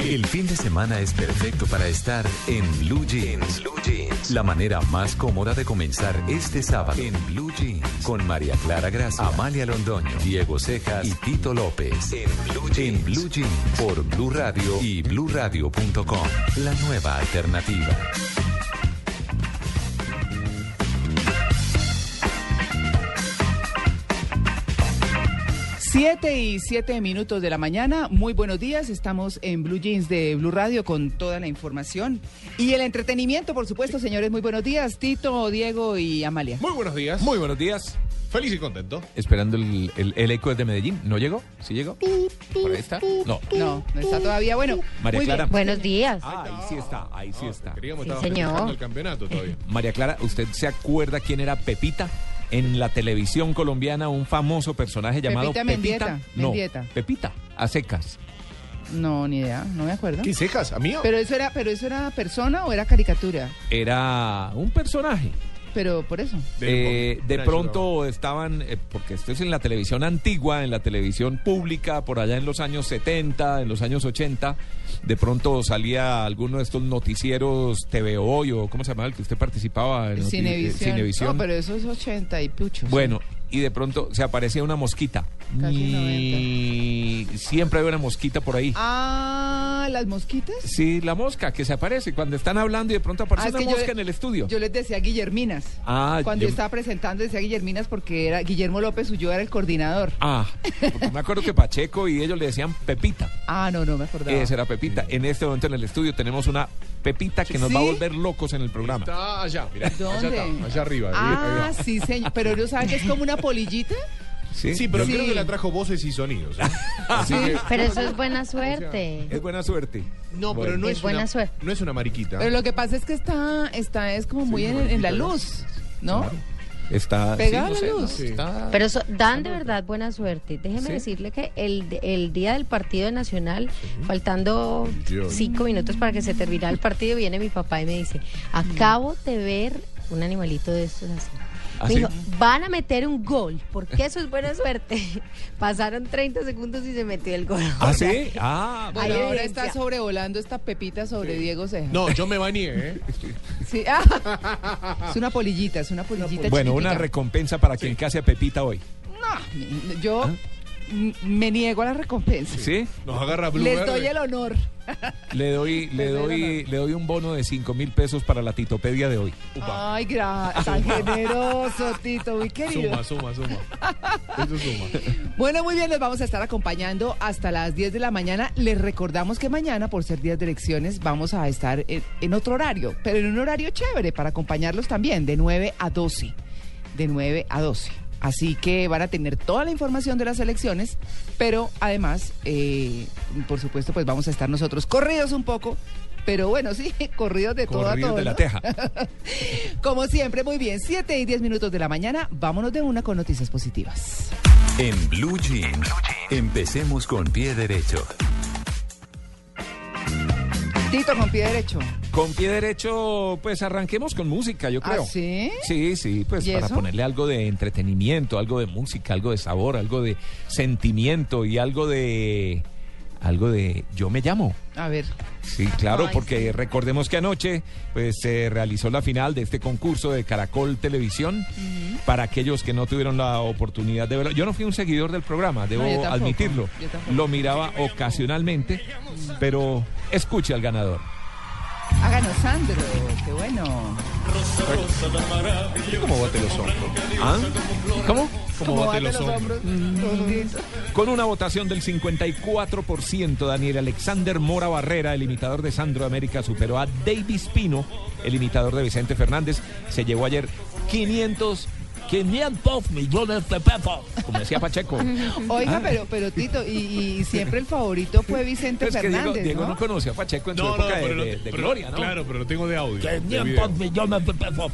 El fin de semana es perfecto para estar en Blue Jeans. Blue Jeans. La manera más cómoda de comenzar este sábado en Blue Jeans con María Clara Gracia, Amalia Londoño, Diego Cejas y Tito López. En Blue Jeans, en Blue Jeans por Blue Radio y BlueRadio.com. La nueva alternativa. Siete y siete minutos de la mañana. Muy buenos días. Estamos en Blue Jeans de Blue Radio con toda la información y el entretenimiento, por supuesto, señores. Muy buenos días, Tito, Diego y Amalia. Muy buenos días. Muy buenos días. Feliz y contento. Esperando el, el, el eco desde Medellín. ¿No llegó? ¿Sí llegó? ¿Por ahí está? No. No, no está todavía. Bueno, María muy Clara. bien. Buenos días. Ah, ahí sí está, ahí sí está. Queríamos Sí, estar señor. festejando el campeonato todavía. María Clara, ¿usted se acuerda quién era Pepita? En la televisión colombiana, un famoso personaje llamado Pepita Pepita. Mendieta, No, Mendieta. Pepita, a secas. No, ni idea, no me acuerdo. ¿Qué cejas? ¿A mí? Pero eso era, pero eso era persona o era caricatura. Era un personaje. Pero por eso. Eh, de pronto estaban, eh, porque esto es en la televisión antigua, en la televisión pública, por allá en los años 70, en los años 80, de pronto salía alguno de estos noticieros TV Hoy o ¿cómo se llamaba el que usted participaba? En Cinevisión. Cinevisión. No, pero eso es 80 y puchos. Bueno, y de pronto se aparecía una mosquita. Casi y siempre hay una mosquita por ahí. Ah, las mosquitas. Sí, la mosca que se aparece cuando están hablando y de pronto aparece Ah, una yo- mosca en el estudio. Yo les decía Guillerminas. Ah, Cuando yo- yo estaba presentando decía Guillerminas porque era Guillermo López Ulloa era el coordinador. Ah, porque me acuerdo que Pacheco y ellos le decían Pepita. Ah, no, no me acordaba. Esa era Pepita. En este momento en el estudio tenemos una Pepita que nos va a volver locos en el programa. Está allá, mira. ¿Dónde? Allá está, allá arriba. Ah, sí, señor. Pero ¿no saben que es como una polillita? Sí, pero Sí. creo que la trajo voces y sonidos. ¿eh? Que- Pero eso es buena suerte. Es buena suerte. no, pero no Es es, buena una, suerte. no es una mariquita. Pero lo que pasa es que está, está es como muy en, en la luz, ¿no? Está Pegada la luz. está- Pero eso, dan de verdad buena suerte. Déjeme Sí. decirle que el, el día del partido nacional, faltando Dios. cinco minutos para que se terminara el partido, viene mi papá y me dice, acabo de ver un animalito de estos así. ¿Ah, Me sí? dijo, van a meter un gol, porque eso es buena suerte. Pasaron 30 segundos y se metió el gol. ¿Ah, sí? Ah, Bueno, ahora evidencia. está sobrevolando esta pepita sobre Diego Ceja. No, yo me bañé, ¿eh? Sí, ah, es una polillita, es una polillita bueno, chiquitica. una recompensa para quien case a Pepita hoy. No, yo m- me niego a la recompensa. ¿Sí? Nos agarra Blue Les Verde. doy el honor. Le doy, le doy, le doy un bono de 5 mil pesos para la titopedia de hoy. Ay, gracias. Tan generoso, Tito, muy querido. Suma, suma, suma. Eso suma. Bueno, muy bien, les vamos a estar acompañando hasta las 10 de la mañana. Les recordamos que mañana, por ser días de elecciones, vamos a estar en, en otro horario, pero en un horario chévere para acompañarlos también, de 9 a 12. De 9 a 12. Así que van a tener toda la información de las elecciones, pero además, eh, por supuesto, pues vamos a estar nosotros corridos un poco. Pero bueno, sí, corridos de todo a Corridos todo. de la teja. Como siempre, muy bien, 7 y 10 minutos de la mañana, vámonos de una con noticias positivas. En Blue Jeans, empecemos con pie derecho. Tito con pie derecho. Con pie derecho, pues arranquemos con música, yo creo. ¿Ah, sí? Sí, sí, pues ¿Y para eso? ponerle algo de entretenimiento, algo de música, algo de sabor, algo de sentimiento y algo de algo de yo me llamo. A ver. Sí, claro, Ay, porque sí. recordemos que anoche pues se realizó la final de este concurso de Caracol Televisión. Para aquellos que no tuvieron la oportunidad de verlo, yo no fui un seguidor del programa, debo No, yo tampoco, admitirlo. yo. Lo miraba ocasionalmente, pero escuche al ganador. Háganos, Sandro. Qué bueno. ¿Cómo bote los hombros? ¿Ah? ¿Cómo? ¿Cómo bate bate los hombros? Con una votación del 54%, Daniel Alexander Mora Barrera, el imitador de Sandro América, superó a Davis Pino, el imitador de Vicente Fernández. Se llevó ayer 500, 500 millones de pesos. Como decía Pacheco. Oiga, Ah. pero, pero Tito, y, y siempre el favorito fue Vicente Es que Diego, Fernández, Diego ¿no? no conoció a Pacheco en su No, no, época de, pero, lo- de- de pero- gloria, ¿no? Claro, pero lo tengo de audio. de 500 video. millones de pesos.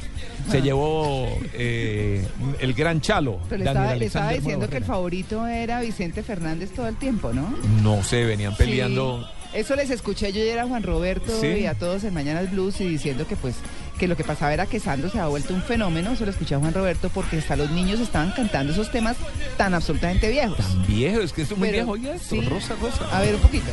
Se llevó eh, el gran chalo. Pero le estaba, le estaba Alexander diciendo que el favorito era Vicente Fernández todo el tiempo, ¿no? No sé, venían peleando. Sí. Eso les escuché yo ayer a Juan Roberto Sí. y a todos en Mañanas Blues y diciendo que pues que lo que pasaba era que Sandro se ha vuelto un fenómeno, eso lo escuché a Juan Roberto porque hasta los niños estaban cantando esos temas tan absolutamente viejos. Tan viejo, es que esto es muy Pero- viejo ya esto. sí. Rosa, Rosa. A ver un poquito.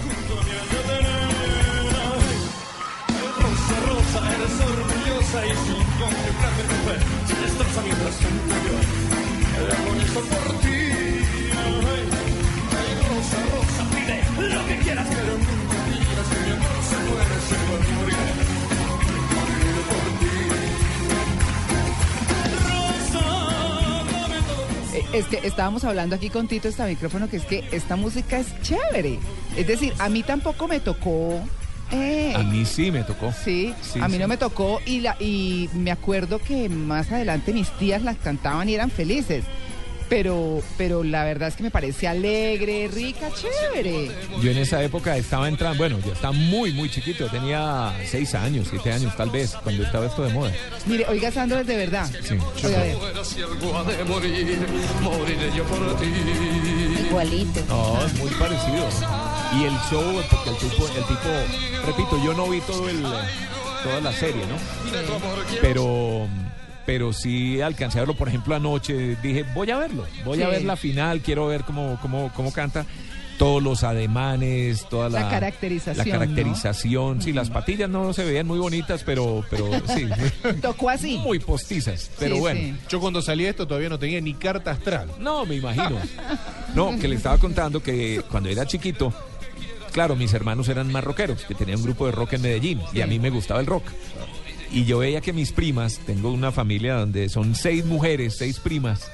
Eh, Es que estábamos hablando aquí con Tito este micrófono que es que esta música es chévere. Es decir, a mí tampoco me tocó. eh, A mí sí me tocó. Sí, Sí, a mí sí. no me tocó y la y me acuerdo que más adelante mis tías las cantaban y eran felices. Pero pero la verdad es que me parece alegre, rica, chévere. Yo en esa época estaba entrando, bueno, yo estaba muy, muy chiquito, tenía seis años, siete años tal vez, cuando estaba esto de moda. Mire, oiga Sandro, es de verdad. Sí. Oiga. Igualito. No, es muy parecido. Y el show, porque el tipo, el tipo, repito, yo no vi todo el, toda la serie, ¿no? Pero, pero sí alcancé a verlo, por ejemplo, anoche dije, voy a verlo, voy a ver la final, quiero ver cómo, cómo, cómo canta. Todos los ademanes, toda la, La caracterización, La caracterización, sí, las patillas no se veían muy bonitas, pero, pero sí, Tocó así. muy postizas. Pero Sí, bueno, sí. Yo cuando salí de esto todavía no tenía ni carta astral. no, me imagino. No, que le estaba contando que cuando era chiquito, claro, mis hermanos eran más rockeros, que tenían un grupo de rock en Medellín y a mí me gustaba el rock. Y yo veía que mis primas, tengo una familia donde son seis mujeres, seis primas,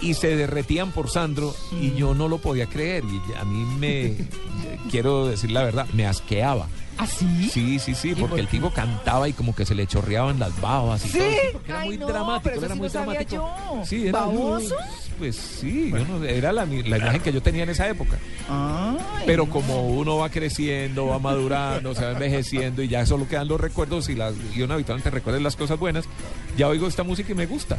y se derretían por Sandro y yo no lo podía creer. Y a mí me, quiero decir la verdad, me asqueaba. ¿Así? Sí, sí, sí, porque por el tipo cantaba y como que se le chorreaban las babas y ¿Sí? todo. porque era Ay, muy no, dramático, pero eso era sí muy no sabía dramático. yo. Sí, era ¿Baboso? Pues sí, yo no- era la, la imagen que yo tenía en esa época. Ay, Pero no. como uno va creciendo, va madurando, se va envejeciendo y ya solo quedan los recuerdos y, las, y uno habitualmente recuerda las cosas buenas, ya oigo esta música y me gusta.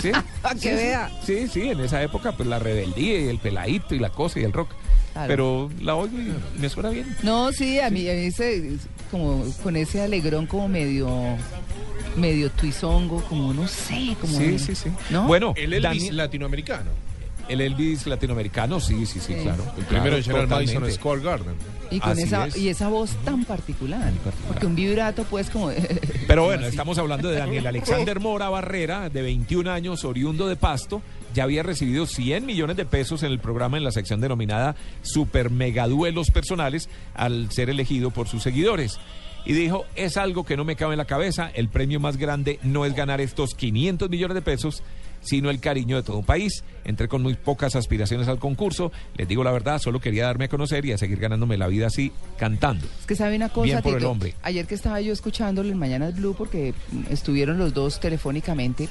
¿Sí? A que Sí, vea. Sí, sí, en esa época pues la rebeldía y el peladito y la cosa y el rock. Claro. Pero la oigo y me suena bien. No, sí, a mí, a mí se- como con ese alegrón como medio medio tuizongo, como no sé, como Sí, sí, sí. ¿No? Bueno, El Elvis Daniel- latinoamericano. el Elvis latinoamericano, sí, sí, sí, Sí. claro. El primero en llegar al Madison. Square Garden. y con así esa es. y esa voz tan particular, porque un vibrato pues como Pero bueno, estamos hablando de Daniel Alexander Mora Barrera, de 21 años, oriundo de Pasto. Ya había recibido 100 millones de pesos en el programa en la sección denominada Super Megaduelos Personales al ser elegido por sus seguidores. Y dijo, es algo que no me cabe en la cabeza, el premio más grande no es ganar estos 500 millones de pesos, sino el cariño de todo un país. Entré con muy pocas aspiraciones al concurso, les digo la verdad, solo quería darme a conocer y a seguir ganándome la vida así, cantando. Es que sabe una cosa, Bien por el hombre. Ayer que estaba yo escuchándolo en Mañanas Blue, porque estuvieron los dos telefónicamente,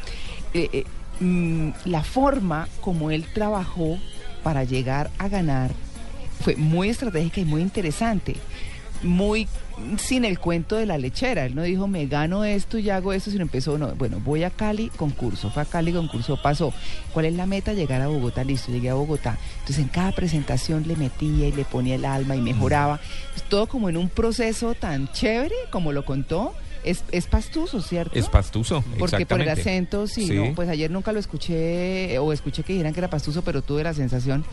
eh, eh, mm, la forma como él trabajó para llegar a ganar fue muy estratégica y muy interesante. Muy sin el cuento de la lechera. Él no dijo, me gano esto y hago esto, sino empezó, no, bueno, voy a Cali, concurso. Fue a Cali, concurso, pasó. ¿Cuál es la meta? Llegar a Bogotá, listo, llegué a Bogotá. Entonces en cada presentación le metía y le ponía el alma y mejoraba. Pues, todo como en un proceso tan chévere como lo contó. Es, es pastuso, ¿cierto? Es pastuso, Porque por el acento, sí, Sí. no, pues ayer nunca lo escuché o escuché que dijeran que era pastuso, pero tuve la sensación.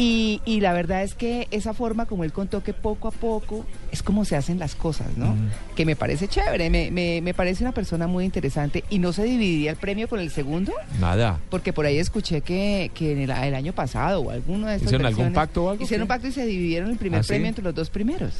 Y, y la verdad es que esa forma como él contó que poco a poco es como se hacen las cosas, ¿no? Que me parece chévere, me, me, me parece una persona muy interesante y no se dividiría el premio con el segundo. Nada. Porque por ahí escuché que, que en el, el año pasado o alguno de estos ¿Hicieron algún pacto o algo? Hicieron un pacto y se dividieron el primer ¿Ah, sí? premio entre los dos primeros.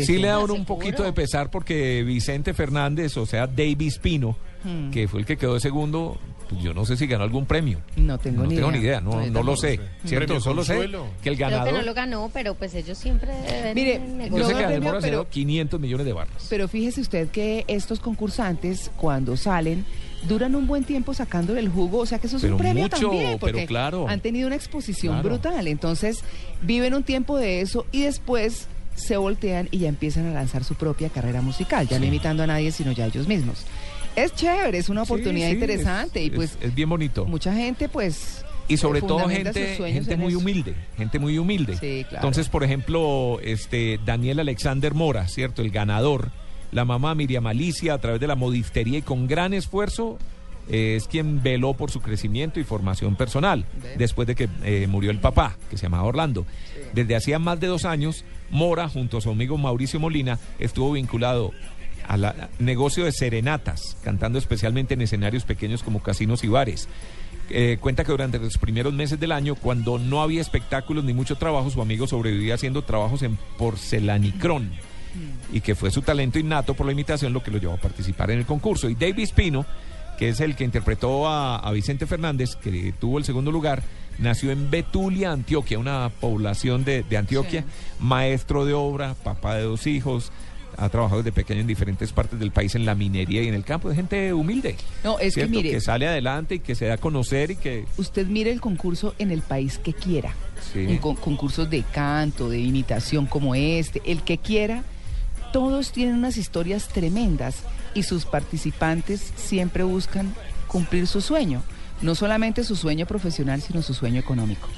Sí, le da uno un poquito de pesar porque Vicente Fernández, o sea, Davis Pino, Hmm. que fue el que quedó de segundo, pues yo no sé si ganó algún premio. No tengo no ni tengo idea. ni idea, no, No, lo sé. sé. ¿Cierto? ¿Premio Solo sé que el Creo que ganador... no lo ganó, pero pues ellos siempre deben Mire, Yo sé que No, Daniel premio, Mora se pero- dio 500 millones de barras. Pero fíjese usted que estos concursantes, cuando salen, duran un buen tiempo sacándole el jugo, o sea que eso es Pero un premio mucho, también, pero porque claro. han tenido una exposición Claro. brutal, entonces viven un tiempo de eso y después se voltean y ya empiezan a lanzar su propia carrera musical, ya no imitando a nadie, sino ya ellos mismos. Es chévere, es una oportunidad Sí, sí, interesante es- y pues es, es bien bonito. mucha gente pues Y sobre eh, todo gente, gente en muy eso. humilde, gente muy humilde. Sí, claro. Entonces, por ejemplo, este Daniel Alexander Mora, ¿cierto? El ganador, la mamá Miriam Alicia, a través de la modistería y con gran esfuerzo, eh, es quien veló por su crecimiento y formación personal, después de que eh, murió el papá, que se llamaba Orlando. Desde hacía más de dos años, Mora, junto a su amigo Mauricio Molina, estuvo vinculado al negocio de serenatas, cantando especialmente en escenarios pequeños como casinos y bares. Eh, cuenta que durante los primeros meses del año, cuando no había espectáculos ni mucho trabajo, su amigo sobrevivía haciendo trabajos en porcelanicrón y que fue su talento innato por la imitación lo que lo llevó a participar en el concurso. Y David Spino, que es el que interpretó a, a Vicente Fernández, que tuvo el segundo lugar, nació en Betulia, Antioquia, una población de, de Antioquia, maestro de obra, papá de dos hijos. Ha trabajado desde pequeño en diferentes partes del país en la minería y en el campo de gente humilde. No, es que ¿cierto? mire, sale adelante y que se da a conocer y que usted mire el concurso en el país que quiera. Sí. Con- concursos de canto, de imitación como este, el que quiera, todos tienen unas historias tremendas y sus participantes siempre buscan cumplir su sueño. No solamente su sueño profesional, sino su sueño económico,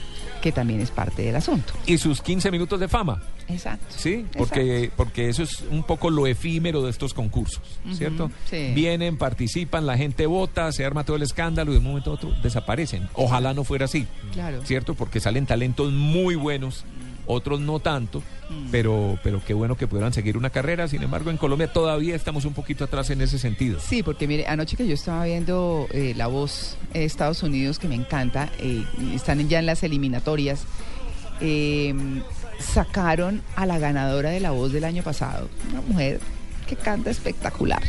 que también es parte del asunto. y sus 15 minutos de fama. Exacto. Sí, porque, porque eso es un poco lo efímero de estos concursos, ¿cierto? sí. Vienen, participan, la gente vota, se arma todo el escándalo y de un momento a otro desaparecen. Ojalá no fuera así, Claro. ¿cierto? Porque salen talentos muy buenos, otros no tanto, Mm. pero, pero qué bueno que pudieran seguir una carrera. Sin embargo, en Colombia todavía estamos un poquito atrás en ese sentido. Sí, porque mire, anoche que yo estaba viendo eh, La Voz de Estados Unidos, que me encanta, eh, están ya en las eliminatorias, eh, sacaron a la ganadora de La Voz del año pasado, una mujer que canta espectacular,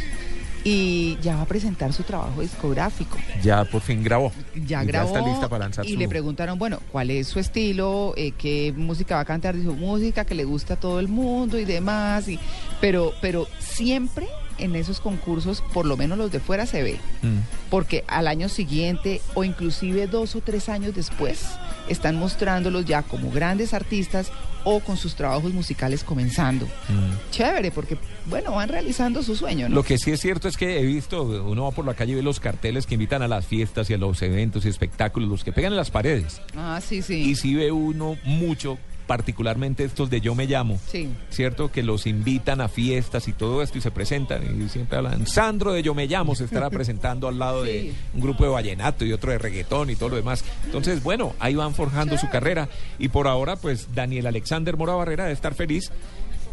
y ya va a presentar su trabajo discográfico. Ya por fin grabó. Ya grabó está lista para lanzar y su... le preguntaron, bueno, ¿cuál es su estilo? Eh, ¿Qué música va a cantar? Dijo, música que le gusta a todo el mundo y demás. Y, pero, pero siempre en esos concursos, por lo menos los de fuera, se ve. Mm. Porque al año siguiente o inclusive dos o tres años después están mostrándolos ya como grandes artistas o con sus trabajos musicales comenzando. Mm. Chévere, porque, bueno, van realizando su sueño, ¿no? Lo que sí es cierto es que he visto, uno va por la calle y ve los carteles que invitan a las fiestas y a los eventos y espectáculos, los que pegan en las paredes. Ah, sí, sí. Y sí ve uno mucho, particularmente estos de Yo Me Llamo, Sí. ¿cierto? Que los invitan a fiestas y todo esto y se presentan y siempre hablan. Sandro de Yo Me Llamo se estará presentando al lado de un grupo de vallenato y otro de reggaetón y todo lo demás. Entonces, bueno, ahí van forjando su carrera y por ahora, pues Daniel Alexander Mora Barrera debe estar feliz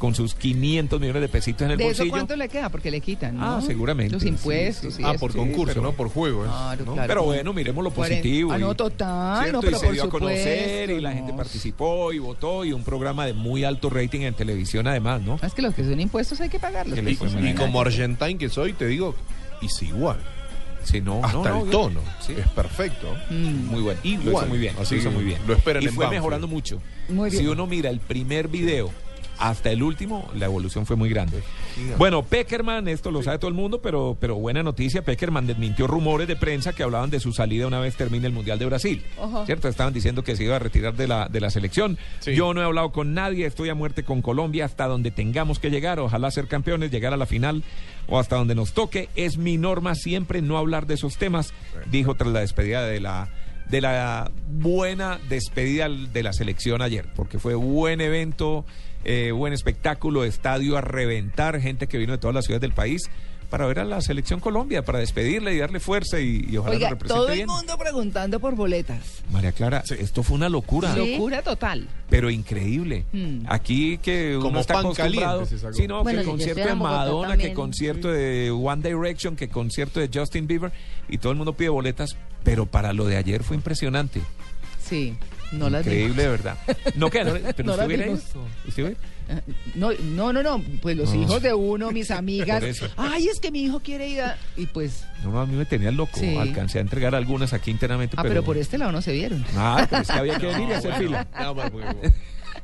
con sus 500 millones de pesitos en el ¿De eso bolsillo. cuánto le queda? Porque le quitan, ¿no? Ah, seguramente, Los sí, impuestos. sí. y Ah, eso. por sí, concurso, pero- ¿no? Por juego. ¿eh? Claro, ¿no? claro. Pero bueno, miremos lo positivo. Ah, no, total, ¿cierto? no, pero y se por dio a conocer y la gente participó y votó y un programa de muy alto rating en televisión además, ¿no? Es que los que son impuestos hay que pagarlos. Y, como argentine que soy, te digo, hice igual. Sí, no, Hasta no, el tono. Sí. Es perfecto. Mm, Muy bueno. Y lo Igual. hizo muy bien. Así lo hizo muy bien. lo esperan y en fue Banfield. mejorando mucho. Muy bien. Si uno mira el primer video hasta el último, la evolución fue muy grande. Bueno, Peckerman, esto lo sabe todo el mundo, pero, pero buena noticia, Peckerman desmintió rumores de prensa que hablaban de su salida una vez termine el Mundial de Brasil. Ajá. ¿Cierto? Estaban diciendo que se iba a retirar de la, de la selección. Sí. Yo no he hablado con nadie, estoy a muerte con Colombia hasta donde tengamos que llegar, ojalá ser campeones, llegar a la final o hasta donde nos toque. Es mi norma siempre no hablar de esos temas, dijo tras la despedida de la de la buena despedida de la selección ayer, porque fue buen evento, eh, buen espectáculo, estadio a reventar, gente que vino de todas las ciudades del país para ver a la selección Colombia, para despedirle y darle fuerza y, y ojalá Oiga, represente todo el bien. mundo preguntando por boletas. María Clara, esto fue una locura, Sí. Locura total. pero increíble. Mm. Aquí que uno Como está acostumbrado, sí, no, Bueno, que concierto de Madonna, que concierto de One Direction, que concierto de Justin Bieber y todo el mundo pide boletas, pero para lo de ayer fue impresionante. Sí, no las Increíble, de verdad. No, que no, pero No usted hubiera ido. ¿Usted hubiera? vimos. No, no, no, no, pues los No. hijos de uno, mis amigas. Ay, es que mi hijo quiere ir a... Y pues, No, a mí me tenía loco. Sí. Alcancé a entregar algunas aquí internamente. ah, pero por este lado no se vieron. Ah, pero es que había que venir y hacer bueno, fila. no,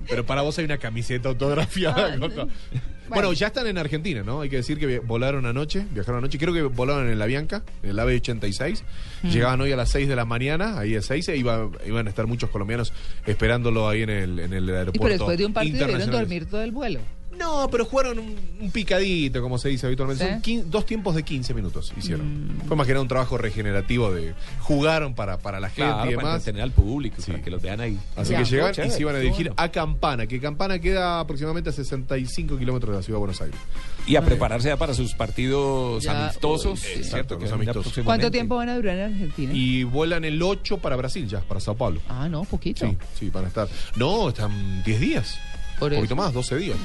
pero, para vos hay una camiseta autografiada. con- Bueno, ya están en Argentina, ¿no? Hay que decir que volaron anoche, viajaron anoche. Creo que volaron en la Bianca, en el AVE 86. Mm. Llegaban hoy a las 6 de la mañana, ahí a 6, e iba- iban a estar muchos colombianos esperándolo ahí en el, en el aeropuerto. Y pero después de un partido debieron dormir todo el vuelo. No, pero jugaron un, un picadito, como se dice habitualmente. ¿Sí? Son quin- dos tiempos de 15 minutos hicieron. Mm. Fue más que nada un trabajo regenerativo de... Jugaron para, para la gente Claro, y para demás. entretener al público, para que los vean ahí. Así Ya. que llegan Chévere, y se iban a dirigir bueno. a Campana, que Campana queda aproximadamente a 65 kilómetros de la ciudad de Buenos Aires. Y a prepararse ya para sus partidos Ya, amistosos. uy, es cierto, los que amistosos. ¿Cuánto tiempo van a durar en Argentina? Y vuelan el 8 para Brasil ya, para Sao Paulo. Ah, no, poquito. Sí, sí, van a estar. No, están 10 días. Por un poquito más, 12 días.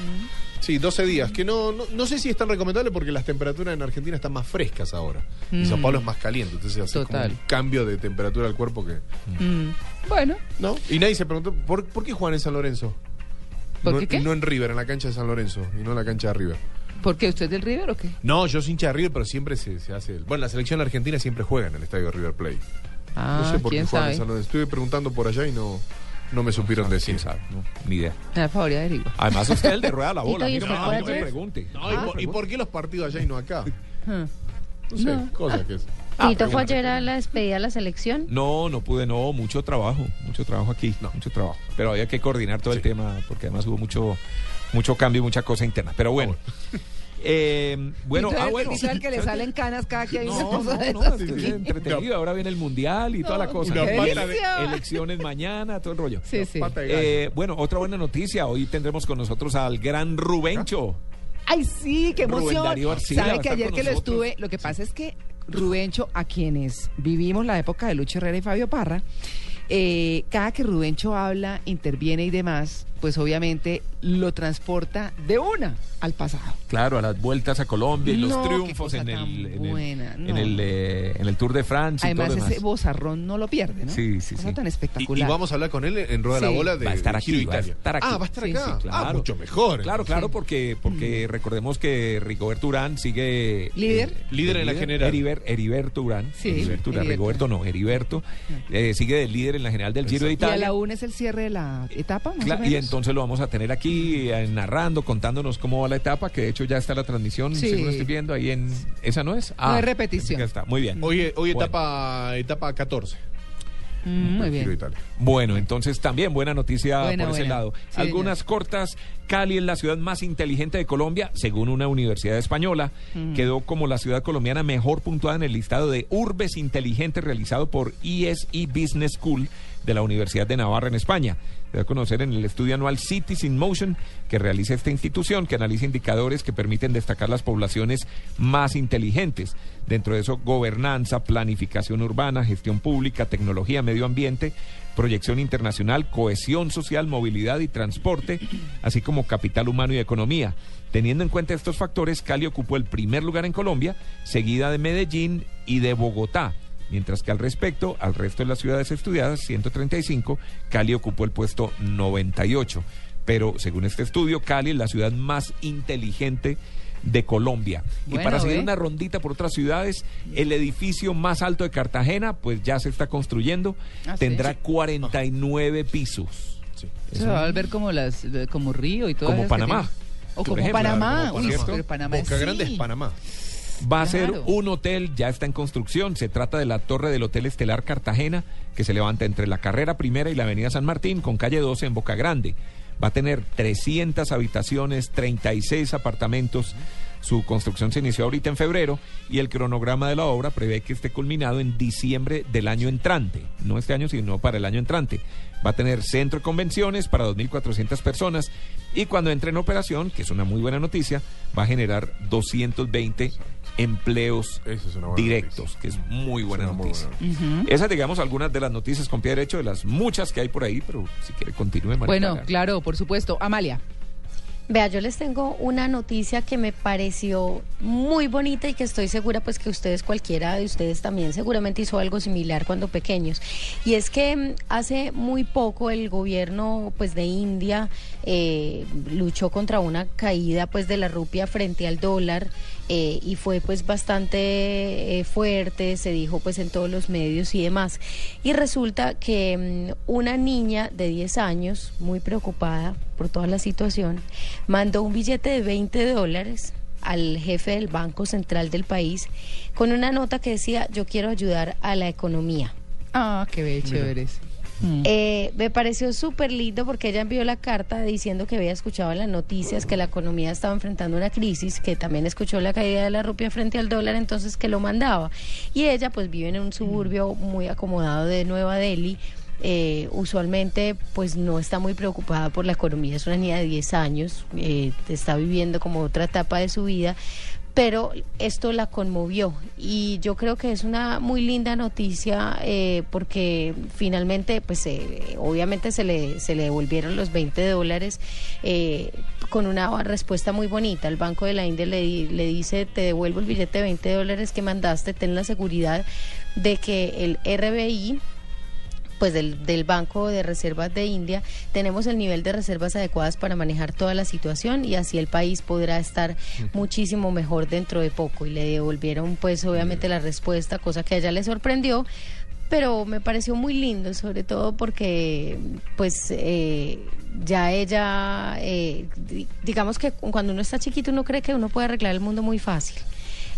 Sí, 12 días. Que no, no, no sé si es tan recomendable porque las temperaturas en Argentina están más frescas ahora. Y Sao Paulo es más caliente. Entonces hace como un cambio de temperatura al cuerpo que. Mm. Bueno, ¿No? Y nadie se preguntó, ¿por, ¿por qué juegan en San Lorenzo? ¿Por no, qué qué? no en River, en la cancha de San Lorenzo y no en la cancha de River. ¿por qué usted es del River o qué? No, yo soy hincha de River, pero siempre se, se hace. el- Bueno, la selección argentina siempre juega en el estadio de River Plate. Ah, no sé por qué juegan sabe. en San Lorenzo. Estuve preguntando por allá y no, no me supieron decir. ¿Quién sabe? No, ni idea. Da favor averigua. Además, usted es el de rueda la bola. A mí Tito, no ¿y no me pregunte. No, ¿y, por, y por qué los partidos allá y no acá? Ah. No sé, No. cosas que es. Ah, Tito fue ayer a la despedida de la selección. No, no pude, no, mucho trabajo, mucho trabajo aquí, mucho trabajo. Pero había que coordinar todo el tema porque además hubo mucho, mucho cambio y mucha cosa interna. Pero bueno. Eh, bueno, ah, bueno. El que le salen canas cada que hay una No, cosa de no, esas. no, entretenido. Ahora viene el mundial y toda la cosa. una de-. Elecciones mañana, todo el rollo. Sí, sí. Eh, bueno, otra buena noticia. Hoy tendremos con nosotros al gran Rubencho. Ay, sí, qué emoción. Darío Arcila Sabe que ayer que lo estuve, lo que pasa es que Rubencho, a quienes vivimos la época de Lucho Herrera y Fabio Parra, eh, cada que Rubencho habla, interviene y demás, pues obviamente lo transporta de una al pasado. Claro, a las vueltas a Colombia y los No, triunfos en el, en el, buena, en no. el, eh, en el Tour de Francia y Además, todo ese demás. bozarrón no lo pierde, ¿no? Sí, sí, Cosa sí. tan Y, espectacular. y vamos a hablar con él en Rueda de la Sí. Bola de va a estar de Giro aquí, va a Italia. estar aquí. Ah, va a estar Sí, acá. sí, Ah, claro. mucho mejor. Claro, claro, porque, porque recordemos que Rigoberto Urán sigue... ¿Líder? eh, Líder en la general. Heriber- Heriberto Urán. Sí, Heriberto Urán, Heriberto. Rigoberto no, Heriberto. eh, sigue de líder en la general del Giro de Y a Italia. la una es el cierre de la etapa, más Cla- o y menos. Entonces lo vamos a tener aquí eh, narrando, contándonos cómo va la etapa, que de hecho ya está la transmisión, Sí. según estoy viendo ahí en... ¿Esa no es? Ah, No es repetición. Ya está, muy bien. Hoy, hoy Bueno. etapa, etapa 14. Mm, muy del Giro de bien. Italia. Bueno, entonces también buena noticia Buena, por ese buena. lado. Sí, Algunas cortas. Cali es la ciudad más inteligente de Colombia, según una universidad española. Quedó como la ciudad colombiana mejor puntuada en el listado de urbes inteligentes realizado por ESE Business School de la Universidad de Navarra en España. Se a conocer en el estudio anual Cities in Motion que realiza esta institución, que analiza indicadores que permiten destacar las poblaciones más inteligentes. Dentro de eso, gobernanza, planificación urbana, gestión pública, tecnología, medio ambiente, proyección internacional, cohesión social, movilidad y transporte, así como capital humano y economía. Teniendo en cuenta estos factores, Cali ocupó el primer lugar en Colombia, seguida de Medellín y de Bogotá. Mientras que al respecto, al resto de las ciudades estudiadas, 135, Cali ocupó el puesto 98. Pero según este estudio, Cali es la ciudad más inteligente de Colombia. y para seguir ¿ve? una rondita por otras ciudades, el edificio más alto de Cartagena, pues ya se está construyendo, Ah, ¿sí? tendrá 49 pisos. Sí. Se va a ver como las eh, como Río y todo Como Panamá, O como ejemplo, Panamá, como uy, Panamá. pero Panamá Boca sí. Grande es Panamá. Va a ser un hotel, ya está en construcción. Se trata de la torre del Hotel Estelar Cartagena, que se levanta entre la carrera primera y la avenida San Martín, con calle 12 en Boca Grande. Va a tener 300 habitaciones, 36 apartamentos. Su construcción se inició ahorita en febrero y el cronograma de la obra prevé que esté culminado en diciembre del año entrante. No este año, sino para el año entrante. Va a tener centro de convenciones para 2.400 personas y cuando entre en operación, que es una muy buena noticia, va a generar 220 empleos Eso es una buena directos, noticia. que es muy buena muy noticia. Esas, digamos, algunas de las noticias con pie derecho, de las muchas que hay por ahí, pero si quiere continúe, María Bueno, Clara. claro, por supuesto. Amalia. Vea, yo les tengo una noticia que me pareció muy bonita y que estoy segura pues que ustedes, cualquiera de ustedes también seguramente hizo algo similar cuando pequeños. Y es que mm, hace muy poco el gobierno pues de India eh, luchó contra una caída pues de la rupia frente al dólar eh, y fue pues bastante eh, fuerte, se dijo pues en todos los medios y demás. Y resulta que mm, una niña de 10 años, muy preocupada, por toda la situación, mandó un billete de 20 dólares al jefe del Banco Central del país con una nota que decía, yo quiero ayudar a la economía. Ah, qué bello, chéveres. Eh, me pareció súper lindo porque ella envió la carta diciendo que había escuchado las noticias que la economía estaba enfrentando una crisis, que también escuchó la caída de la rupia frente al dólar, entonces que lo mandaba. Y ella pues vive en un suburbio muy acomodado de Nueva Delhi. eh, usualmente pues no está muy preocupada por la economía, es una niña de 10 años, eh, está viviendo como otra etapa de su vida, pero esto la conmovió y yo creo que es una muy linda noticia eh, porque finalmente pues eh, obviamente se le, se le devolvieron los 20 dólares eh, con una respuesta muy bonita. El Banco de la India le, le dice te devuelvo el billete de 20 dólares que mandaste, ten la seguridad de que el RBI pues del, del Banco de Reservas de India, tenemos el nivel de reservas adecuadas para manejar toda la situación y así el país podrá estar muchísimo mejor dentro de poco. Y le devolvieron pues obviamente la respuesta, cosa que a ella le sorprendió, pero me pareció muy lindo, sobre todo porque pues eh, ya ella, eh, di- digamos que cuando uno está chiquito uno cree que uno puede arreglar el mundo muy fácil.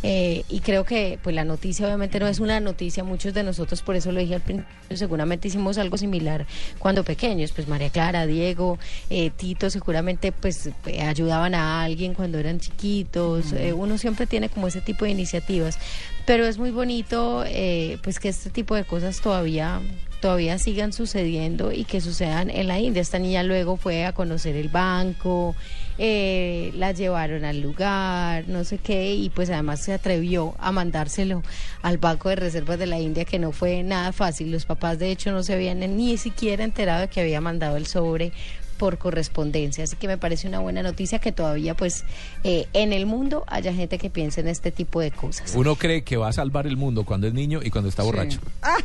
Eh, y creo que pues la noticia obviamente no es una noticia, muchos de nosotros, por eso lo dije al principio, seguramente hicimos algo similar cuando pequeños, pues María Clara, Diego, eh, Tito seguramente pues eh, ayudaban a alguien cuando eran chiquitos, eh, uno siempre tiene como ese tipo de iniciativas, pero es muy bonito eh, pues que este tipo de cosas todavía todavía sigan sucediendo y que sucedan en la India. Esta niña luego fue a conocer el banco, eh, la llevaron al lugar, no sé qué, y pues además se atrevió a mandárselo al Banco de Reservas de la India, que no fue nada fácil. Los papás de hecho no se habían ni siquiera enterado de que había mandado el sobre por correspondencia. Así que me parece una buena noticia que todavía pues eh, en el mundo haya gente que piense en este tipo de cosas. Uno cree que va a salvar el mundo cuando es niño y cuando está borracho.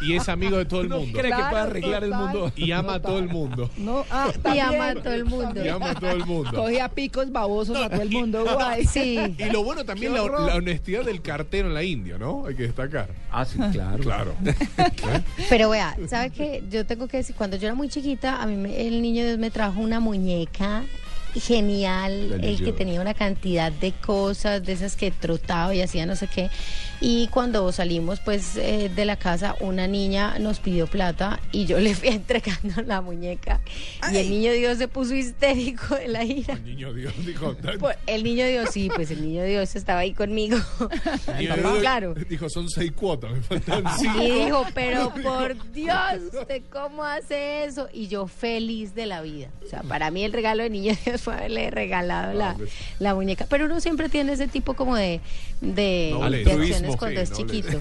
Y es amigo de todo el Uno mundo. cree que puede arreglar el mundo. Y ama a todo el mundo. No, ah, Y ama a todo el mundo. Y ama a todo el mundo. Cogía picos babosos a todo el mundo. guay. Sí. Y lo bueno también la, honestidad del cartero en la India, ¿no? Hay que destacar. Ah, sí, claro. Claro. Pero vea, ¿sabe qué? Yo tengo que decir, cuando yo era muy chiquita, a mí el niño Dios me trajo una muñeca genial, el que tenía una cantidad de cosas, de esas que trotaba y hacía no sé qué. Y cuando salimos pues eh, de la casa, una niña nos pidió plata y yo le fui entregando la muñeca. Y el niño Dios se puso histérico de la ira. El niño Dios dijo. Pues, el niño Dios, sí, pues el niño Dios estaba ahí conmigo. el Papá, Dios claro. Dijo, son seis cuotas, me faltan cinco. Y dijo, pero por Dios, ¿usted cómo hace eso? Y yo feliz de la vida. O sea, para mí el regalo de niño Dios fue haberle regalado la, pues. la muñeca. Pero uno siempre tiene ese tipo como de, de, Noble de altruismo, acciones cuando sí, es noble. chiquito.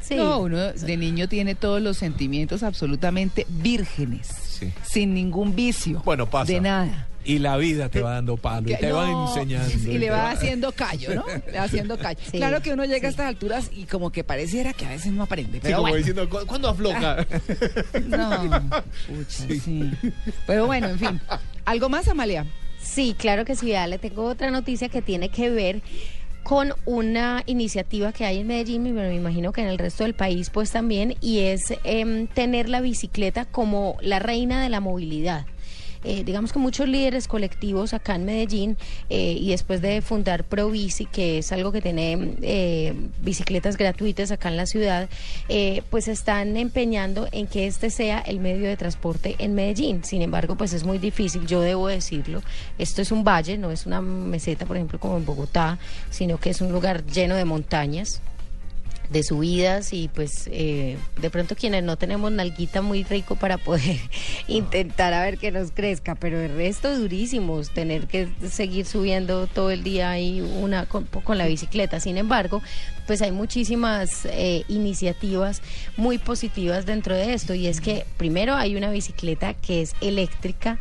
Sí. No, uno de niño tiene todos los sentimientos absolutamente vírgenes, Sí. sin ningún vicio. Bueno, pasa. De nada. Y la vida te va dando palo y te va enseñando. Y le te va haciendo callo, ¿no? Le va haciendo callo. Sí, claro que uno llega sí. a estas alturas y como que pareciera que a veces no aprende. Sí, Pero como bueno. diciendo, "¿Cu- ¿cuándo afloja? No, pucha, sí. Pero bueno, en fin. ¿Algo más, Amalia? Sí, claro que sí. vea, le tengo otra noticia que tiene que ver con una iniciativa que hay en Medellín, y me imagino que en el resto del país pues también, y es em, tener la bicicleta como la reina de la movilidad. Eh, digamos que muchos líderes colectivos acá en Medellín eh, y después de fundar ProBici, que es algo que tiene eh, bicicletas gratuitas acá en la ciudad, eh, pues están empeñando en que este sea el medio de transporte en Medellín. Sin embargo, pues es muy difícil, yo debo decirlo. Esto es un valle, no es una meseta, por ejemplo, como en Bogotá, sino que es un lugar lleno de montañas de subidas y pues eh, de pronto quienes no tenemos nalguita muy rico para poder intentar a ver que nos crezca, pero el resto durísimos, tener que seguir subiendo todo el día ahí una con, la bicicleta. Sin embargo, pues hay muchísimas eh, iniciativas muy positivas dentro de esto y es que primero hay una bicicleta que es eléctrica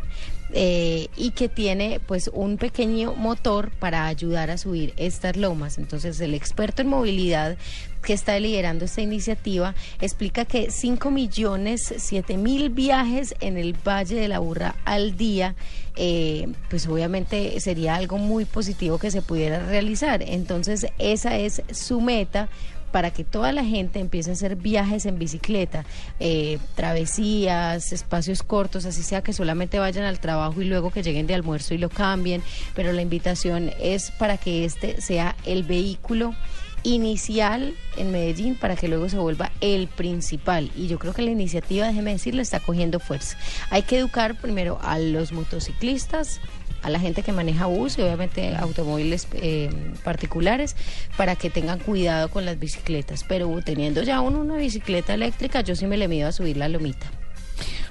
eh, y que tiene pues un pequeño motor para ayudar a subir estas lomas. Entonces el experto en movilidad que está liderando esta iniciativa explica que 5 millones 7 mil viajes en el Valle de la Burra al día, eh, pues obviamente sería algo muy positivo que se pudiera realizar. Entonces esa es su meta para que toda la gente empiece a hacer viajes en bicicleta, eh, travesías, espacios cortos, así sea que solamente vayan al trabajo y luego que lleguen de almuerzo y lo cambien, pero la invitación es para que este sea el vehículo inicial en Medellín para que luego se vuelva el principal. Y yo creo que la iniciativa, déjeme decirle, está cogiendo fuerza. Hay que educar primero a los motociclistas, a la gente que maneja bus y obviamente automóviles eh, particulares para que tengan cuidado con las bicicletas. Pero teniendo ya uno una bicicleta eléctrica, yo sí me le mido a subir la lomita.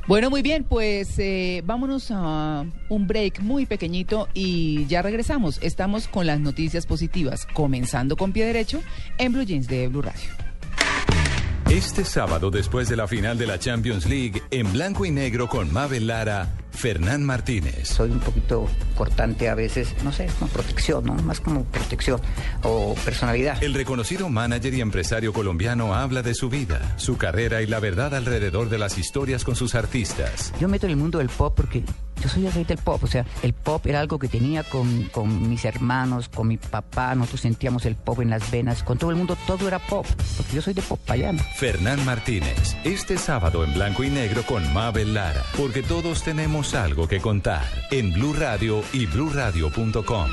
Bueno, muy bien, pues eh, vámonos a un break muy pequeñito y ya regresamos. Estamos con las noticias positivas, comenzando con pie derecho en Blue Jeans de Blue Radio. Este sábado, después de la final de la Champions League, en blanco y negro con Mabel Lara, Fernán Martínez. Soy un poquito cortante a veces, no sé, como protección, ¿no? Más como protección o personalidad. El reconocido manager y empresario colombiano habla de su vida, su carrera y la verdad alrededor de las historias con sus artistas. Yo meto en el mundo del pop porque yo soy el rey del pop, o sea, el pop era algo que tenía con, con mis hermanos, con mi papá, nosotros sentíamos el pop en las venas, con todo el mundo todo era pop, porque yo soy de pop payano. Fernán Martínez, este sábado en blanco y negro con Mabel Lara, porque todos tenemos algo que contar en Blue Radio y bluradio.com.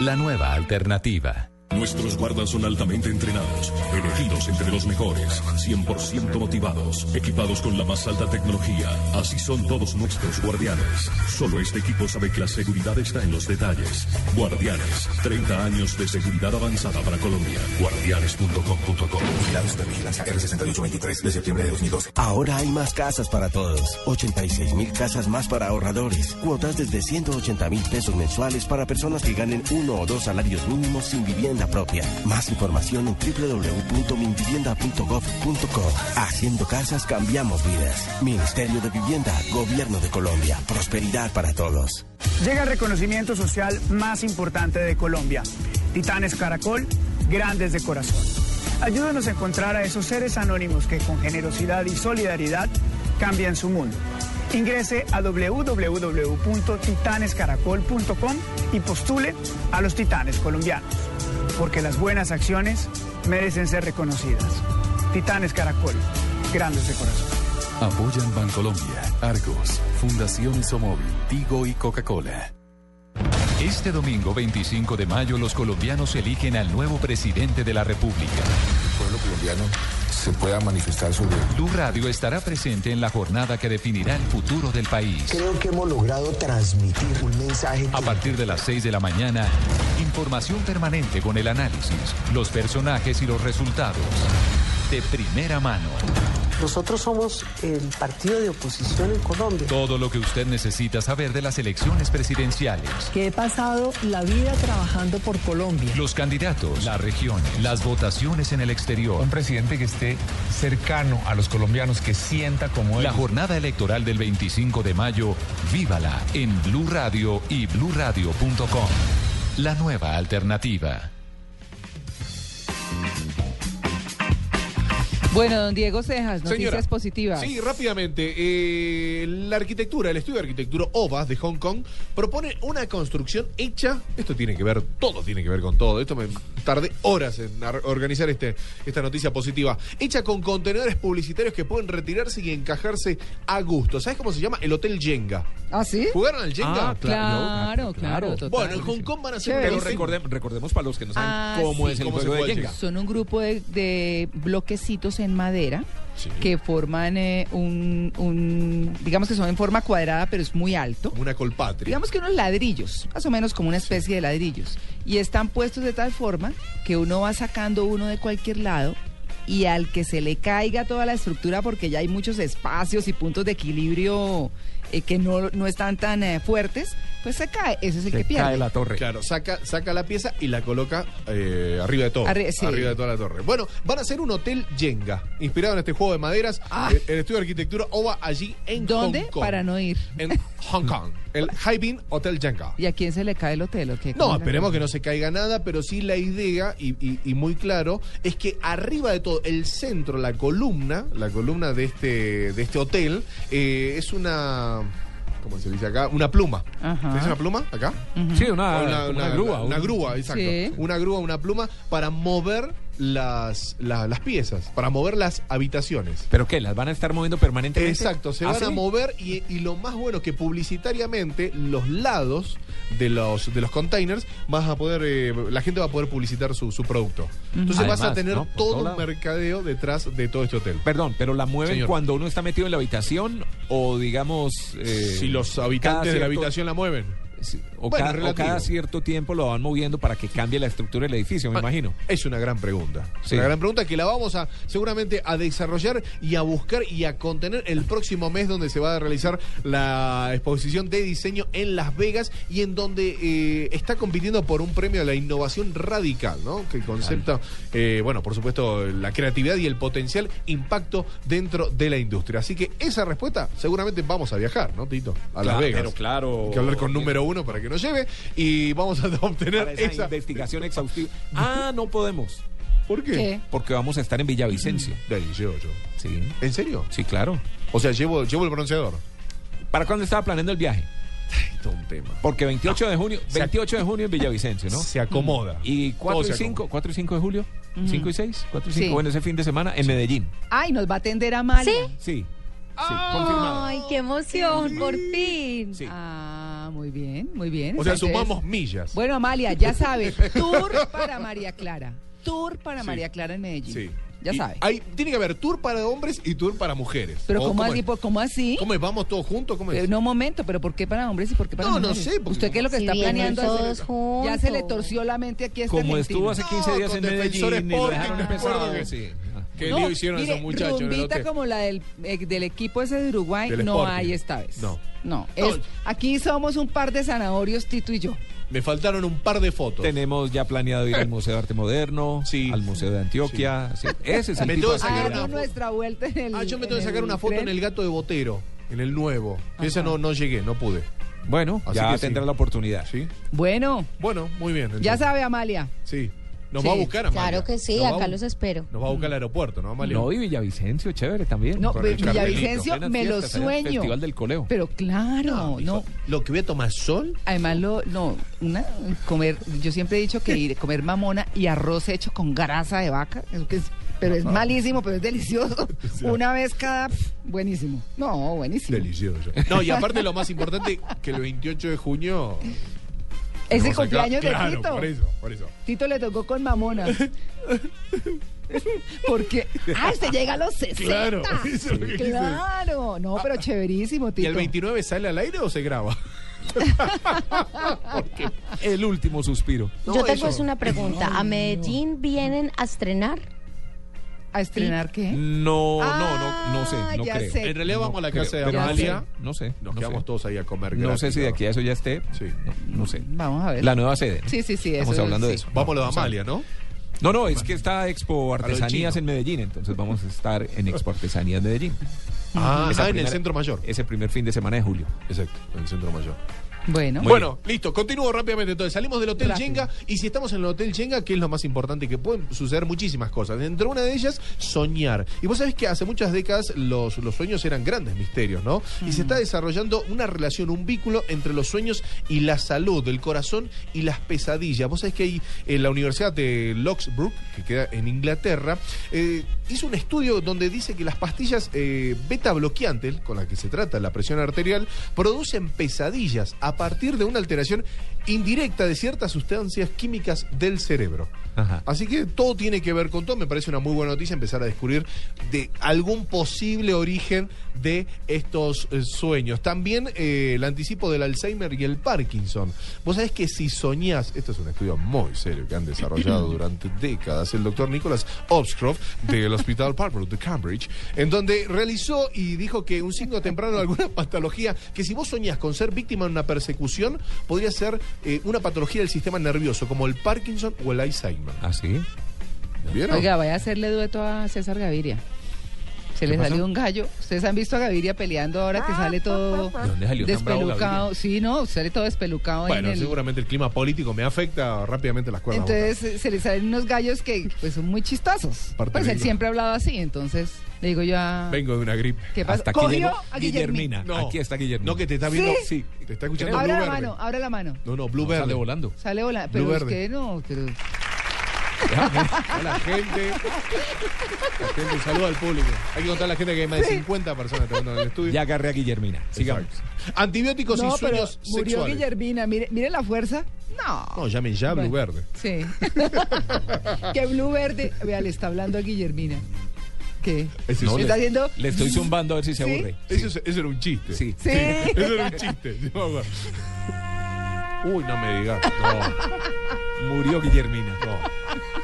La nueva alternativa. Nuestros guardas son altamente entrenados, elegidos entre los mejores, 100% motivados, equipados con la más alta tecnología. Así son todos nuestros guardianes. Solo este equipo sabe que la seguridad está en los detalles. Guardianes, 30 años de seguridad avanzada para Colombia. Guardianes.com.co. Vigilados de vigilancia R6823 de septiembre de 2012. Ahora hay más casas para todos. 86 mil casas más para ahorradores. Cuotas desde 180 mil pesos mensuales para personas que ganen uno o dos salarios mínimos sin vivienda propia. Más información en www.minvivienda.gov.co. Haciendo casas cambiamos vidas. Ministerio de Vivienda, Gobierno de Colombia. Prosperidad para todos. Llega el reconocimiento social más importante de Colombia. Titanes Caracol, grandes de corazón. Ayúdanos a encontrar a esos seres anónimos que con generosidad y solidaridad cambian su mundo. Ingrese a www.titanescaracol.com y postule a los titanes colombianos, porque las buenas acciones merecen ser reconocidas. Titanes Caracol, grandes de corazón. Apoyan Bancolombia, Argos, Fundación Isomóvil, Tigo y Coca-Cola. Este domingo 25 de mayo los colombianos eligen al nuevo presidente de la República. Colombiano se pueda manifestar sobre Blue Radio estará presente en la jornada que definirá el futuro del país. Creo que hemos logrado transmitir un mensaje. A partir de las 6 de la mañana, información permanente con el análisis, los personajes y los resultados. De primera mano. Nosotros somos el partido de oposición en Colombia. Todo lo que usted necesita saber de las elecciones presidenciales. Que he pasado la vida trabajando por Colombia. Los candidatos, las regiones, las votaciones en el exterior. Un presidente que esté cercano a los colombianos, que sienta como él. La jornada electoral del 25 de mayo, vívala en Blue Radio y bluradio.com. La nueva alternativa. Bueno, don Diego Cejas, noticias Señora, positivas. Sí, rápidamente. eh, la arquitectura, el estudio de arquitectura OVA de Hong Kong propone una construcción hecha. Esto tiene que ver, todo tiene que ver con todo. Esto me tardé horas en ar- organizar este, esta noticia positiva. Hecha con contenedores publicitarios que pueden retirarse y encajarse a gusto. ¿Sabes cómo se llama? El Hotel Jenga. ¿Ah, sí? ¿Jugaron al Jenga? Ah, claro, Claro, claro, total. Bueno, en Hong Kong van a hacer Chévere. Pero recordemos, recordemos para los que no saben Ah, cómo sí. es el ¿Cómo juego de Jenga. Son un grupo de, de bloquecitos en madera Sí. que forman eh, un, un- digamos que son en forma cuadrada, pero es muy alto. Una colpatria. Digamos que unos ladrillos, más o menos como una especie de ladrillos. Y están puestos de tal forma que uno va sacando uno de cualquier lado y al que se le caiga toda la estructura, porque ya hay muchos espacios y puntos de equilibrio eh, que no, no están tan eh, fuertes, pues se cae. Ese es el que pierde. torre. Claro, saca, saca la pieza y la coloca eh, arriba de todo. Arri- sí. Arriba de toda la torre. Bueno, van a hacer un hotel Jenga, inspirado en este juego de maderas. Ah. El, el estudio de arquitectura OVA allí en ¿Dónde? Hong Kong. Para no ir. En Hong Kong. El Haibin Hotel Jenga. ¿Y a quién se le cae el hotel o qué? No, ¿Cómo le- esperemos que no se caiga nada, pero sí la idea, y, y- y muy claro, es que arriba de todo, el centro, la columna, la columna de este, de este hotel, eh, es una. ¿Cómo se dice acá? Una pluma. Ajá. ¿Se dice una pluma acá? Sí, una, grúa. Una, un- grúa, exacto. Sí. Una grúa, una pluma para mover las, la- las piezas, para mover las habitaciones. ¿Pero qué? ¿Las van a estar moviendo permanentemente? Exacto, se ¿Ah, van a sí? mover y, y lo más bueno que publicitariamente los lados de los de los containers vas a poder eh, la gente va a poder publicitar su, su producto. Entonces vas a Además, tener ¿no? Por todo todo un lado. mercadeo detrás de todo este hotel. Perdón, pero la mueven Señor. cuando uno está metido en la habitación o digamos... eh, si los cada habitantes de la cierto- habitación la mueven. O, Bueno, cada, o cada cierto tiempo lo van moviendo para que cambie la estructura del edificio, me Ah, imagino. Es una gran pregunta. Sí. Una gran pregunta que la vamos a seguramente a desarrollar y a buscar y a contener el próximo mes donde se va a realizar la exposición de diseño en Las Vegas y en donde eh, está compitiendo por un premio a la innovación radical, ¿no? Que concepto, eh, bueno, por supuesto, la creatividad y el potencial impacto dentro de la industria. Así que esa respuesta seguramente vamos a viajar, ¿no, Tito? A Las Claro, Vegas. pero claro. Hay que hablar con número uno para que nos lleve y vamos a obtener Para esa, esa investigación exhaustiva. Ah, no podemos. ¿Por qué? ¿Qué? Porque vamos a estar en Villavicencio. De ahí llevo yo. Sí. ¿En serio? Sí, claro. O sea, llevo, llevo el bronceador. ¿Para cuándo estaba planeando el viaje? Todo un tema. Porque 28 de junio, Se ac- 28 de junio en Villavicencio, ¿no? Se acomoda. Y 4 Todo y se 5, 4 y 5 de julio, 5 y 6, 4 y 5, Sí. bueno, ese fin de semana en Medellín. Ay, nos va a atender Amalia. ¿Sí? Sí. Sí, confirmado. Ay, qué emoción, por fin. Sí. Ah, muy bien, muy bien. O sea, Entonces- sumamos millas. Bueno, Amalia, ya sabe, tour para María Clara. Tour para Sí. María Clara en Medellín. Sí. Ya Y sabe. Hay, tiene que haber tour para hombres y tour para mujeres. Pero ¿O ¿cómo, así? es? ¿Por- ¿Cómo así? ¿Cómo es? ¿Vamos todos juntos? ¿Cómo es? Eh, no, un momento, pero ¿por qué para hombres y por qué para No, no mujeres? sé, porque ¿Usted qué es lo que Si está vienen planeando todos hacer? juntos. Ya se le torció la mente aquí a este Como estuvo hace 15 No, días en Medellín y lo dejaron que- Sí. Ah. ¿Qué No, lío hicieron mire, esos muchachos rumbita como la del, eh, del equipo ese de Uruguay Del no Sporting. hay esta vez. No. No, es- aquí somos un par de zanahorios, Tito y yo. Me faltaron un par de fotos. Tenemos ya planeado ir al Museo de Arte Moderno, Sí. al Museo de Antioquia. sí. Ese es el Me tipo tengo de sacar actividad. una nuestra vuelta en el Ah, yo me en tengo que sacar una foto tren. en el gato de Botero, en el nuevo. Ajá. Ese no, no llegué, no pude. Bueno, Así ya que sí. tendrá la oportunidad. ¿Sí? Bueno, Bueno, muy bien. ya sabe Amalia. Sí. Nos Sí. va a buscar, Amalia. Claro que sí, Nos acá a- los espero. Nos va a buscar al aeropuerto, ¿no, Amalia? No, y Villavicencio, chévere también. No, Villavicencio me lo fiestas, sueño. Festival del Coleo. Pero claro, no. Lo que voy a tomar sol. Además, lo, no, una, comer, yo siempre he dicho que ir, comer mamona y arroz hecho con grasa de vaca, eso que es- pero es malísimo, pero es delicioso. Una vez cada, buenísimo. No, buenísimo. Delicioso. No, y aparte lo más importante, que el 28 de junio... Es el cumpleaños de claro, Tito. por eso, por eso. Tito le tocó con mamona. Porque, ah, usted llega a los 60. Claro, eso es lo que quise Claro, no, pero chéverísimo, ¿Y Tito. el 29 sale al aire o se graba? Porque El último suspiro. No, Yo tengo eso. es una pregunta. ¿A Medellín vienen a estrenar? ¿A estrenar qué? No, no, no, no sé, Ah, no ya creo. sé. En realidad vamos a la creo, casa de pero Amalia. sé, No sé. Nos no quedamos sé. todos ahí a comer No gratis, sé si de aquí a eso ya esté. Sí. No, no sé. Vamos a ver. La nueva sede. ¿no? Sí, sí, sí. Estamos eso hablando de sí. eso. Vamos a lo de Amalia, ¿no? No, no, es que está Expo Artesanías chino. en Medellín, entonces vamos a estar en Expo Artesanías Medellín. Ah, Esa ah, en el primera- centro mayor. Ese primer fin de semana de julio. Exacto, en el centro mayor. Bueno, Bueno, listo, continúo rápidamente. Entonces, salimos del Hotel Rápido. Jenga y si estamos en el Hotel Jenga, ¿qué es lo más importante? Que pueden suceder muchísimas cosas. Dentro de una de ellas, soñar. Y vos sabés que hace muchas décadas los, los sueños eran grandes misterios, ¿no? Y se está desarrollando una relación, un vínculo entre los sueños y la salud, el corazón y las pesadillas. Vos sabés que hay en la Universidad de Locksbrook, que queda en Inglaterra, eh, hizo un estudio donde dice que las pastillas eh, beta bloqueantes, con las que se trata la presión arterial, producen pesadillas a partir de una alteración indirecta de ciertas sustancias químicas del cerebro. Ajá. Así que todo tiene que ver con todo. Me parece una muy buena noticia empezar a descubrir de algún posible origen de estos eh, sueños. También eh, el anticipo del Alzheimer y el Parkinson. Vos sabés que si soñás, esto es un estudio muy serio que han desarrollado durante décadas el doctor Nicholas Obscroft del Hospital Parkwood de Cambridge, en donde realizó y dijo que un signo temprano de alguna patología, que si vos soñás con ser víctima de una persecución, podría ser eh, una patología del sistema nervioso, como el Parkinson o el Alzheimer. ¿Ah, sí? ¿Vieron? Oiga, vaya a hacerle dueto a César Gaviria. Se le pasó? salió un gallo. Ustedes han visto a Gaviria peleando ahora que sale todo ¿De dónde salió tan bravo despelucado. Sí, no, sale todo despelucado Bueno, en el. seguramente el clima político me afecta rápidamente las cuerdas. Entonces se le salen unos gallos que pues son muy chistosos. Aparte pues él vengo- siempre ha hablado así, entonces le digo yo a... Vengo de una gripe. ¿Qué pasa? Hasta aquí Cogió a Guillermina. Guillermina. Aquí está Guillermina. No, que te está viendo. ¿Sí? Te está escuchando Abra Blue la Verde. mano, abra la mano. No, no, Blue No, Verde. sale volando. Sale volando. Blue Pero es verde. que no, pero... A la gente. La gente, un saludo al público. Hay que contar a la gente que hay más de 50 personas trabajando en el estudio. Ya agarré a Guillermina. Sigamos. Antibióticos No, y pero sueños murió sexuales. Guillermina. Mire, mire la fuerza. No. No, llamen ya Blue Bueno. Verde. Sí. que Blue Verde. Vea, le está hablando a Guillermina. ¿Qué? Ese No, le, está haciendo- le estoy zumbando a ver si se ¿Sí? aburre. Eso, es- eso era un chiste. Sí. Sí. Eso era un chiste. Uy, no me digas. No. Murió Guillermina. No,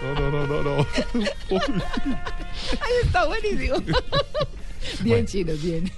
no, no, no, no. Ay, está buenísimo. bien, chinos, bien.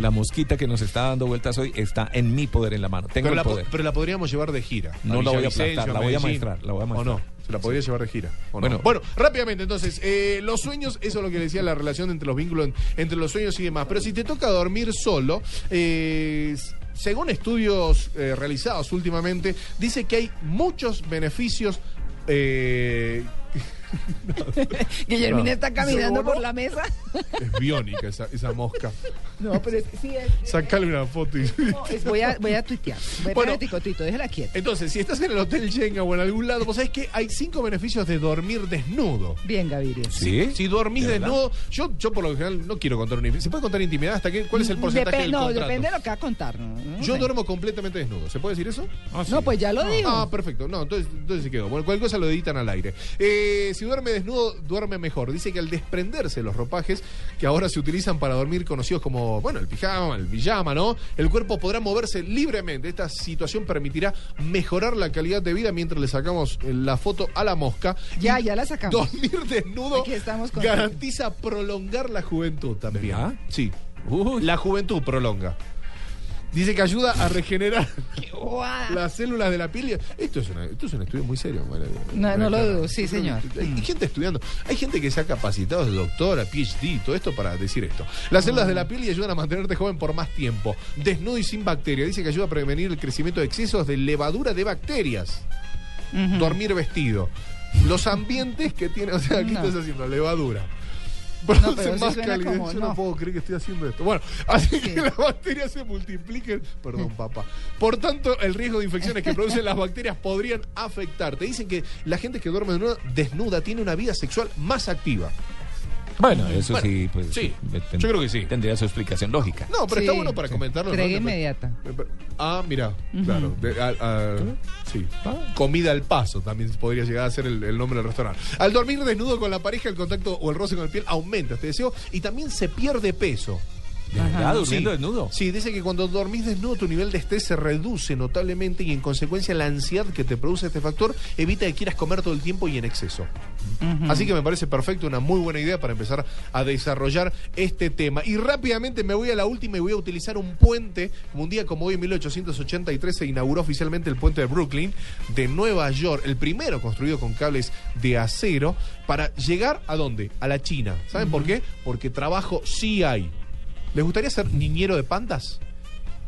La mosquita que nos está dando vueltas hoy está en mi poder en la mano. Tengo Pero el la, po- poder. pero la podríamos llevar de gira. No la voy a aplastar, la voy a maestrar, la voy a ¿O maestrar. no? Se la podría llevar de gira. ¿o no? Bueno. bueno, rápidamente, entonces, eh, los sueños, eso es lo que decía la relación entre los vínculos en- entre los sueños y demás. Pero si te toca dormir solo, eh, según estudios eh, realizados últimamente, dice que hay muchos beneficios. Eh, Guillermina No. está caminando por la mesa. es biónica esa, esa mosca. No, pero es que sí es. Sacale una foto y. no, es- voy, a, voy a tuitear. Voy a Bueno. poner ticotito, déjela quieta. Entonces, si estás en el Hotel Jenga o en algún lado, vos sabés que hay cinco beneficios de dormir desnudo. Bien, Gaviria. ¿Sí? Si dormís ¿De verdad? desnudo, yo, yo por lo general no quiero contar una intimidad. ¿Se puede contar intimidad hasta qué? ¿Cuál es el porcentaje Depe- del no, contrato? depende de lo que va a contar. No, No Yo sé. duermo completamente desnudo. ¿Se puede decir eso? No, pues ya lo dijo. Ah, perfecto. No, entonces, entonces se quedó. Bueno, cualquier cosa lo editan al aire. Eh, si duerme desnudo, duerme mejor. Dice que al desprenderse los ropajes que ahora se utilizan para dormir, conocidos como, bueno, el pijama, el pijama, ¿no? El cuerpo podrá moverse libremente. Esta situación permitirá mejorar la calidad de vida mientras le sacamos eh, la foto a la mosca. Ya, Y ya la sacamos. Dormir desnudo garantiza prolongar la juventud también. ¿Verdad? Sí. La juventud prolonga. Dice que ayuda a regenerar las células de la piel. Esto es, una- esto es un estudio muy serio. María- No, no lo dudo, sí, señor. Hay, hay gente estudiando. Hay gente que se ha capacitado de doctora, PhD, todo esto para decir esto. Las células de la piel y ayudan a mantenerte joven por más tiempo. Desnudo y sin bacterias. Dice que ayuda a prevenir el crecimiento de excesos de levadura de bacterias. Dormir vestido. Los ambientes que tiene. O sea, ¿qué No. estás haciendo? Levadura. Produce sí más calidez. como, Yo no. no. puedo creer que estoy haciendo esto. Bueno, así que las bacterias se multipliquen. Perdón, papá. Por tanto, el riesgo de infecciones que producen las bacterias podrían afectarte. Dicen que la gente que duerme desnuda tiene una vida sexual más activa. Bueno, eso Bueno, sí, pues. sí, eh, ten- yo creo que sí. Tendría su explicación lógica. No, pero Sí, está bueno para sí. comentarlo. Entrega inmediata. Ah, mira, claro. de- a- a- sí. Comida al paso también podría llegar a ser el, el nombre del restaurante. Al dormir desnudo con la pareja, el contacto o el roce con la piel aumenta este deseo y también se pierde peso. ¿De verdad? ¿Durmiendo Sí. desnudo? Sí, dice que cuando dormís desnudo tu nivel de estrés se reduce notablemente y en consecuencia la ansiedad que te produce este factor evita que quieras comer todo el tiempo y en exceso. Así que me parece perfecto, una muy buena idea para empezar a desarrollar este tema. Y rápidamente me voy a la última y voy a utilizar un puente, como un día como hoy en 1883 se inauguró oficialmente el puente de Brooklyn de Nueva York, el primero construido con cables de acero para llegar a dónde? A la China. ¿Saben por qué? Porque trabajo sí hay. ¿Les gustaría ser niñero de pandas?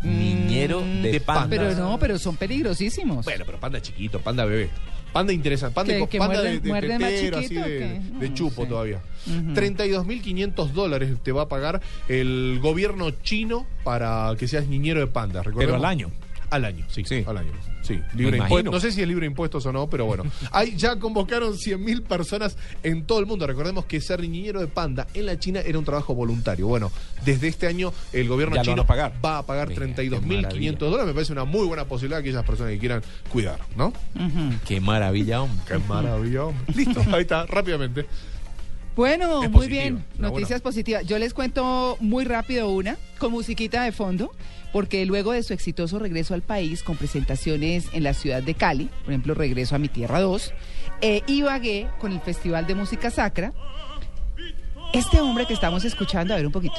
Niñero de, de panda. Pero no, pero son peligrosísimos. Bueno, pero panda chiquito, panda bebé. Panda interesante, panda, ¿Que- de- que panda muerden- de, de tetero, así de, o qué? de No chupo sé. todavía. Ujú. 32.500 dólares te va a pagar el gobierno chino para que seas niñero de panda. Pero al año. Al año, sí, Sí. al año. Sí, libre impuestos. No sé si es libre de impuestos o no, pero bueno. Hay, ya convocaron 100.000 personas en todo el mundo. Recordemos que ser niñero de panda en la China era un trabajo voluntario. Bueno, desde este año el gobierno Ya chino a pagar. va a pagar Venga, qué 32.500 maravilla. dólares. Me parece una muy buena posibilidad que aquellas personas que quieran cuidar, ¿no? Qué maravilla, hombre. Qué maravilla. hombre. Listo, ahí está, rápidamente. Bueno, Es muy positiva, bien. Noticias positivas. Yo les cuento muy rápido una, con musiquita de fondo, porque luego de su exitoso regreso al país, con presentaciones en la ciudad de Cali, por ejemplo, Regreso a mi Tierra 2, eh, Ibagué con el Festival de Música Sacra, este hombre que estamos escuchando, a ver un poquito.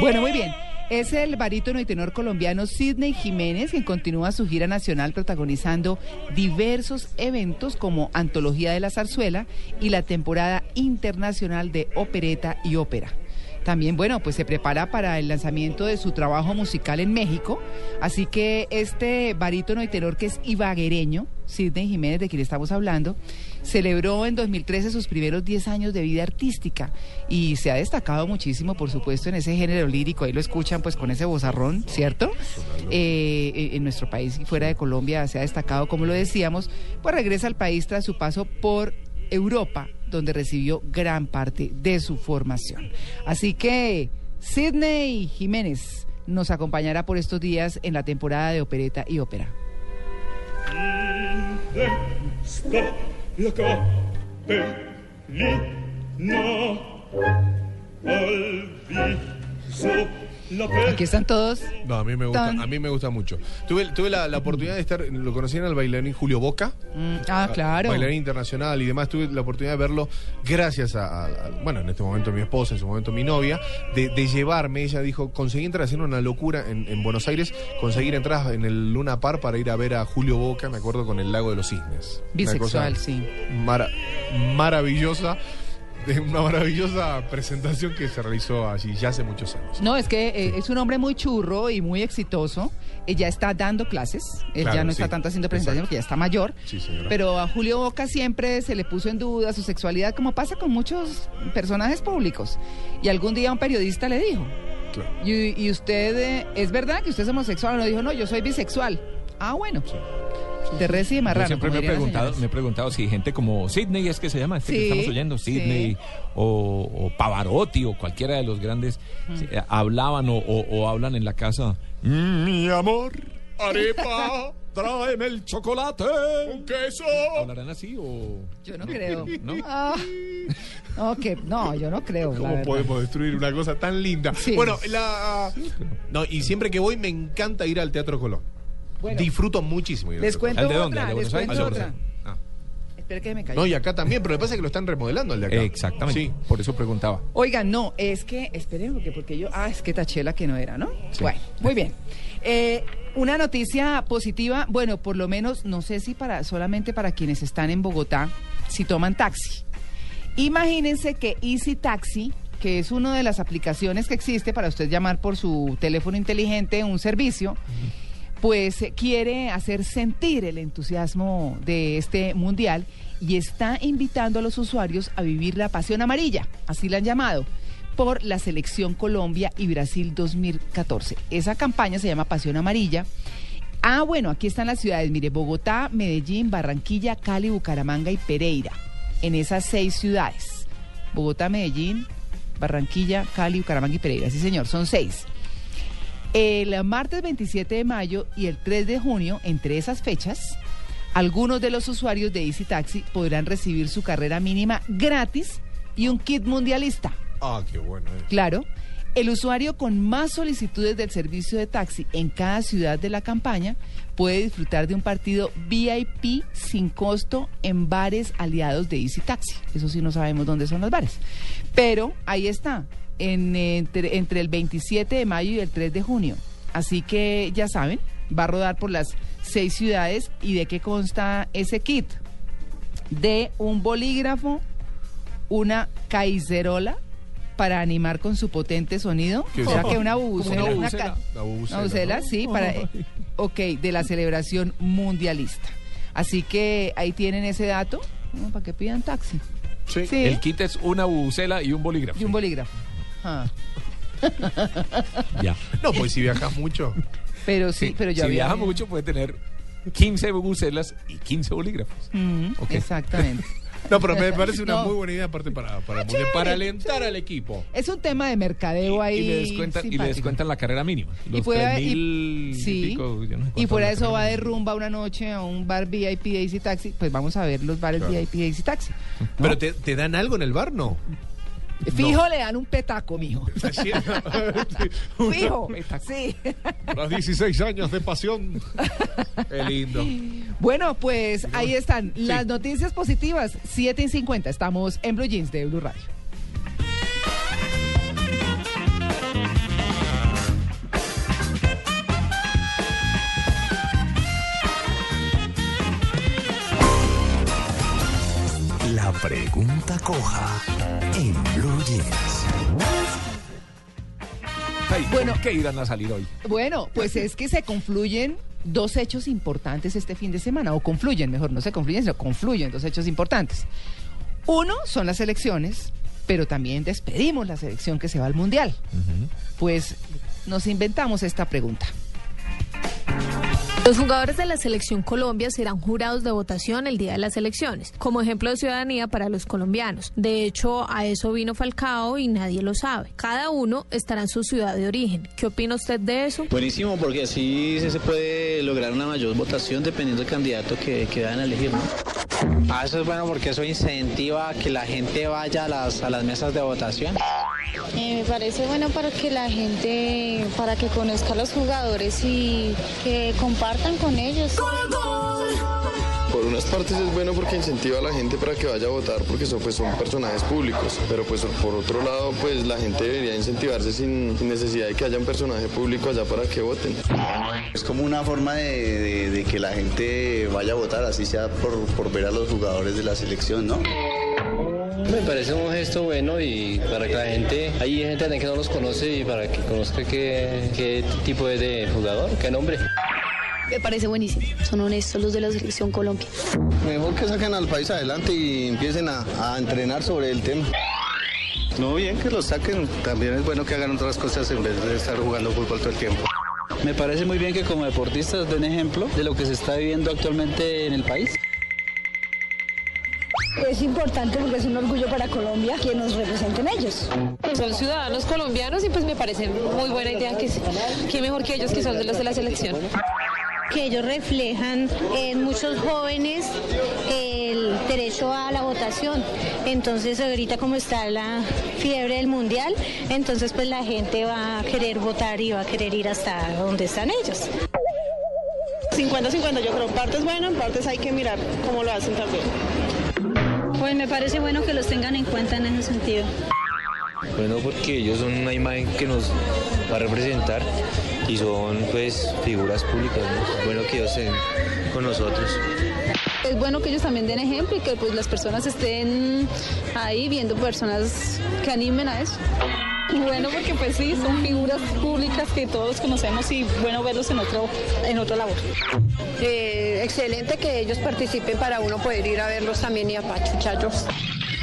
Bueno, muy bien. Es el barítono y tenor colombiano Sidney Jiménez, quien continúa su gira nacional protagonizando diversos eventos como Antología de la Zarzuela y la temporada internacional de opereta y ópera. También, bueno, pues se prepara para el lanzamiento de su trabajo musical en México. Así que este barítono y tenor que es ibaguereño, Sidney Jiménez, de quien estamos hablando, celebró en 2013 sus primeros 10 años de vida artística y se ha destacado muchísimo, por supuesto, en ese género lírico. Ahí lo escuchan pues con ese bozarrón, ¿cierto? Eh, en nuestro país y fuera de Colombia se ha destacado, como lo decíamos, pues regresa al país tras su paso por Europa, donde recibió gran parte de su formación. Así que Sidney Jiménez nos acompañará por estos días en la temporada de opereta y ópera. la cappellina al viso Aquí están todos. No, a mí me gusta, a mí me gusta mucho. Tuve, tuve la, la oportunidad de estar, lo conocían al bailarín Julio Boca. Mm, ah, claro. Bailarín internacional y demás. Tuve la oportunidad de verlo gracias a, bueno, en este momento mi esposa, en su momento mi novia, de, de llevarme. Ella dijo, conseguí entrar haciendo una locura en, en Buenos Aires, conseguir entradas en el Luna Par para ir a ver a Julio Boca, me acuerdo, con el Lago de los Cisnes. Una Bisexual, cosa sí. mara- maravillosa. De una maravillosa presentación que se realizó allí ya hace muchos años. No, es que eh, es un hombre muy churro y muy exitoso. Ella está dando clases. Él Claro, ya no sí. está tanto haciendo presentaciones porque ya está mayor. Sí, señora. Pero a Julio Boca siempre se le puso en duda su sexualidad, como pasa con muchos personajes públicos. Y algún día un periodista le dijo, Claro. ¿y, y usted eh, es verdad que usted es homosexual? No dijo, no, yo soy bisexual. Ah, bueno. De res y de Yo marrano. siempre me he, preguntado, me he preguntado si gente como Sidney es que se llama, este Sí, que estamos oyendo, sí. Sidney o, o Pavarotti o cualquiera de los grandes, si, eh, hablaban o, o- o hablan en la casa. "Mm, Mi amor, arepa, tráeme el chocolate. Un queso. ¿Hablarán así o...? Yo no creo. ¿No? Ah, no, yo no creo. ¿Cómo podemos destruir una cosa tan linda? Sí. Bueno, la. No, y siempre que voy me encanta ir al Teatro Colón. Bueno. Disfruto muchísimo. Les cuento ¿Al de dónde? otra, ¿Al de les Aires? otra. Ah. Espera que me caiga. No, y acá también, pero lo que pasa es que lo están remodelando el de acá. Exactamente, Sí. por eso preguntaba. Oigan, no, es que, esperen, porque, porque yo, ah, es que tachela que no era, ¿no? Bueno, muy bien. Eh, una noticia positiva, bueno, por lo menos, no sé si para solamente para quienes están en Bogotá, si toman taxi. Imagínense que Easy Taxi, que es una de las aplicaciones que existe para usted llamar por su teléfono inteligente un servicio, pues quiere hacer sentir el entusiasmo de este mundial y está invitando a los usuarios a vivir la pasión amarilla, así la han llamado, por la selección Colombia y Brasil 2014. Esa campaña se llama Pasión Amarilla. Ah, bueno, aquí están las ciudades, mire, Bogotá, Medellín, Barranquilla, Cali, Bucaramanga y Pereira, en esas seis ciudades. Bogotá, Medellín, Barranquilla, Cali, Bucaramanga y Pereira, sí señor, son seis. El martes 27 de mayo y el 3 de junio, entre esas fechas, algunos de los usuarios de Easy Taxi podrán recibir su carrera mínima gratis y un kit mundialista. Ah, qué bueno. eh. Claro, el usuario con más solicitudes del servicio de taxi en cada ciudad de la campaña puede disfrutar de un partido VIP sin costo en bares aliados de Easy Taxi. Eso sí no sabemos dónde son los bares. Pero ahí está, en, entre, entre el 27 de mayo y el 3 de junio. Así que ya saben, va a rodar por las seis ciudades y de qué consta ese kit. De un bolígrafo, una caicerola para animar con su potente sonido. ¿Qué O es sea eso? que una bubucela. una una bubucela. ca- La bubucela, una bubucela, ¿no? sí, para, eh, ok, de la celebración mundialista. Así que ahí tienen ese dato, ¿no? para que pidan taxi. Sí. Sí. El kit es una bucela y un bolígrafo. Y un bolígrafo. Ah. Ya. No, pues si viajas mucho. Pero sí, pero yo si viaja mucho puede tener 15 bucelas y 15 bolígrafos. Mm. Exactamente. No, pero me parece una No. muy buena idea aparte para, para, Chévere, alentar al equipo. Es un tema de mercadeo ahí. Y le descuentan, y le simpático. descuentan la carrera mínima. Los puede- 3.000 y sí, pico, yo no sé y fuera de eso va de rumba una noche a un bar VIP de Easy Taxi, pues vamos a ver los bares Claro. VIP de Easy Taxi. ¿Pero te, te dan algo en el bar? No. Fijo le dan un petaco, mijo. Fijo, sí. Los 16 años de pasión. Qué lindo. Bueno, pues ahí están las noticias positivas. 7 y 50. Estamos en Blue Jeans de Blue Radio. La pregunta coja en Blue Jeans. Bueno. ¿Qué irán a salir hoy? Bueno, pues es que se confluyen dos hechos importantes este fin de semana, o confluyen, mejor, no se confluyen, sino confluyen dos hechos importantes. Uno son las elecciones, pero también despedimos la selección que se va al Mundial. Pues nos inventamos esta pregunta. Los jugadores de la selección Colombia serán jurados de votación el día de las elecciones, como ejemplo de ciudadanía para los colombianos. De hecho, a eso vino Falcao y nadie lo sabe. Cada uno estará en su ciudad de origen. ¿Qué opina usted de eso? Buenísimo, porque así se puede lograr una mayor votación dependiendo del candidato que, que vayan a elegir. ¿no? Ah, eso es bueno porque eso incentiva a que la gente vaya a las, a las mesas de votación. Eh, me parece bueno para que la gente, para que conozca a los jugadores y que compartan con ellos. Por unas partes es bueno porque incentiva a la gente para que vaya a votar porque son, pues, son personajes públicos, pero pues por otro lado pues la gente debería incentivarse sin, sin necesidad de que haya un personaje público allá para que voten. Es como una forma de, de- de que la gente vaya a votar, así sea por, por ver a los jugadores de la selección, ¿no? Me parece un gesto bueno y para que la gente, hay gente que no los conoce y para que conozca qué, qué tipo es de jugador, qué nombre. Me parece buenísimo. Son honestos los de la selección Colombia. Mejor que saquen al país adelante y empiecen a, a entrenar sobre el tema. No, bien que los saquen. También es bueno que hagan otras cosas en vez de estar jugando fútbol todo el tiempo. Me parece muy bien que como deportistas den ejemplo de lo que se está viviendo actualmente en el país. Es importante porque es un orgullo para Colombia que nos representen ellos. Son ciudadanos colombianos y pues me parece muy buena idea que, que mejor que ellos que son de los de la selección. Que ellos reflejan en muchos jóvenes el derecho a la votación. Entonces ahorita como está la fiebre del mundial, entonces pues la gente va a querer votar y va a querer ir hasta donde están ellos. 50-50, yo creo. Partes bueno, en partes hay que mirar cómo lo hacen también. Pues me parece bueno que los tengan en cuenta en ese sentido. Bueno, porque ellos son una imagen que nos va a representar y son pues figuras públicas, ¿no? Bueno que ellos estén con nosotros. Es bueno que ellos también den ejemplo y que pues las personas estén ahí viendo personas que animen a eso. Bueno, porque pues sí, son figuras públicas que todos conocemos y bueno verlos en otro, en otra labor. Eh, excelente que ellos participen para uno poder ir a verlos también y apachucharlos.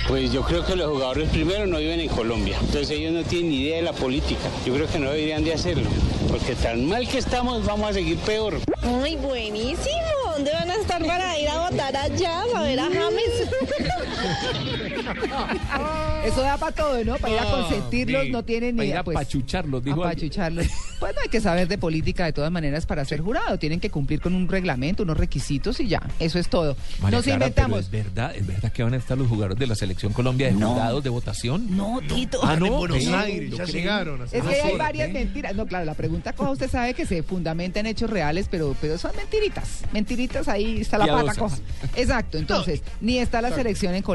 Pues yo creo que los jugadores primero no viven en Colombia, entonces ellos no tienen ni idea de la política. Yo creo que no deberían de hacerlo, porque tan mal que estamos vamos a seguir peor. Muy buenísimo. ¿Dónde van a estar para ir a votar allá, a ver a James? Eso da para todo, ¿no? Para ir a Ah, consentirlos, sí. no tienen ni Para idea. a pues, pachucharlos, dijo alguien. Apachucharlos. Pues no hay que saber de política de todas maneras para ser jurado. Tienen que cumplir con un reglamento, unos requisitos y ya. Eso es todo. María Nos Clara, inventamos. pero es verdad, es verdad que van a estar los jugadores de la selección Colombia de jurados de votación. No, Tito. Ah, no, En Buenos Sí, Aires, ya creen. llegaron. Es que hay varias mentiras. No, claro, la pregunta coja usted sabe que se fundamenta en hechos reales, pero, pero son mentiritas. Mentiritas, ahí está la pata coja. Exacto, entonces, ni está la selección en Colombia,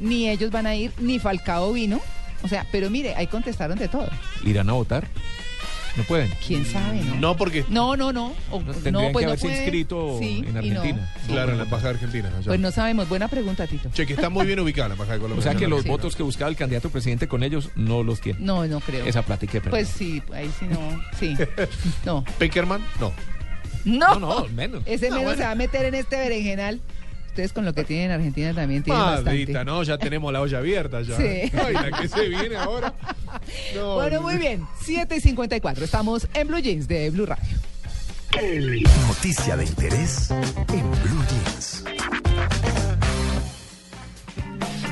ni ellos van a ir, ni Falcao vino. O sea, pero mire, ahí contestaron de todo. ¿Irán a votar? No pueden. ¿Quién sabe, no? No, porque. No, no, no. O- Tendrían no, pues que no haberse puede. inscrito Sí, en no. Argentina. Claro, en la embajada argentina. allá. Pues no sabemos. Buena pregunta, Tito. Che, que está muy bien ubicada la embajada de Colombia. O sea que los Sí. votos que buscaba el candidato presidente con ellos no los tiene. No, no creo. Esa plática de Pues sí, ahí sí no. Sí. No. Peckerman, no. No, No, no, menos. Ese No, menos bueno. se va a meter en este berenjenal. Ustedes con lo que tienen en Argentina también tienen Madrita, bastante. ¿no? Ya tenemos la olla abierta ya. Sí. Ay, la que se viene ahora. No, Bueno, muy bien. 7 y 54. Estamos en Blue Jeans de Blue Radio. Noticia de interés en Blue Jeans.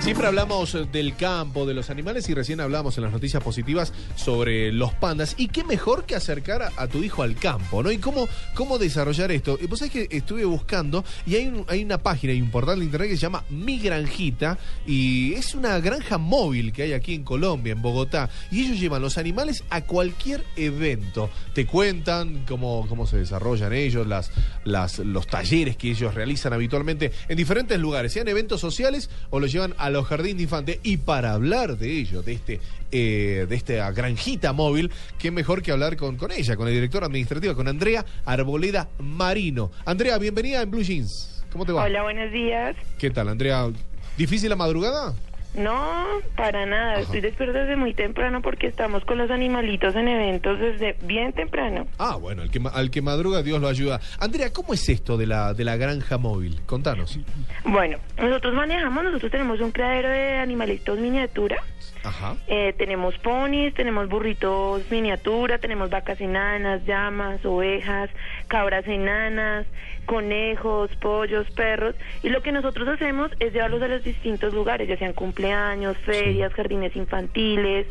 Siempre hablamos eh, del campo, de los animales y recién hablamos en las noticias positivas sobre los pandas. Y qué mejor que acercar a, tu hijo al campo, ¿no? Y cómo, cómo desarrollar esto. Y Vos sabés que estuve buscando y hay, hay una página portal de internet que se llama Mi Granjita y es una granja móvil que hay aquí en Colombia, en Bogotá. Y ellos llevan los animales a cualquier evento. Te cuentan cómo, cómo se desarrollan ellos, las, las, los talleres que ellos realizan habitualmente en diferentes lugares, sean eventos sociales o los llevan a los jardines de infantes. Y para hablar de ello, de este eh, de esta granjita móvil, qué mejor que hablar con, con ella, con la directora administrativa, con Andrea Arboleda Marino. Andrea, bienvenida en Blue Jeans. ¿Cómo te va? Hola, buenos días. ¿Qué tal, Andrea? ¿Difícil la madrugada? No, para nada. Estoy despierta desde muy temprano porque estamos con los animalitos en eventos desde bien temprano. Ah, bueno, al que, al que madruga Dios lo ayuda. Andrea, ¿cómo es esto de la, de la granja móvil? Contanos. Bueno, nosotros manejamos, nosotros tenemos un criadero de animalitos miniatura. Ajá. Eh, tenemos ponis, tenemos burritos miniatura, tenemos vacas enanas, llamas, ovejas, cabras enanas, conejos, pollos, perros. Y lo que nosotros hacemos es llevarlos a los distintos lugares, ya sean cumpleaños, ferias, jardines infantiles,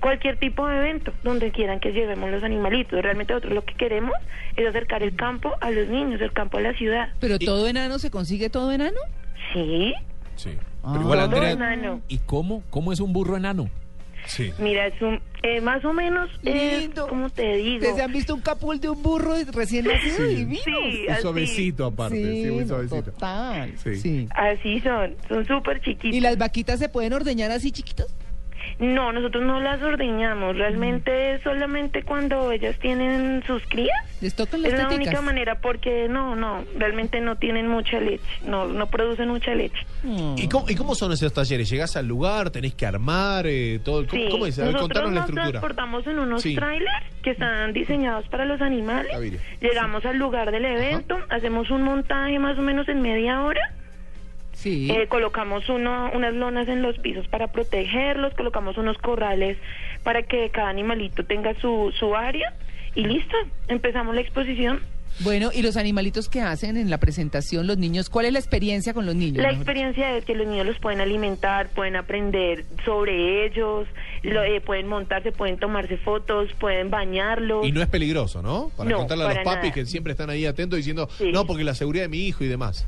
cualquier tipo de evento donde quieran que llevemos los animalitos. Realmente nosotros lo que queremos es acercar el campo a los niños, el campo a la ciudad. ¿Pero todo enano se consigue todo enano? Sí. Sí. Pero igual, Todo Andrea- enano. ¿Y cómo? ¿Cómo es un burro enano? Sí. Mira, es un, eh, más o menos, es, como te digo? ¿Ustedes han visto un capul de un burro recién nacido divino? Sí, Y así. suavecito aparte, sí, muy suavecito. Total. Sí. Sí. Así son, son súper chiquitos. ¿Y las vaquitas se pueden ordeñar así chiquitas? No, nosotros no las ordeñamos, realmente es solamente cuando ellas tienen sus crías. Les tocan las Es la teticas. única manera porque no, no, realmente no tienen mucha leche, no, no producen mucha leche. ¿Y cómo, ¿Y cómo son esos talleres? ¿Llegás al lugar? ¿Tenés que armar? Eh, todo, ¿cómo, Sí, cómo es? A ver, nosotros contanos la nos estructura. transportamos en unos Sí. trailers que están diseñados para los animales. Gaviria. Llegamos al lugar del evento, hacemos un montaje más o menos en media hora. Sí. Eh, colocamos uno, unas lonas en los pisos para protegerlos, colocamos unos corrales para que cada animalito tenga su, su área y listo, empezamos la exposición. Bueno, ¿y los animalitos que hacen en la presentación los niños? ¿Cuál es la experiencia con los niños? La experiencia es que los niños los pueden alimentar, pueden aprender sobre ellos, lo- eh, pueden montarse, pueden tomarse fotos, pueden bañarlos. Y no es peligroso, ¿no? Para No, contarle a los papis nada. que siempre están ahí atentos diciendo, Sí. no, porque la seguridad de mi hijo y demás.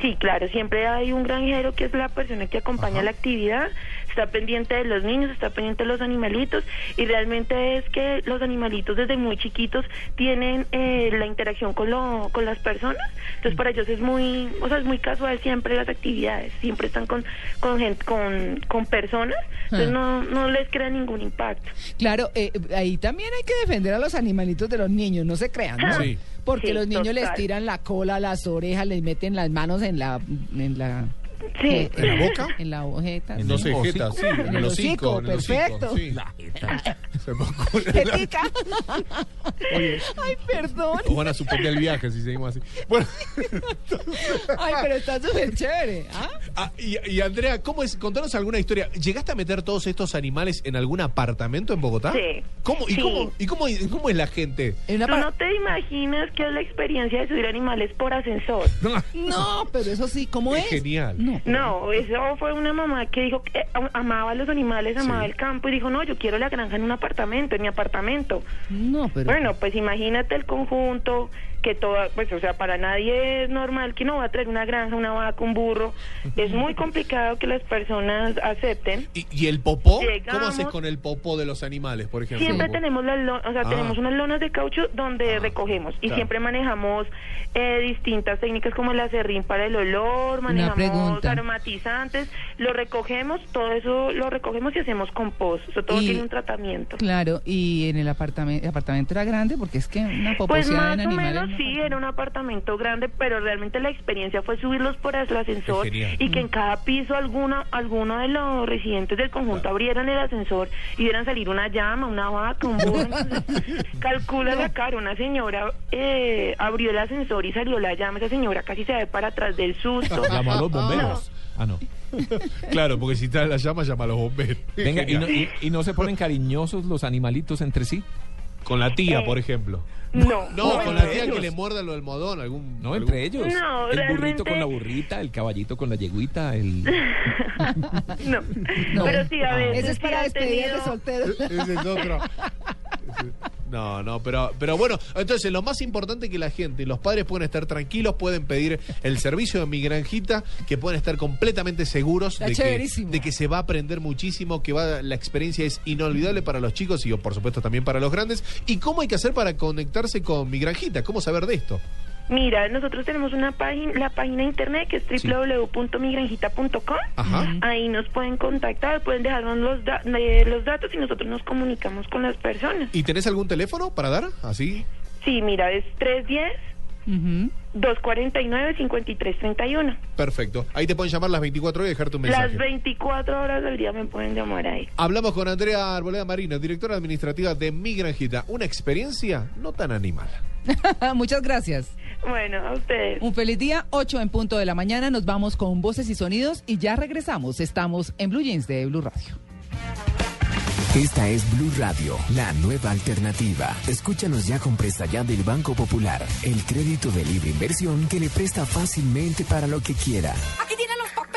Sí, claro, siempre hay un granjero que es la persona que acompaña la actividad, está pendiente de los niños, está pendiente de los animalitos y realmente es que los animalitos desde muy chiquitos tienen eh, la interacción con, lo, con las personas, entonces para ellos es muy, o sea, es muy casual siempre las actividades, siempre están con con gente, con, con personas, entonces Ah. no, no les crea ningún impacto. Claro, eh, ahí también hay que defender a los animalitos de los niños, no se crean, ¿no? Sí. Porque Sí, los niños les tiran la cola, las orejas, les meten las manos en la... En la Sí. eh, ¿En la boca? En la ojeta. No sé, jeta, sí, en el hocico, en perfecto. sí. Se me ocurre. Tetica. Oye. Ay, perdón. Nos van a suspender el viaje si seguimos así. Bueno, Ay, pero está súper chévere. ¿ah? ah, y, y Andrea, ¿cómo es? Contanos alguna historia. ¿Llegaste a meter todos estos animales en algún apartamento en Bogotá? Sí. ¿Cómo, y, Sí. cómo, ¿Y cómo, cómo es la gente? Tú no te imaginas que es la experiencia de subir animales por ascensor. No, pero eso sí, ¿cómo es? Genial. No. No, eso fue una mamá que dijo que am- amaba a los animales, amaba Sí. el campo y dijo, no, yo quiero la granja en un apartamento, en mi apartamento. No, pero... Bueno, pues imagínate el conjunto, que toda, pues o sea, para nadie es normal que no va a traer una granja, una vaca, un burro. Es muy complicado que las personas acepten. ¿Y, y el popó? ¿Cómo haces con el popó de los animales, por ejemplo? Siempre tenemos las lo- o sea, Ah. tenemos unas lonas de caucho donde recogemos y claro. siempre manejamos eh, distintas técnicas como el acerrín para el olor, manejamos aromatizantes, lo recogemos, todo eso lo recogemos y hacemos compost, eso todo Y- tiene un tratamiento. Claro, y en el apartamento, el apartamento era grande porque es que una Pues poposeada más en o animales. menos sí, era un apartamento grande, pero realmente la experiencia fue subirlos por el ascensor y que en cada piso alguna, alguno de los residentes del conjunto abrieran el ascensor y vieran salir una llama, una vaca, un burro. Entonces, Calcula la cara, una señora eh, abrió el ascensor y salió la llama, esa señora casi se ve para atrás del susto. Llamó a los bomberos. Ah, no. Claro, porque si está la llama, llama a los bomberos. Venga, ¿y no, y- y no se ponen cariñosos los animalitos entre sí? Con la tía, Eh, por ejemplo. No, No, con la tía que le muerda el almohadón, algún... No, algún- entre ellos. No, el burrito con la burrita, el caballito con la yeguita, el... no. No. pero sí a veces Ese es para despedidas de tenido- solteros. Ese es otro. Ese- No, no, pero, pero bueno, entonces lo más importante es que la gente los padres pueden estar tranquilos, pueden pedir el servicio de mi granjita, que pueden estar completamente seguros de que, de que se va a aprender muchísimo, que va la experiencia es inolvidable para los chicos y por supuesto también para los grandes. ¿Y cómo hay que hacer para conectarse con mi granjita? ¿Cómo saber de esto? Mira, nosotros tenemos una página, la página de internet que es www.migranjita.com. Ajá. Ahí nos pueden contactar, pueden dejarnos los, da- eh, los datos y nosotros nos comunicamos con las personas. ¿Y tenés algún teléfono para dar? Así. Sí, mira, es 310 249-5331. Perfecto. Ahí te pueden llamar las 24 horas y dejarte un mensaje. Las 24 horas del día me pueden llamar ahí. Hablamos con Andrea Arboleda Marino, directora administrativa de Mi Granjita. Una experiencia no tan animal. Muchas gracias. Bueno, a ustedes. Un feliz día, 8 en punto de la mañana. Nos vamos con voces y sonidos y ya regresamos. Estamos en Blue Jeans de Blue Radio. Esta es Blue Radio, la nueva alternativa. Escúchanos ya con presta ya del Banco Popular, el crédito de libre inversión que le presta fácilmente para lo que quiera. Aquí tienen los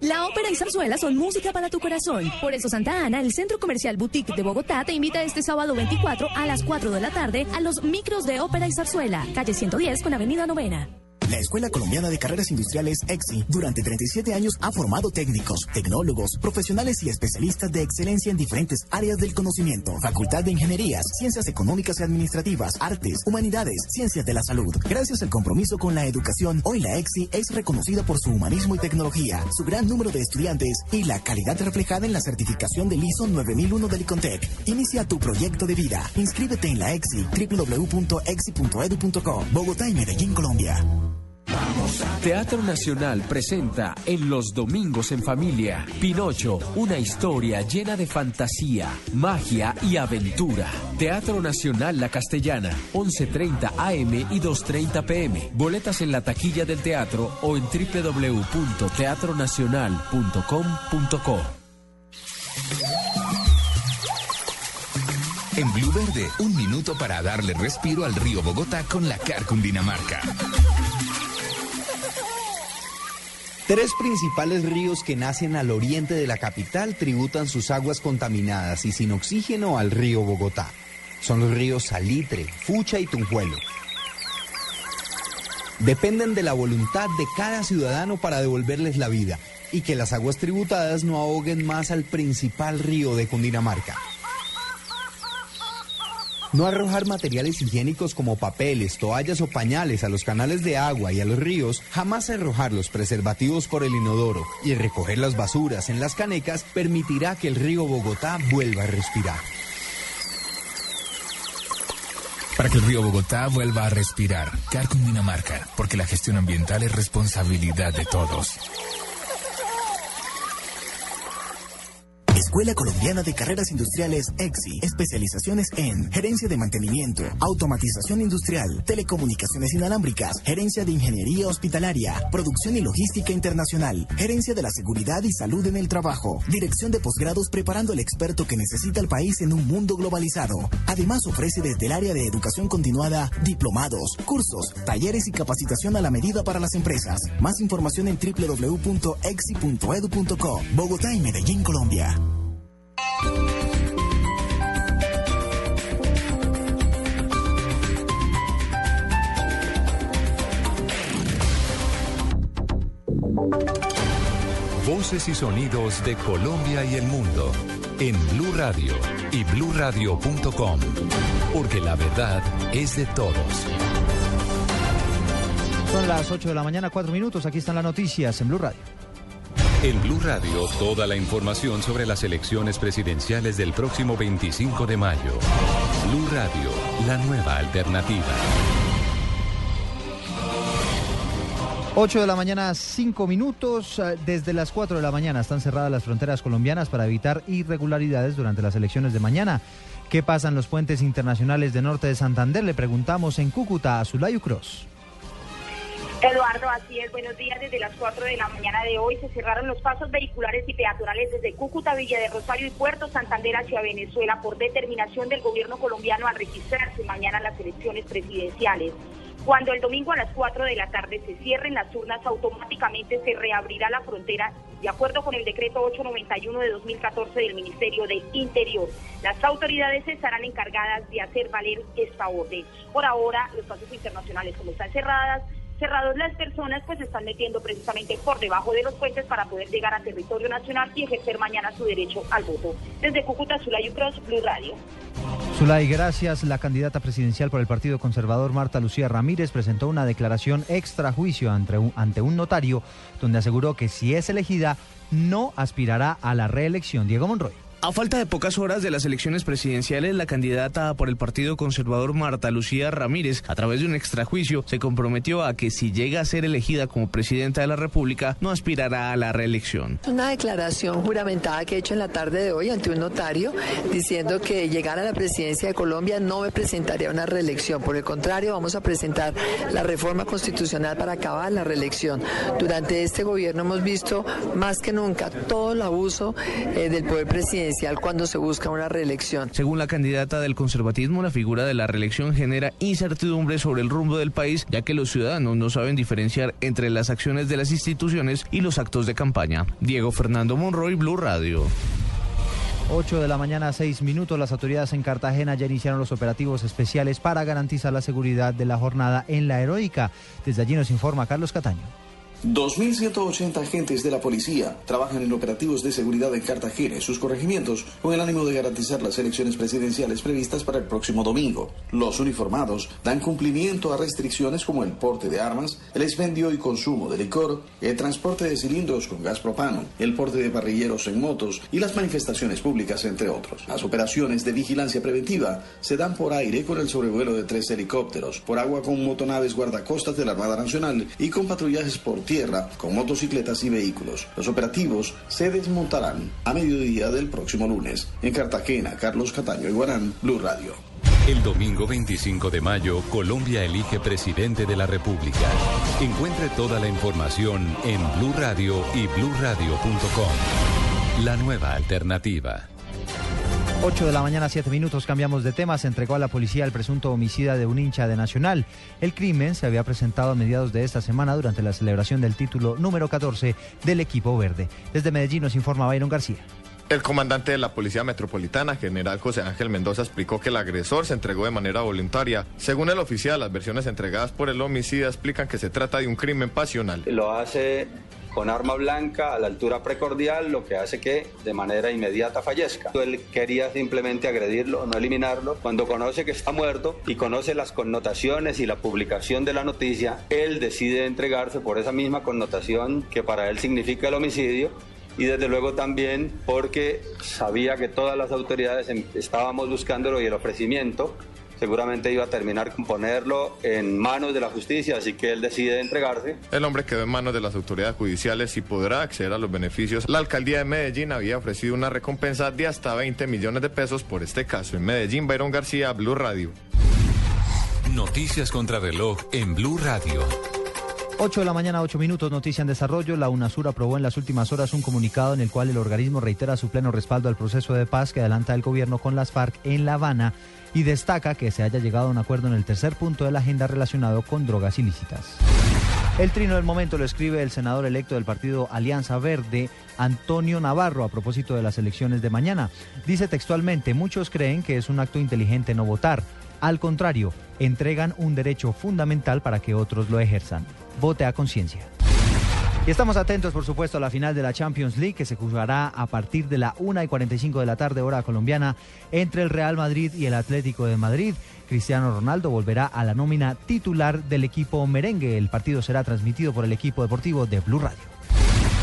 La ópera y zarzuela son música para tu corazón. Por eso Santa Ana, el Centro Comercial Boutique de Bogotá, te invita este sábado 24 a las 4 de la tarde a los micros de ópera y zarzuela, calle 110 con avenida Novena. La Escuela Colombiana de Carreras Industriales EXI durante 37 años ha formado técnicos, tecnólogos, profesionales y especialistas de excelencia en diferentes áreas del conocimiento. Facultad de Ingenierías, Ciencias Económicas y Administrativas, Artes, Humanidades, Ciencias de la Salud. Gracias al compromiso con la educación, hoy la EXI es reconocida por su humanismo y tecnología, su gran número de estudiantes y la calidad reflejada en la certificación del ISO 9001 del ICONTEC. Inicia tu proyecto de vida. Inscríbete en la EXI www.exi.edu.co. Bogotá y Medellín, Colombia. Teatro Nacional presenta en los domingos en familia Pinocho, una historia llena de fantasía, magia y aventura. Teatro Nacional La Castellana, 11:30 AM y 2:30 PM. Boletas en la taquilla del teatro o en www.teatronacional.com.co. En Blue Verde, un minuto para darle respiro al río Bogotá con la Car Cundinamarca. Tres principales ríos que nacen al oriente de la capital tributan sus aguas contaminadas y sin oxígeno al río Bogotá. Son los ríos Salitre, Fucha y Tunjuelo. Dependen de la voluntad de cada ciudadano para devolverles la vida y que las aguas tributadas no ahoguen más al principal río de Cundinamarca. No arrojar materiales higiénicos como papeles, toallas o pañales a los canales de agua y a los ríos, jamás arrojar los preservativos por el inodoro y recoger las basuras en las canecas permitirá que el río Bogotá vuelva a respirar. Para que el río Bogotá vuelva a respirar, Carcon Dinamarca, porque la gestión ambiental es responsabilidad de todos. Escuela Colombiana de Carreras Industriales EXI. Especializaciones en gerencia de mantenimiento, automatización industrial, telecomunicaciones inalámbricas, gerencia de ingeniería hospitalaria, producción y logística internacional, gerencia de la seguridad y salud en el trabajo, dirección de posgrados preparando al experto que necesita el país en un mundo globalizado. Además ofrece desde el área de educación continuada diplomados, cursos, talleres y capacitación a la medida para las empresas. Más información en www.exi.edu.co. Bogotá y Medellín, Colombia. Voces y sonidos de Colombia y el mundo en Blue Radio y bluradio.com, porque la verdad es de todos. Son las 8 de la mañana, 4 minutos. Aquí están las noticias en Blue Radio. En Blue Radio, toda la información sobre las elecciones presidenciales del próximo 25 de mayo. Blue Radio, la nueva alternativa. 8 de la mañana, 5 minutos. Eh, Desde las 4 de la mañana están cerradas las fronteras colombianas para evitar irregularidades durante las elecciones de mañana. ¿Qué pasa en los puentes internacionales de norte de Santander? Le preguntamos en Cúcuta a Zulayu Cross. Eduardo, así es. Buenos días. Desde las 4 de la mañana de hoy se cerraron los pasos vehiculares y peatonales desde Cúcuta, Villa de Rosario y Puerto Santander hacia Venezuela por determinación del gobierno colombiano al registrarse mañana las elecciones presidenciales. Cuando el domingo a las 4 de la tarde se cierren las urnas, automáticamente se reabrirá la frontera de acuerdo con el decreto 891 de 2014 del Ministerio del Interior. Las autoridades estarán encargadas de hacer valer esta orden. Por ahora, los pasos internacionales, como están cerradas, cerrados las personas, pues se están metiendo precisamente por debajo de los puentes para poder llegar a territorio nacional y ejercer mañana su derecho al voto. Desde Cúcuta, Zulay Cross, Blue Radio. Zulay, gracias. La candidata presidencial por el Partido Conservador, Marta Lucía Ramírez, presentó una declaración extra juicio ante un, ante un notario donde aseguró que si es elegida no aspirará a la reelección. Diego Monroy. A falta de pocas horas de las elecciones presidenciales, la candidata por el Partido Conservador Marta Lucía Ramírez, a través de un extrajuicio, se comprometió a que si llega a ser elegida como presidenta de la República, no aspirará a la reelección. Una declaración juramentada que he hecho en la tarde de hoy ante un notario diciendo que llegar a la presidencia de Colombia no me presentaría una reelección. Por el contrario, vamos a presentar la reforma constitucional para acabar la reelección. Durante este gobierno hemos visto más que nunca todo el abuso eh, del poder presidencial cuando se busca una reelección. Según la candidata del conservatismo, la figura de la reelección genera incertidumbre sobre el rumbo del país, ya que los ciudadanos no saben diferenciar entre las acciones de las instituciones y los actos de campaña. Diego Fernando Monroy, Blue Radio. 8 de la mañana, 6 minutos. Las autoridades en Cartagena ya iniciaron los operativos especiales para garantizar la seguridad de la jornada en la heroica. Desde allí nos informa Carlos Cataño. 2.180 agentes de la policía trabajan en operativos de seguridad en Cartagena y sus corregimientos con el ánimo de garantizar las elecciones presidenciales previstas para el próximo domingo. Los uniformados dan cumplimiento a restricciones como el porte de armas, el expendio y consumo de licor, el transporte de cilindros con gas propano, el porte de parrilleros en motos y las manifestaciones públicas, entre otros. Las operaciones de vigilancia preventiva se dan por aire con el sobrevuelo de tres helicópteros, por agua con motonaves guardacostas de la Armada Nacional y con patrullajes por con motocicletas y vehículos. Los operativos se desmontarán a mediodía del próximo lunes. En Cartagena, Carlos Cataño y Guarán, Blue Radio. El domingo 25 de mayo, Colombia elige presidente de la República. Encuentre toda la información en Blue Radio y bluradio.com. La nueva alternativa. 8 de la mañana, 7 minutos, cambiamos de tema. Se entregó a la policía el presunto homicida de un hincha de Nacional. El crimen se había presentado a mediados de esta semana durante la celebración del título número 14 del equipo verde. Desde Medellín nos informa Byron García. El comandante de la Policía Metropolitana, general José Ángel Mendoza, explicó que el agresor se entregó de manera voluntaria. Según el oficial, las versiones entregadas por el homicida explican que se trata de un crimen pasional. Lo hace con arma blanca a la altura precordial, lo que hace que de manera inmediata fallezca. Él quería simplemente agredirlo, no eliminarlo. Cuando conoce que está muerto y conoce las connotaciones y la publicación de la noticia, él decide entregarse por esa misma connotación que para él significa el homicidio y desde luego también porque sabía que todas las autoridades em, estábamos buscándolo y el ofrecimiento seguramente iba a terminar con ponerlo en manos de la justicia, así que él decide entregarse. El hombre quedó en manos de las autoridades judiciales y podrá acceder a los beneficios. La alcaldía de Medellín había ofrecido una recompensa de hasta 20 millones de pesos por este caso. En Medellín, Byron García, Blue Radio. Noticias contra reloj en Blue Radio. 8 de la mañana, 8 minutos, noticia en desarrollo. La UNASUR aprobó en las últimas horas un comunicado en el cual el organismo reitera su pleno respaldo al proceso de paz que adelanta el gobierno con las FARC en La Habana y destaca que se haya llegado a un acuerdo en el tercer punto de la agenda relacionado con drogas ilícitas. El trino del momento lo escribe el senador electo del partido Alianza Verde, Antonio Navarro, a propósito de las elecciones de mañana. Dice textualmente, muchos creen que es un acto inteligente no votar. Al contrario, entregan un derecho fundamental para que otros lo ejerzan. Vote a conciencia. Y estamos atentos, por supuesto, a la final de la Champions League que se jugará a partir de la 1 y 45 de la tarde, hora colombiana, entre el Real Madrid y el Atlético de Madrid. Cristiano Ronaldo volverá a la nómina titular del equipo merengue. El partido será transmitido por el equipo deportivo de Blue Radio.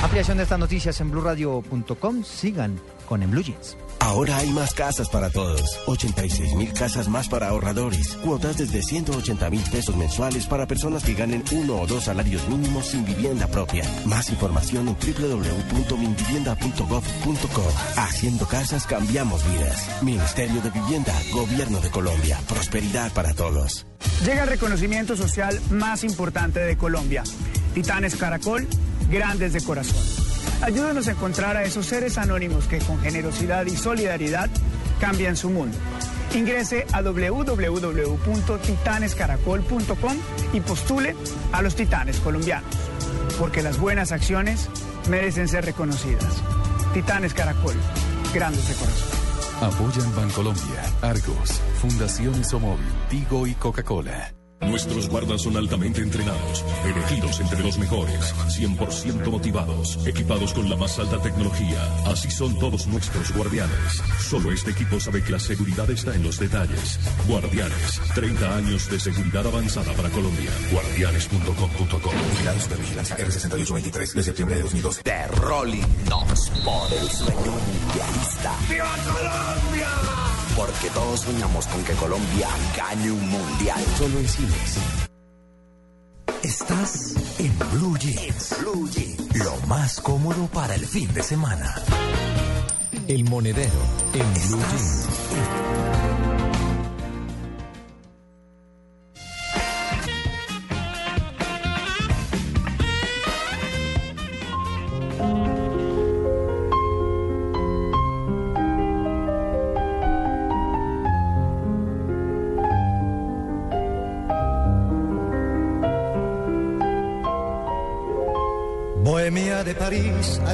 Ampliación de estas noticias en blurradio.com. Sigan con En Blue Jeans. Ahora hay más casas para todos. 86 mil casas más para ahorradores. Cuotas desde 180 mil pesos mensuales para personas que ganen uno o dos salarios mínimos sin vivienda propia. Más información en www.minvivienda.gov.co. Haciendo casas cambiamos vidas. Ministerio de Vivienda, Gobierno de Colombia. Prosperidad para todos. Llega el reconocimiento social más importante de Colombia. Titanes Caracol, grandes de corazón. Ayúdenos a encontrar a esos seres anónimos que con generosidad y solidaridad cambian su mundo. Ingrese a www.titanescaracol.com y postule a los titanes colombianos, porque las buenas acciones merecen ser reconocidas. Titanes Caracol, grandes de corazón. Apoyan Bancolombia, Argos, Fundación Somóvil, Tigo y Coca-Cola. Nuestros guardas son altamente entrenados, elegidos entre los mejores, 100% motivados, equipados con la más alta tecnología. Así son todos nuestros guardianes. Solo este equipo sabe que la seguridad está en los detalles. Guardianes, 30 años de seguridad avanzada para Colombia. Guardianes.com.co. Vigilado Supervigilancia R6823 de septiembre de 2012. The Rolling Knox por el sueño mundialista. ¡Viva Colombia! Porque todos soñamos con que Colombia gane un mundial. Solo en cines. Estás en Blue Jeans. Blue Jeans. Lo más cómodo para el fin de semana. El monedero en Blue Jeans.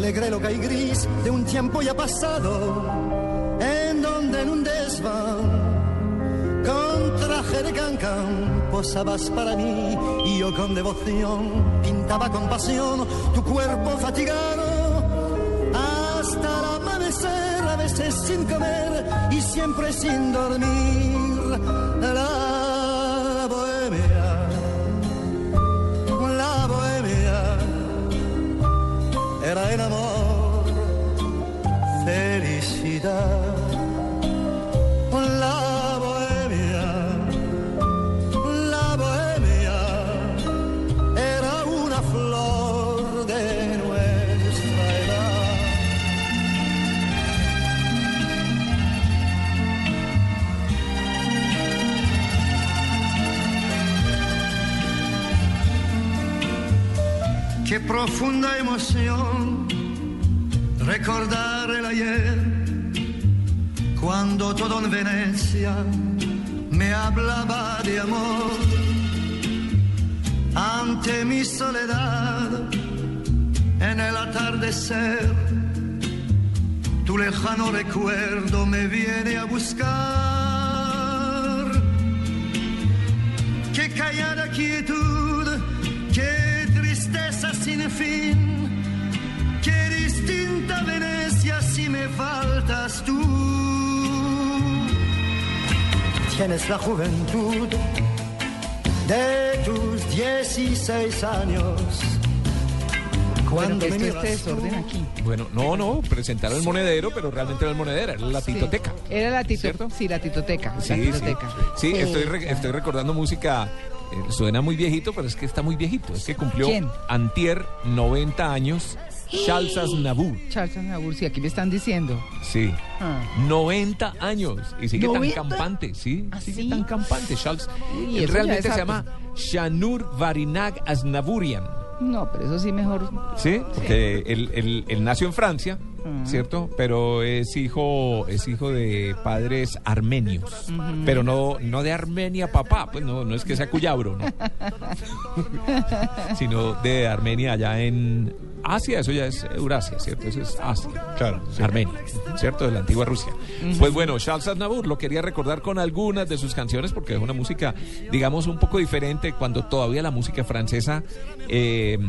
Alegre loca y gris de un tiempo ya pasado, en donde en un desván, con traje de cancán, posabas para mí y yo con devoción pintaba con pasión tu cuerpo fatigado hasta el amanecer, a veces sin comer y siempre sin dormir. La bohemia, la bohemia era una flor de nuestra edad. Qué profunda emoción recordar el ayer, cuando todo en Venecia me hablaba de amor. Ante mi soledad, en el atardecer, tu lejano recuerdo me viene a buscar. Qué callada quietud, qué tristeza sin fin, qué distinta Venecia si me faltas tú. Tienes la juventud de tus 16 años. Bueno, que esto este desorden aquí. Bueno, no, no, presentaron el monedero, pero realmente no el monedero, era la titoteca. Era la tito, sí, la titoteca. Sí, la sí, titoteca. sí, estoy, re- estoy recordando música, eh, suena muy viejito, pero es que está muy viejito. Es que cumplió ¿Quién? Antier 90 años, Charles Aznavour. Charles Aznavour, sí, aquí me están diciendo. Sí, Ah. 90 años y sigue ¿90? tan campante, sí, sigue sí? tan campante. Él ya realmente se llama Shanur Varinag Aznavourian. No, pero eso sí mejor. Sí, porque él, él- él nació en Francia, ¿cierto? Pero es hijo, es hijo de padres armenios. Pero no, no de Armenia papá, pues no, no es que sea cuyabro, ¿no? sino de Armenia allá en Asia, eso ya es Eurasia, ¿cierto? Eso es Asia. Claro. Armenia, ¿cierto? De la antigua Rusia. Pues bueno, Charles Aznavour lo quería recordar con algunas de sus canciones porque es una música, digamos, un poco diferente cuando todavía la música francesa eh,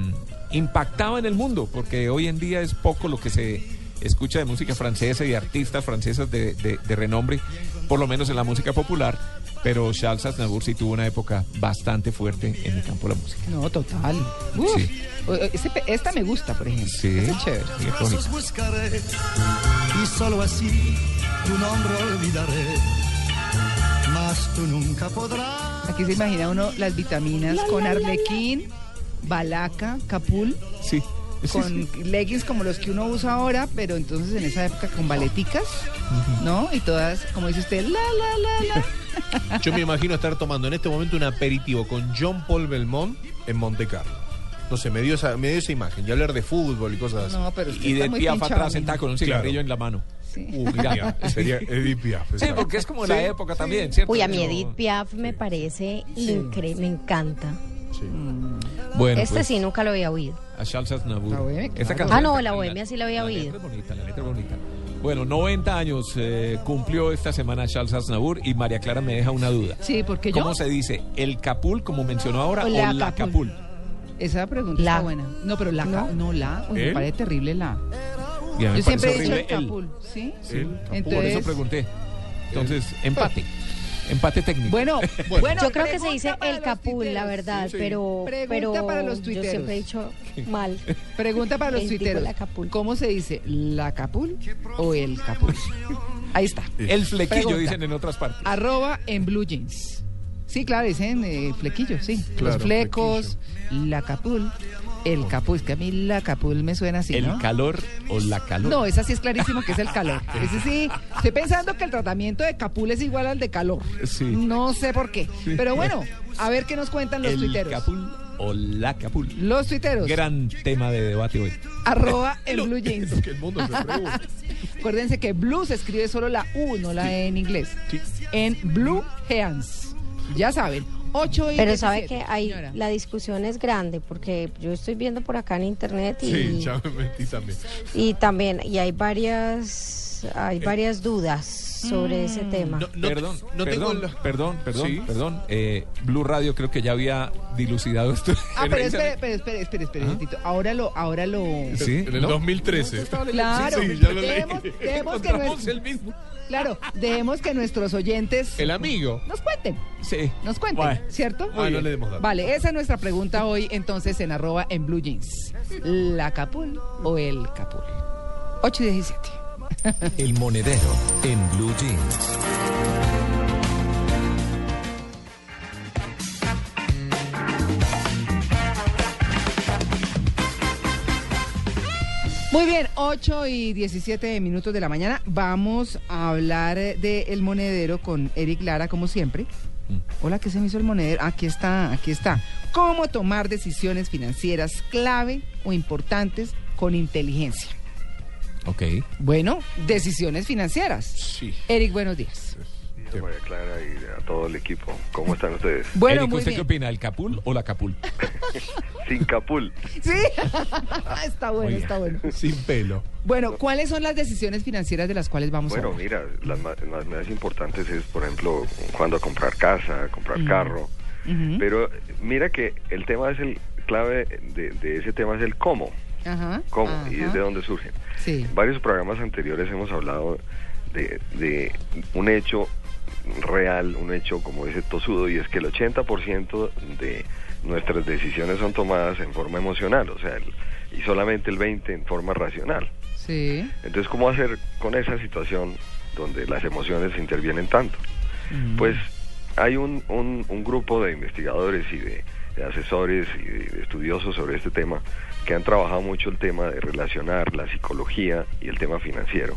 impactaba en el mundo, porque hoy en día es poco lo que se escucha de música francesa y de artistas francesas de, de- de renombre, por lo menos en la música popular, pero Charles Aznavour sí tuvo una época bastante fuerte en el campo de la música. No, total. Uf. Sí. Esta me gusta, por ejemplo. Sí, es chévere. buscaré y solo así tu nombre olvidaré. Mas tú nunca podrás. Aquí se imagina uno las vitaminas con arlequín, balaca, capul. Sí. Con leggings como los que uno usa ahora, pero entonces en esa época con baleticas, ¿no? Y todas, como dice usted, la, la, la, la. Yo me imagino estar tomando en este momento un aperitivo con John Paul Belmont en Monte Carlo. No sé, me dio esa, me dio esa imagen. Y hablar de fútbol y cosas así. No, pero usted Y está de muy Piaf pinchado, atrás mijo. sentada con un cigarrillo en la mano. Sí. Uh, mira. Sería Edith Piaf. Sí, porque es como Sí, la época también, ¿cierto? Uy, a mí Edith Piaf me parece increíble, me encanta. Bueno, este pues, sí, nunca lo había oído. A Charles Aznavour. La Bohemia, Esta claro. canción- Ah, no, la bohemia sí la había La oído. letra es bonita, la letra es bonita. Bueno, 90 años eh, cumplió esta semana Charles Aznavour y María Clara me deja una duda. Sí, porque yo... ¿Cómo se dice? ¿El capul, como mencionó ahora, O o la capul. capul? Esa pregunta La. está buena. No, pero la, ca- no, la. Uy, me parece terrible la. Y a mí me Yo siempre he dicho el capul, ¿sí? Sí, Por Entonces- eso pregunté. Entonces, empate. Empate técnico. Bueno, bueno, yo creo que se dice el capul, la verdad, Sí. pero, Pregunta pero para los yo tuiteros. siempre he dicho mal. Pregunta para los El tipo tuiteros. la capul. ¿Cómo se dice? ¿La capul o el capul? Ahí está. El flequillo, Pregunta. dicen en otras partes. Arroba en blue jeans. Sí, claro, dicen eh, flequillo, sí. Claro, los flecos, la capul, el capul. Es que a mí la capul me suena así, ¿El ¿no? calor o la calor? No, esa sí es clarísimo que es el calor. Ese sí, estoy pensando que el tratamiento de capul es igual al de calor. Sí. No sé por qué. Sí. Pero bueno, a ver qué nos cuentan los ¿El tuiteros. capul o la capul? Los tuiteros. Gran tema de debate hoy. Arroba en blue jeans. que el mundo se. Acuérdense que blue se escribe solo la U, no la E en inglés. En blue jeans. Ya saben. 8 y Pero sabe 17, que hay señora. la discusión es grande porque yo estoy viendo por acá en internet y, Sí, ya me metí también. y también y hay varias hay varias dudas sobre ese tema. perdón, no tengo perdón, la- perdón, perdón, Sí. perdón. Eh, Blue Radio creo que ya había dilucidado esto. Ah, pero espere, espere, espere, espere, espere, Tito. Ahora lo, ahora lo. Sí, En el ¿no? 2013. Claro, Sí, sí, ya lo leí. dejemos, dejemos que Encontramos nuestro- el mismo. Claro, dejemos que nuestros oyentes El amigo. nos cuenten, Sí. nos cuenten. ¿cierto? Ah, no le demos datos. Vale, esa es nuestra pregunta hoy, entonces, en arroba en blue jeans. ¿La capul o el capul? 8 y 17. El monedero en Blue Jeans. Muy bien, 8 y 17 minutos de la mañana. Vamos a hablar de El Monedero con Eric Lara, como siempre. Mm. Hola, ¿qué se me hizo el monedero? Aquí está, aquí está. ¿Cómo tomar decisiones financieras clave o importantes con inteligencia? Ok. Bueno, decisiones financieras. Sí. Eric, buenos días. María Clara y a todo el equipo. ¿Cómo están ustedes? Bueno, Eric, muy ¿usted bien. qué opina? ¿El capul o la capul? Sin capul. Sí, está bueno, está bueno. Sin pelo. Bueno, ¿cuáles son las decisiones financieras de las cuales vamos Bueno, a hablar? mira, las más, las más importantes es, por ejemplo, cuando comprar casa, comprar Mm. carro. Pero mira que el tema es el clave de, de ese tema es el cómo. Ajá. ¿Cómo? Y ajá. es de dónde surgen. Sí. En varios programas anteriores hemos hablado de, de un hecho real, un hecho como ese tosudo, y es que el 80% de nuestras decisiones son tomadas en forma emocional, o sea, el- y solamente el 20% en forma racional. Sí. Entonces, ¿cómo hacer con esa situación donde las emociones intervienen tanto? Mm. Pues hay un, un, un grupo de investigadores y de, de asesores y de, de estudiosos sobre este tema que han trabajado mucho el tema de relacionar la psicología y el tema financiero.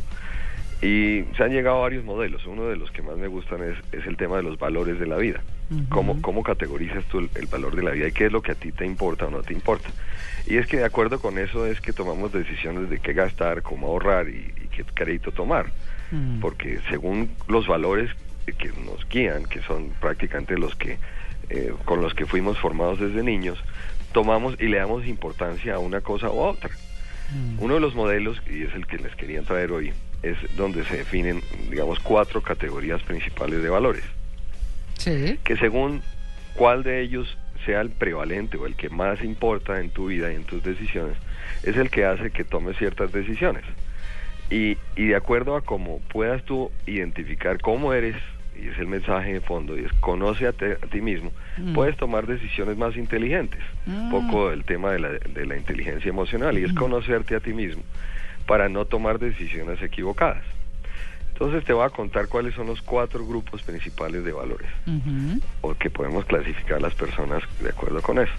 Y se han llegado a varios modelos. Uno de los que más me gustan es, es el tema de los valores de la vida. ¿Cómo, ¿Cómo categorizas tú el, el valor de la vida y qué es lo que a ti te importa o no te importa? Y es que de acuerdo con eso es que tomamos decisiones de qué gastar, cómo ahorrar y, y qué crédito tomar. Mm. Porque según los valores que nos guían, que son prácticamente los que eh, con los que fuimos formados desde niños, tomamos y le damos importancia a una cosa u otra. Uno de los modelos, y es el que les quería traer hoy, es donde se definen, digamos, cuatro categorías principales de valores, Sí. que según cuál de ellos sea el prevalente o el que más importa en tu vida y en tus decisiones, es el que hace que tomes ciertas decisiones. Y, y de acuerdo a cómo puedas tú identificar cómo eres, y es el mensaje de fondo, y es conoce a, te- a ti mismo, Mm. puedes tomar decisiones más inteligentes. Un Mm. poco el tema de la, de la inteligencia emocional, y es conocerte a ti mismo para no tomar decisiones equivocadas. Entonces te voy a contar cuáles son los cuatro grupos principales de valores, Ujú, o que podemos clasificar a las personas de acuerdo con eso.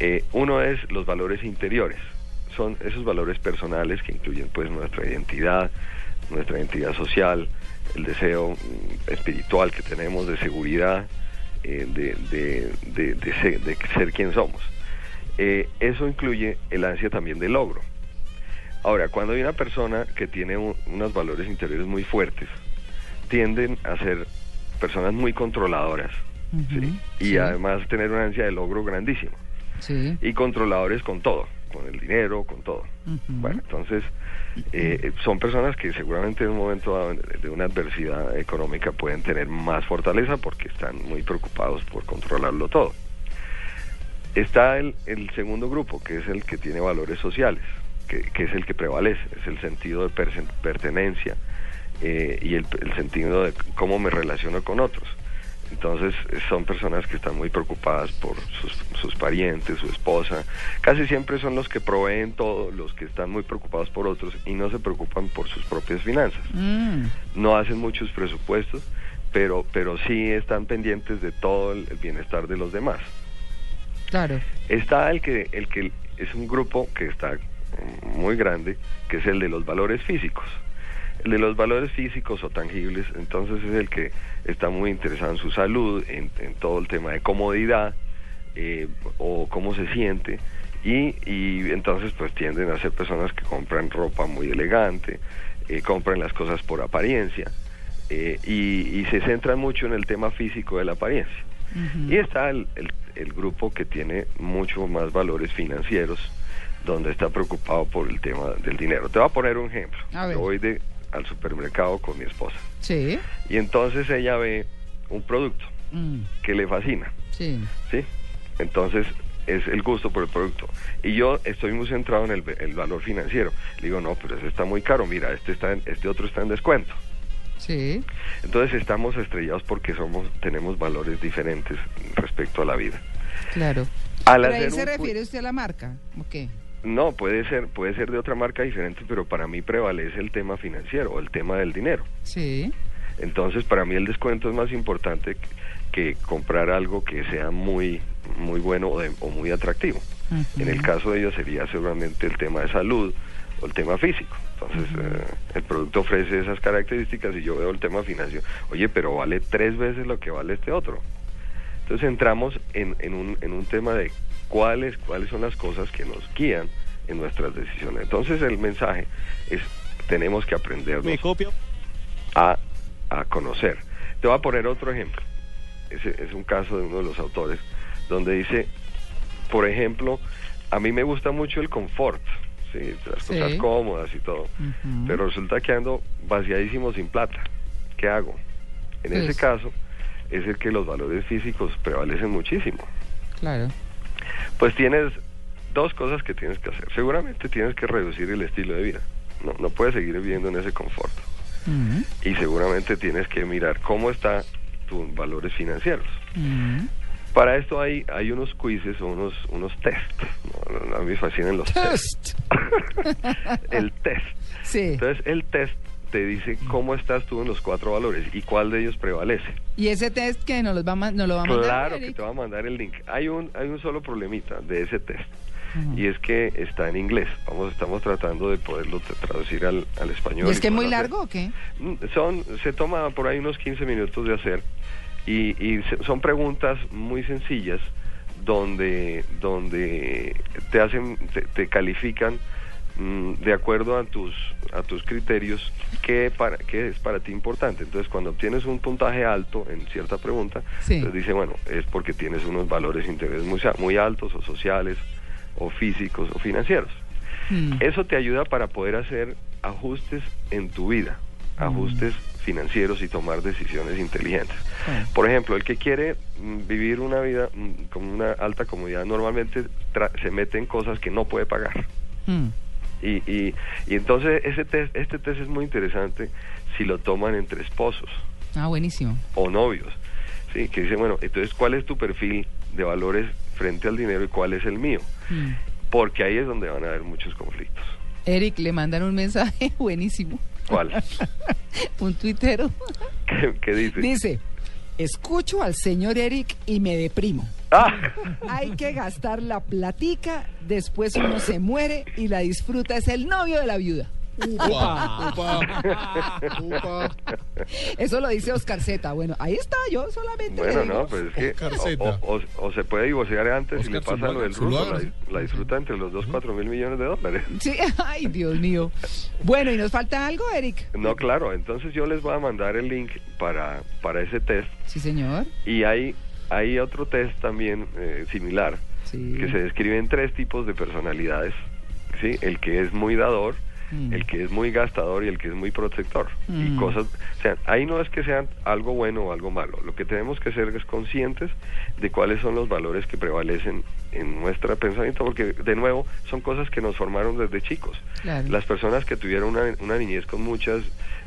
Eh, uno es los valores interiores. Son esos valores personales que incluyen pues nuestra identidad, nuestra identidad social, el deseo mm, espiritual que tenemos de seguridad, eh, de, de, de- de ser, de ser quien somos. Eh, eso incluye el ansia también de logro. Ahora, cuando hay una persona que tiene un- unos valores interiores muy fuertes, tienden a ser personas muy controladoras ¿sí? y además tener una ansia de logro grandísima. Sí. Y controladores con todo, con el dinero, con todo. Bueno, entonces eh, son personas que seguramente en un momento de una adversidad económica pueden tener más fortaleza porque están muy preocupados por controlarlo todo. Está el, el segundo grupo, que es el que tiene valores sociales, que, que es el que prevalece, es el sentido de pertenencia eh, y el, el sentido de cómo me relaciono con otros. Entonces son personas que están muy preocupadas por sus, sus parientes, su esposa. Casi siempre son los que proveen todo, los que están muy preocupados por otros y no se preocupan por sus propias finanzas. Mm. No hacen muchos presupuestos, pero, pero sí están pendientes de todo el, bienestar de los demás. Claro. Está el que, el que es un grupo que está muy grande, que es el de los valores físicos. El de los valores físicos o tangibles, entonces es el que está muy interesado en su salud, en, en todo el tema de comodidad eh, o cómo se siente. Y, y entonces pues tienden a ser personas que compran ropa muy elegante, eh, compran las cosas por apariencia eh, y, y se centran mucho en el tema físico de la apariencia. Y está el, el- el grupo que tiene mucho más valores financieros, donde está preocupado por el tema del dinero. Te voy a poner un ejemplo. Yo voy de, al supermercado con mi esposa Sí. y entonces ella ve un producto Mm, que le fascina, Sí. ¿sí? Entonces es el gusto por el producto. Y yo estoy muy centrado en el, el valor financiero. Le digo, no, pero ese está muy caro, mira, este, está en- este otro está en descuento. Sí. Entonces estamos estrellados porque somos tenemos valores diferentes respecto a la vida. Claro. Al ¿Pero ahí se refiere usted a la marca? ¿O qué? No, puede ser, puede ser de otra marca diferente, pero para mí prevalece el tema financiero, el tema del dinero. Sí. Entonces, para mí el descuento es más importante que, que comprar algo que sea muy, muy bueno o, de- o muy atractivo. En el caso de ellos sería seguramente el tema de salud o el tema físico. Entonces, eh, el producto ofrece esas características y yo veo el tema financiero. Oye, pero vale tres veces lo que vale este otro. Entonces entramos en, en, un, en un tema de cuáles, cuáles son las cosas que nos guían en nuestras decisiones. Entonces el mensaje es, tenemos que aprendernos a, a conocer. Te voy a poner otro ejemplo. Ese es un caso de uno de los autores donde dice, por ejemplo, a mí me gusta mucho el confort, ¿sí? las Sí. cosas cómodas y todo, pero resulta que ando vaciadísimo sin plata. ¿Qué hago? En ese caso es el que los valores físicos prevalecen muchísimo. Claro. Pues tienes dos cosas que tienes que hacer. Seguramente tienes que reducir el estilo de vida. No, no puedes seguir viviendo en ese confort. Y seguramente tienes que mirar cómo están tus valores financieros. Para esto hay, hay unos quizzes o unos, unos test. A mí me fascinan los test. el test. Sí. Entonces, el test te dice cómo estás tú en los cuatro valores y cuál de ellos prevalece. ¿Y ese test que nos, los va, nos lo va a mandar? Claro que te va a mandar el link. Hay un, hay un solo problemita de ese test. Y es que está en inglés. Vamos, estamos tratando de poderlo tra- traducir al, al español. ¿Y es que es muy largo o qué? Mm, Son, se toma por ahí unos 15 minutos de hacer y, y se- son preguntas muy sencillas donde, donde te hacen, te, te califican de acuerdo a tus, a tus criterios qué, para, qué es para ti importante. Entonces, cuando obtienes un puntaje alto en cierta pregunta, Sí. entonces dice, bueno, es porque tienes unos valores muy, sa- muy altos o sociales o físicos o financieros. Mm. Eso te ayuda para poder hacer ajustes en tu vida, ajustes financieros y tomar decisiones inteligentes. Por ejemplo, el que quiere mm, vivir una vida mm, con una alta comodidad normalmente tra- se mete en cosas que no puede pagar. Mm. Y, y, y entonces ese test, este test es muy interesante si lo toman entre esposos Ah, buenísimo. o novios. Sí, que dice, bueno, entonces, ¿cuál es tu perfil de valores frente al dinero y cuál es el mío? Mm. Porque ahí es donde van a haber muchos conflictos. Eric, le mandan un mensaje buenísimo. ¿Cuál? un tuitero. ¿Qué, qué dice? Dice, escucho al señor Eric y me deprimo. Ah. Hay que gastar la platica, después uno se muere y la disfruta, es el novio de la viuda. Upa, upa, Eso lo dice Oscar Z. Bueno, ahí está, yo solamente le Bueno, digo. no, pues es que Oscar o, Zeta. o- o- o se puede divorciar antes y le pasa lo del ruso, la, disfruta entre los dos, cuatro mil millones de dólares. Sí, ay, Dios mío. Bueno, ¿y nos falta algo, Eric? No, claro, entonces yo les voy a mandar el link para, para ese test Sí, señor. y hay hay otro test también eh, similar que se describen tres tipos de personalidades, ¿sí? El que es muy dador, Mm. el que es muy gastador y el que es muy protector. Y Mm. cosas, o sea, ahí no es que sean algo bueno o algo malo. Lo que tenemos que ser es conscientes de cuáles son los valores que prevalecen en nuestro pensamiento, porque de nuevo son cosas que nos formaron desde chicos. Claro. Las personas que tuvieron una, una niñez con muchas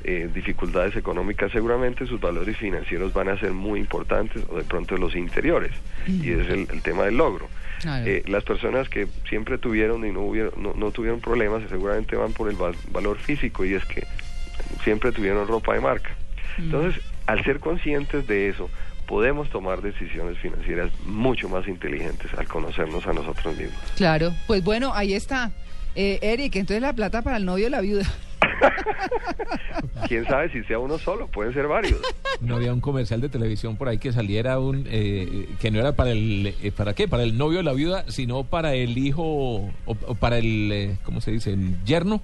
eh, dificultades económicas, seguramente sus valores financieros van a ser muy importantes o de pronto los interiores. Y es el, el tema del logro. Claro. Eh, las personas que siempre tuvieron y no, hubieron, no, no tuvieron problemas seguramente van por el val- valor físico y es que siempre tuvieron ropa de marca. Entonces, al ser conscientes de eso, podemos tomar decisiones financieras mucho más inteligentes al conocernos a nosotros mismos. Claro, pues bueno, ahí está. Eh, Eric, entonces la plata para el novio de la viuda. ¿Quién sabe si sea uno solo? Pueden ser varios. No había un comercial de televisión por ahí que saliera un eh, que no era para el eh, para qué para el novio de la viuda sino para el hijo o, o para el eh, cómo se dice el yerno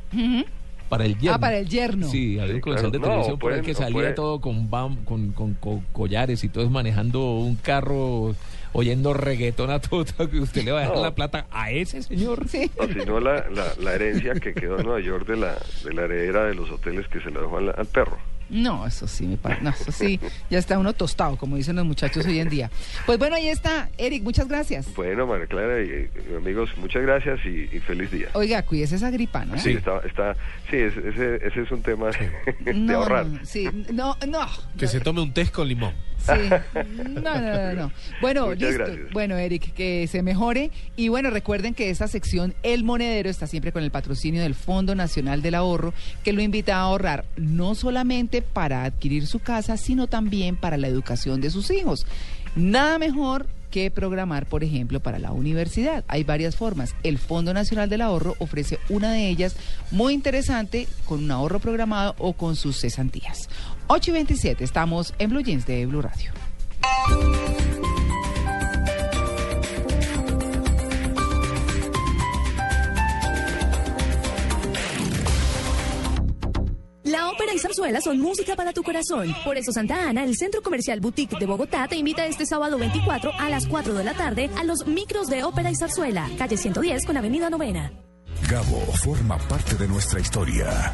para el yerno Ah, para el yerno. sí había un comercial claro. de No, televisión por ahí que salía pueden- todo con, bam- con, con, con collares y todo es manejando un carro oyendo reggaetón a todo que usted le va a dejar No. la plata a ese señor sí O si no, la, la, la herencia que quedó en Nueva York de la, de la heredera de los hoteles que se le dejó al, al perro. No, eso sí me parece. No, eso sí, ya está uno tostado, como dicen los muchachos hoy en día. Pues bueno, ahí está. Eric, muchas gracias. Bueno, María Clara y, y amigos, muchas gracias y, y feliz día. Oiga, cuídese esa gripa, ¿no? Sí, está, está, sí ese, ese, ese es un tema de, No, ahorrar. no, sí, no, no. Que se tome un test con limón. Sí. No, no, no, no. Bueno, Muchas listo. gracias. Bueno, Eric, que se mejore. Y bueno, recuerden que esta sección, El Monedero, está siempre con el patrocinio del Fondo Nacional del Ahorro, que lo invita a ahorrar no solamente para adquirir su casa, sino también para la educación de sus hijos. Nada mejor que programar, por ejemplo, para la universidad. Hay varias formas. El Fondo Nacional del Ahorro ofrece una de ellas muy interesante con un ahorro programado o con sus cesantías. 8 y 27, estamos en Blue Jeans de Blue Radio. Y zarzuela son música para tu corazón. Por eso Santa Ana, el Centro Comercial Boutique de Bogotá, te invita este sábado 24 a las 4 de la tarde a los micros de ópera y zarzuela, calle 110 con avenida Novena. Gabo forma parte de nuestra historia.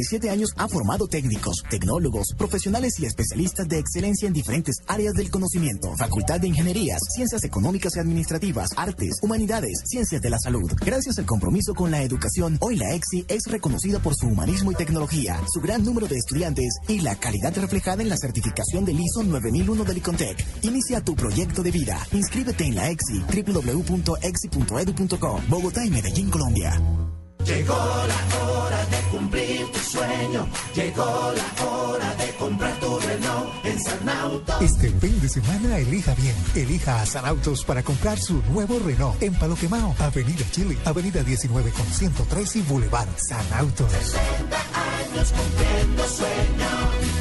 37 años ha formado técnicos, tecnólogos, profesionales y especialistas de excelencia en diferentes áreas del conocimiento. Facultad de Ingenierías, Ciencias Económicas y Administrativas, Artes, Humanidades, Ciencias de la Salud. Gracias al compromiso con la educación, hoy la EXI es reconocida por su humanismo y tecnología, su gran número de estudiantes y la calidad reflejada en la certificación del ISO 9001 del ICONTEC. Inicia tu proyecto de vida. Inscríbete en la EXI, www.exi.edu.co, Bogotá y Medellín, Colombia. Llegó la hora de cumplir tu sueño. Llegó la hora de comprar tu Renault en San Auto. Este fin de semana elija bien. Elija a San Autos para comprar su nuevo Renault en Palo Quemao, Avenida Chile, Avenida 19 con 103 y Boulevard San Autos. años cumpliendo sueños.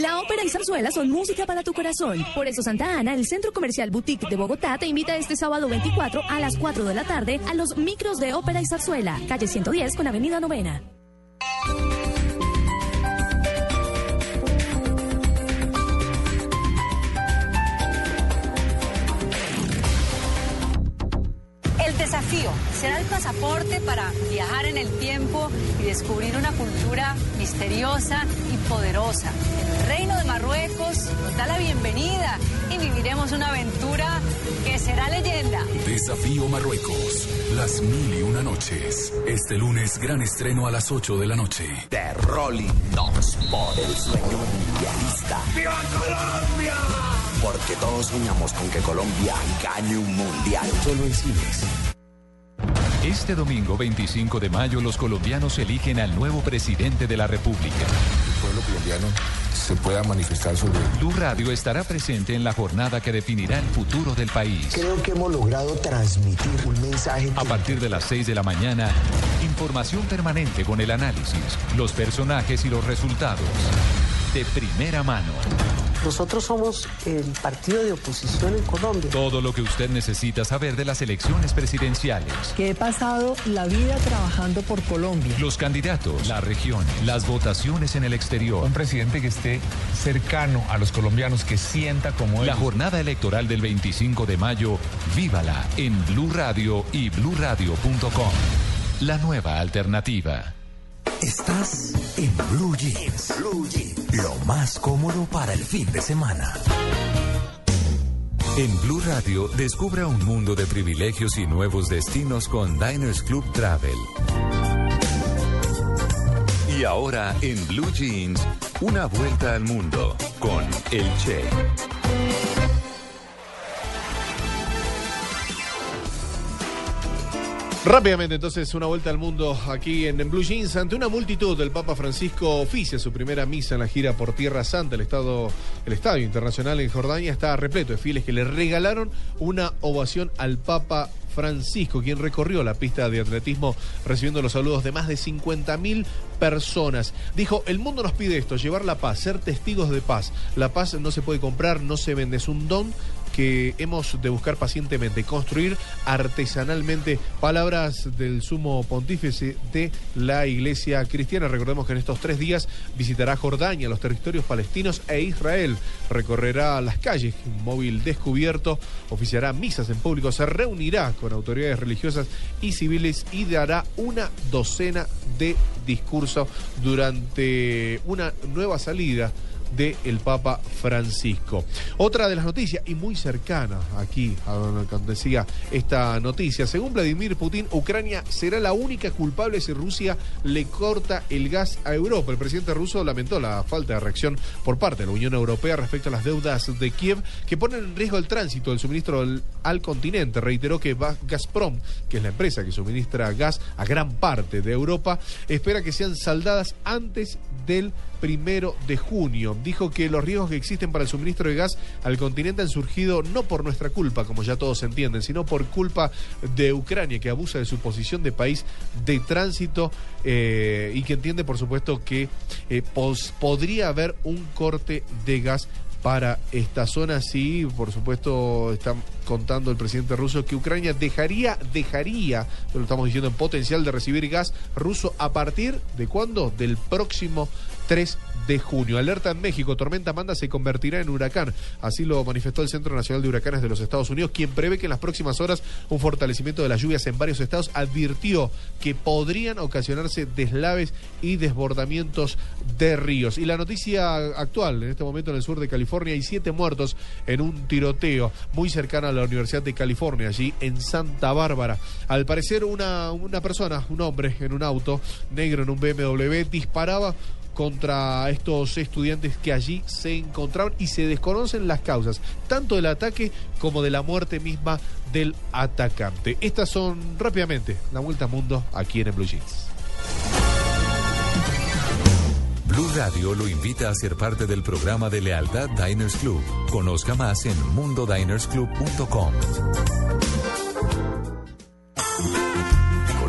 La ópera y zarzuela son música para tu corazón. Por eso Santa Ana, el Centro Comercial Boutique de Bogotá, te invita este sábado 24 a las 4 de la tarde a los micros de ópera y zarzuela, calle 110 con avenida Novena. Desafío será el pasaporte para viajar en el tiempo y descubrir una cultura misteriosa y poderosa. El reino de Marruecos nos da la bienvenida y viviremos una aventura que será leyenda. Desafío Marruecos. Las mil y una noches. Este lunes, gran estreno a las 8 de la noche. The Rolling Stones por el sueño mundialista. ¡Viva Colombia! Porque todos soñamos con que Colombia gane un mundial. Solo en cines. Este domingo 25 de mayo los colombianos eligen al nuevo presidente de la República. El pueblo colombiano se pueda manifestar sobre Blue Radio estará presente en la jornada que definirá el futuro del país. Creo que hemos logrado transmitir un mensaje. A partir de las 6 de la mañana, información permanente con el análisis, los personajes y los resultados. De primera mano. Nosotros somos el partido de oposición en Colombia. Todo lo que usted necesita saber de las elecciones presidenciales. Que he pasado la vida trabajando por Colombia. Los candidatos, la región, las votaciones en el exterior. un presidente que esté cercano a los colombianos, que sienta como él. La jornada electoral del 25 de mayo, vívala en Blue Radio y bluradio.com. La nueva alternativa. Estás en Blue Jeans. Blue Jeans. Lo más cómodo para el fin de semana. En Blue Radio, descubra un mundo de privilegios y nuevos destinos con Diners Club Travel. Y ahora en Blue Jeans, una vuelta al mundo con El Che. Rápidamente, entonces, una vuelta al mundo aquí en, Blue Jeans. Ante una multitud, el Papa Francisco oficia su primera misa en la gira por Tierra Santa. El, estado, el Estadio Internacional en Jordania está repleto de fieles que le regalaron una ovación al Papa Francisco, quien recorrió la pista de atletismo recibiendo los saludos de más de 50.000 personas. Dijo, el mundo nos pide esto, llevar la paz, ser testigos de paz. La paz no se puede comprar, no se vende, es un don que hemos de buscar pacientemente, construir artesanalmente. Palabras del sumo pontífice de la iglesia cristiana. Recordemos que en estos tres días visitará Jordania, los territorios palestinos e Israel. Recorrerá las calles, un móvil descubierto, oficiará misas en público, se reunirá con autoridades religiosas y civiles y dará una docena de discursos durante una nueva salida del el Papa Francisco. Otra de las noticias, y muy cercana aquí a donde decía esta noticia, según Vladimir Putin, Ucrania será la única culpable si Rusia le corta el gas a Europa. El presidente ruso lamentó la falta de reacción por parte de la Unión Europea respecto a las deudas de Kiev que ponen en riesgo el tránsito del suministro al, al continente. Reiteró que Gazprom, que es la empresa que suministra gas a gran parte de Europa, espera que sean saldadas antes del primero de junio. Dijo que los riesgos que existen para el suministro de gas al continente han surgido no por nuestra culpa, como ya todos entienden, sino por culpa de Ucrania, que abusa de su posición de país de tránsito eh, y que entiende, por supuesto, que eh, podría haber un corte de gas para esta zona. Sí, por supuesto, está contando el presidente ruso que Ucrania dejaría, dejaría, lo estamos diciendo en potencial, de recibir gas ruso a partir de cuándo? Del próximo 3 de junio. Alerta en México, tormenta Amanda se convertirá en huracán. Así lo manifestó el Centro Nacional de Huracanes de los Estados Unidos, quien prevé que en las próximas horas un fortalecimiento de las lluvias en varios estados advirtió que podrían ocasionarse deslaves y desbordamientos de ríos. Y la noticia actual, en este momento en el sur de California, hay siete muertos en un tiroteo muy cercano a la Universidad de California, allí en Santa Bárbara. Al parecer, una, una persona, un hombre en un auto negro en un BMW, disparaba contra estos estudiantes que allí se encontraban y se desconocen las causas, tanto del ataque como de la muerte misma del atacante. Estas son rápidamente la vuelta al mundo aquí en el Blue Jeans. Blue Radio lo invita a ser parte del programa de lealtad Diners Club. Conozca más en mundodinersclub.com.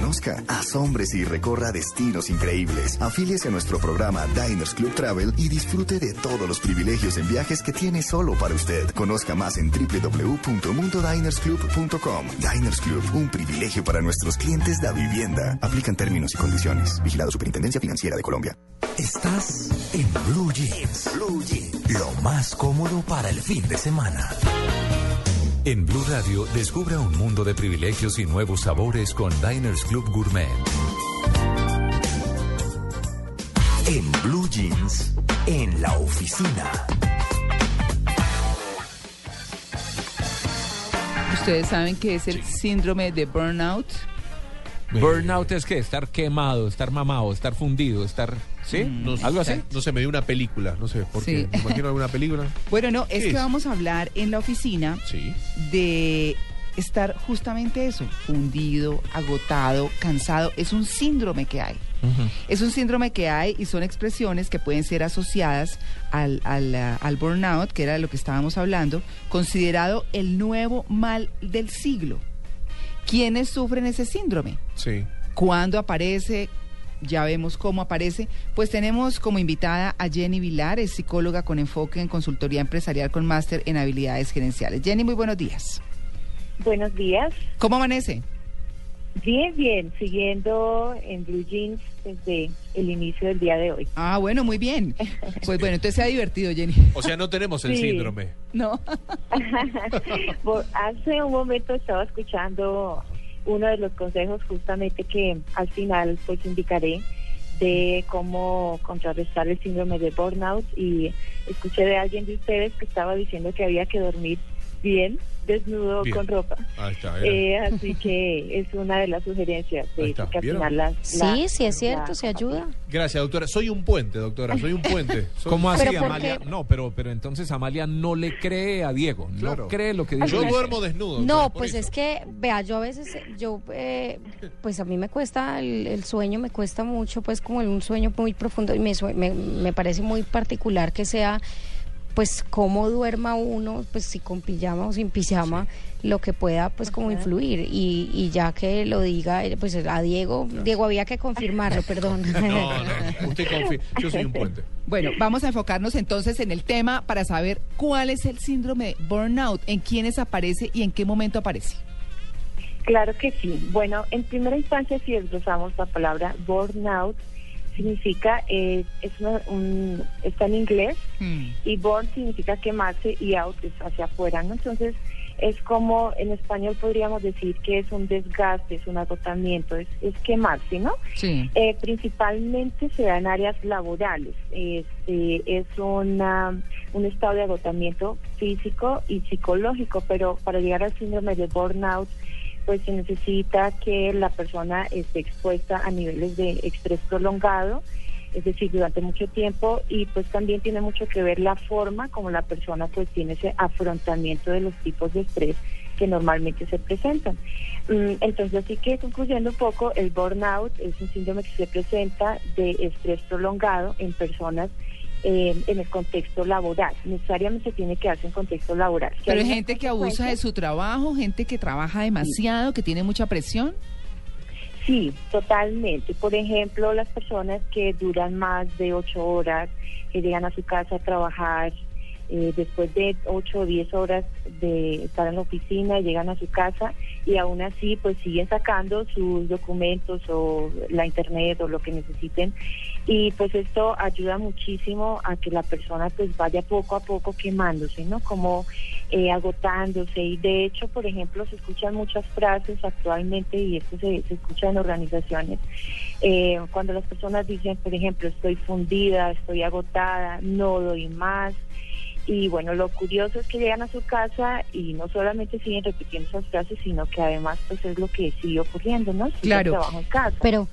Conozca, asómbrese y recorra destinos increíbles. Afíliese a nuestro programa Diners Club Travel y disfrute de todos los privilegios en viajes que tiene solo para usted. Conozca más en www.mundodinersclub.com. Diners Club, un privilegio para nuestros clientes de vivienda. Aplican términos y condiciones. Vigilado Superintendencia Financiera de Colombia. Estás en Blue Jeans. Blue Jeans. Lo más cómodo para el fin de semana. En Blue Radio, descubra un mundo de privilegios y nuevos sabores con Diners Club Gourmet. En Blue Jeans, en la oficina. ¿Ustedes saben qué es el síndrome de burnout? Burnout es que estar quemado, estar mamado, estar fundido, estar. ¿Sí? No, ¿Algo así? No se me dio una película, no sé por qué. Sí. ¿Me imagino alguna película? Bueno, no, es ¿Qué que es? vamos a hablar en la oficina Sí. de estar justamente eso, hundido, agotado, cansado. Es un síndrome que hay. Es un síndrome que hay y son expresiones que pueden ser asociadas al, al, ah, al burnout, que era de lo que estábamos hablando, considerado el nuevo mal del siglo. ¿Quiénes sufren ese síndrome? Sí. ¿Cuándo aparece? Ya vemos cómo aparece. Pues tenemos como invitada a Jenny Vilar, es psicóloga con enfoque en consultoría empresarial con máster en habilidades gerenciales. Jenny, muy buenos días. Buenos días. ¿Cómo amanece? Bien, bien, siguiendo en Blue Jeans desde el inicio del día de hoy. Ah, bueno, muy bien. Pues bueno, entonces se ha divertido, Jenny. O sea, no tenemos el Sí. síndrome. No. Hace un momento estaba escuchando uno de los consejos justamente que al final pues indicaré de cómo contrarrestar el síndrome de burnout. Y escuché de alguien de ustedes que estaba diciendo que había que dormir bien, desnudo, Bien. con ropa. Ahí está. era. Eh, así que es una de las sugerencias de que la- Sí, la- sí es la- cierto, se ayuda. Gracias, doctora. Soy un puente, doctora. Soy un puente. Soy- ¿Cómo así, Pero ¿por Amalia? qué? No, pero, pero entonces Amalia no le cree a Diego. Claro. No cree lo que dice. Yo duermo desnudo. No, pues eso. es que, vea, yo a veces, yo, eh, pues a mí me cuesta el, el sueño, me cuesta mucho, pues como un sueño muy profundo y me, sue- me, me parece muy particular que sea, pues cómo duerma uno, pues si con pijama o sin pijama, lo que pueda, pues como influir. Y, y ya que lo diga, eh, pues a Diego, Diego había que confirmarlo, perdón. No, no. Usted confía. Yo soy un puente. Bueno, vamos a enfocarnos entonces en el tema para saber cuál es el síndrome de burnout, en quiénes aparece y en qué momento aparece. Claro que sí. Bueno, en primera instancia, si desglosamos la palabra burnout, significa, eh, es una- un- está en inglés, y burn significa quemarse y out es hacia afuera, ¿no? Entonces, es como en español podríamos decir que es un desgaste, es un agotamiento, es, es quemarse, ¿no? Sí. Eh, principalmente se da en áreas laborales. Este, es una, un estado de agotamiento físico y psicológico, pero para llegar al síndrome de burnout, pues se necesita que la persona esté expuesta a niveles de estrés prolongado, es decir, durante mucho tiempo, y pues también tiene mucho que ver la forma como la persona pues tiene ese afrontamiento de los tipos de estrés que normalmente se presentan. Mm, Entonces, así que concluyendo un poco, el burnout es un síndrome que se presenta de estrés prolongado en personas eh, en el contexto laboral. Necesariamente tiene que darse en contexto laboral. Si Pero hay gente que abusa de su trabajo, gente que trabaja demasiado, que tiene mucha presión. Sí, totalmente. Por ejemplo, las personas que duran más de ocho horas, que llegan a su casa a trabajar eh, después de ocho o diez horas de estar en la oficina, llegan a su casa y aún así pues siguen sacando sus documentos o la internet o lo que necesiten y pues esto ayuda muchísimo a que la persona pues vaya poco a poco quemándose, ¿no? Como eh, agotándose y de hecho, por ejemplo, se escuchan muchas frases actualmente y esto se, se escucha en organizaciones eh, cuando las personas dicen, por ejemplo, estoy fundida, estoy agotada, no doy más. Y bueno, lo curioso es que llegan a su casa y no solamente siguen repitiendo esas frases, sino que además pues es lo que sigue ocurriendo, ¿no? Sigue Claro. trabajo en casa. Pero,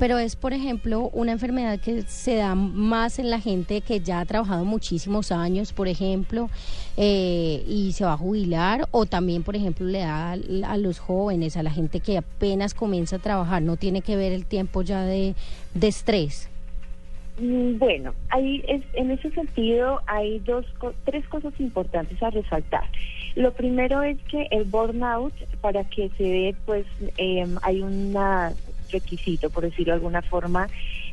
pero es, por ejemplo, una enfermedad que se da más en la gente que ya ha trabajado muchísimos años, por ejemplo, eh, y se va a jubilar, o también, por ejemplo, le da al- a, los jóvenes, a la gente que apenas comienza a trabajar, no tiene que ver el tiempo ya de, de estrés. Mm, Bueno, ahí es, en ese sentido hay dos, tres cosas importantes a resaltar. Lo primero es que el burnout, para que se dé, pues eh, hay un requisito, por decirlo de alguna forma,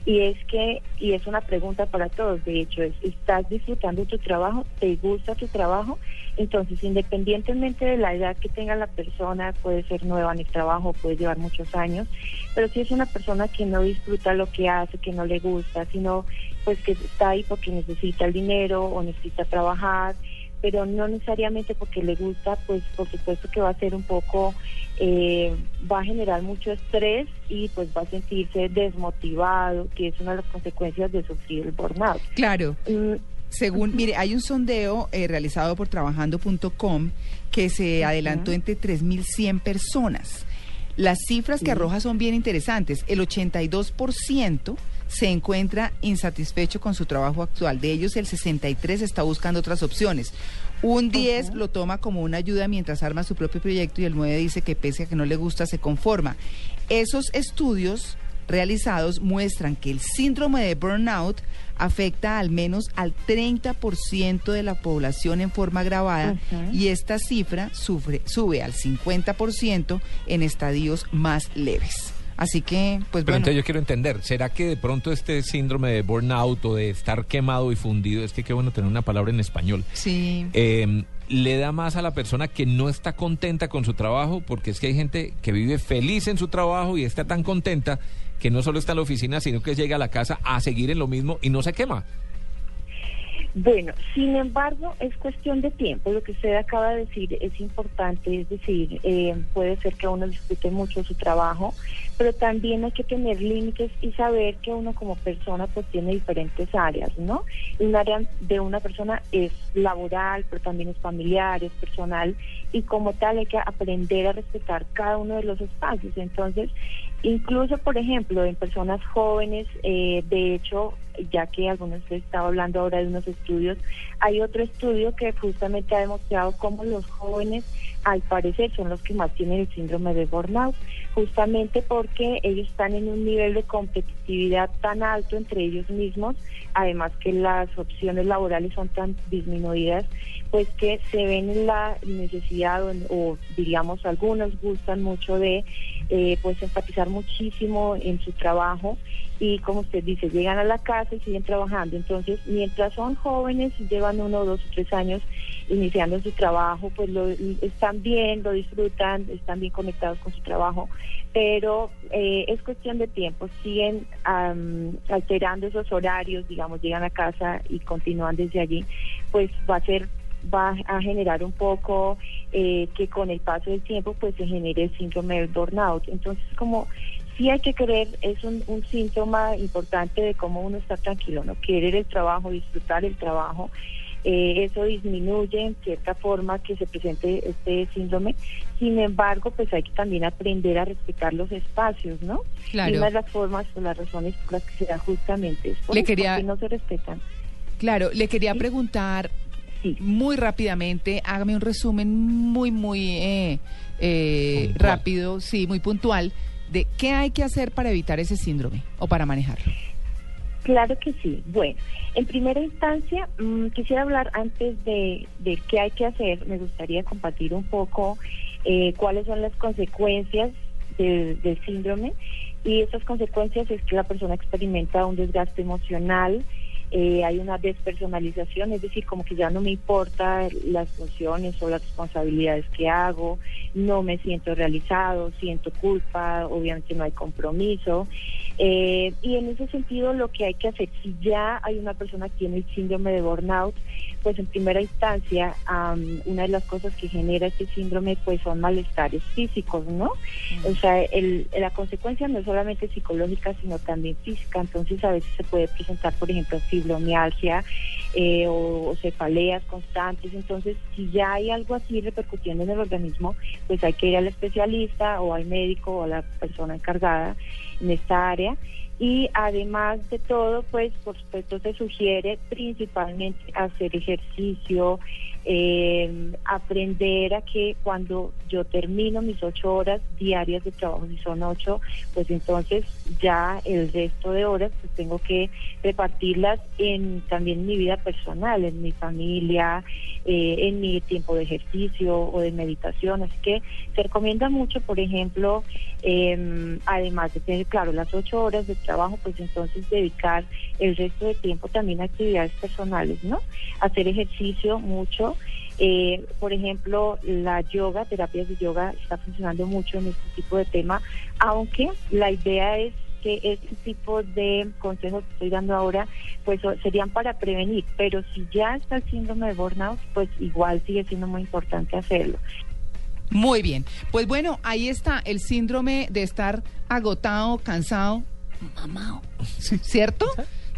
y es que, y es una pregunta para todos, de hecho, es, ¿estás disfrutando tu trabajo? ¿Te gusta tu trabajo? Entonces, independientemente de la edad que tenga la persona, puede ser nueva en el trabajo, puede llevar muchos años, pero si es una persona que no disfruta lo que hace, que no le gusta, sino pues que está ahí porque necesita el dinero o necesita trabajar, pero no necesariamente porque le gusta, pues por supuesto que va a ser un poco, eh, va a generar mucho estrés y pues va a sentirse desmotivado, que es una de las consecuencias de sufrir el burnout. Claro. Según, mire, hay un sondeo eh, realizado por trabajando.com que se adelantó entre 3.100 personas. Las cifras que arroja son bien interesantes. El 82% se encuentra insatisfecho con su trabajo actual. De ellos, el 63 está buscando otras opciones. Un 10 lo toma como una ayuda mientras arma su propio proyecto y el 9 dice que pese a que no le gusta, se conforma. Esos estudios realizados muestran que el síndrome de burnout afecta al menos al 30% de la población en forma agravada y esta cifra sufre, sube al 50% en estadios más leves. Así que, pues Pero bueno. entonces yo quiero entender, ¿será que de pronto este síndrome de burnout o de estar quemado y fundido, es que qué bueno tener una palabra en español, Sí. eh, le da más a la persona que no está contenta con su trabajo? Porque es que hay gente que vive feliz en su trabajo y está tan contenta que no solo está en la oficina, sino que llega a la casa a seguir en lo mismo y no se quema. Bueno, sin embargo, es cuestión de tiempo. Lo que usted acaba de decir es importante, es decir, eh, puede ser que uno disfrute mucho su trabajo, pero también hay que tener límites y saber que uno como persona pues tiene diferentes áreas, ¿no? Un área de una persona es laboral, pero también es familiar, es personal, y como tal hay que aprender a respetar cada uno de los espacios. Entonces, incluso, por ejemplo, en personas jóvenes, eh, de hecho, ya que algunos de estaba hablando ahora de unos estudios, hay otro estudio que justamente ha demostrado cómo los jóvenes, al parecer, son los que más tienen el síndrome de burnout, justamente porque ellos están en un nivel de competitividad tan alto entre ellos mismos, además que las opciones laborales son tan disminuidas, pues que se ven en la necesidad o, o, diríamos algunos gustan mucho de eh, pues enfatizar muchísimo en su trabajo y como usted dice, llegan a la casa y siguen trabajando. Entonces, mientras son jóvenes, llevan uno, dos o tres años iniciando su trabajo, pues lo, están bien, lo disfrutan, están bien conectados con su trabajo, pero eh, es cuestión de tiempo, siguen um, alterando esos horarios, digamos, llegan a casa y continúan desde allí, pues va a ser va a generar un poco eh, que con el paso del tiempo pues se genere el síndrome del burnout. Entonces como sí hay que querer, es un, un, síntoma importante de cómo uno está tranquilo, no querer el trabajo, disfrutar el trabajo. Eh, eso disminuye en cierta forma que se presente este síndrome. Sin embargo, pues hay que también aprender a respetar los espacios, ¿no? Claro. Y una de las formas o las razones por las que se da justamente es por Le eso, quería- porque no se respetan. Claro, le quería preguntar muy rápidamente, hágame un resumen muy, muy eh, eh, rápido, sí, muy puntual, de qué hay que hacer para evitar ese síndrome o para manejarlo. Claro que sí. Bueno, en primera instancia, mm, quisiera hablar antes de, de qué hay que hacer. Me gustaría compartir un poco eh, cuáles son las consecuencias del, del síndrome. Y esas consecuencias es que la persona experimenta un desgaste emocional, eh, hay una despersonalización, es decir, como que ya no me importa las funciones o las responsabilidades que hago, no me siento realizado, siento culpa, obviamente no hay compromiso. Eh, y en ese sentido lo que hay que hacer, si ya hay una persona que tiene el síndrome de burnout, pues en primera instancia am, una de las cosas que genera este síndrome pues son malestares físicos, ¿no? O sea, el- la consecuencia no es solamente psicológica, sino también física. Entonces a veces se puede presentar, por ejemplo, fibromialgia eh, o, o cefaleas constantes. Entonces, si ya hay algo así repercutiendo en el organismo, pues hay que ir al especialista o al médico o a la persona encargada en esta área. Y además de todo, pues por supuesto se sugiere principalmente hacer ejercicio, eh, aprender a que cuando yo termino mis ocho horas diarias de trabajo, si son ocho, pues entonces ya el resto de horas pues tengo que repartirlas en también mi vida personal, en mi familia, eh, en mi tiempo de ejercicio o de meditación. Así que se recomienda mucho, por ejemplo, eh, además de tener, claro, las ocho horas de trabajo, pues entonces dedicar el resto de tiempo también a actividades personales, ¿no? Hacer ejercicio mucho. Eh, por ejemplo, la yoga, terapias de yoga, está funcionando mucho en este tipo de tema, aunque la idea es que este tipo de consejos que estoy dando ahora, pues serían para prevenir, pero si ya está el síndrome de burnout, pues igual sigue siendo muy importante hacerlo. Muy bien, pues bueno, ahí está el síndrome de estar agotado, cansado, mamado, ¿cierto?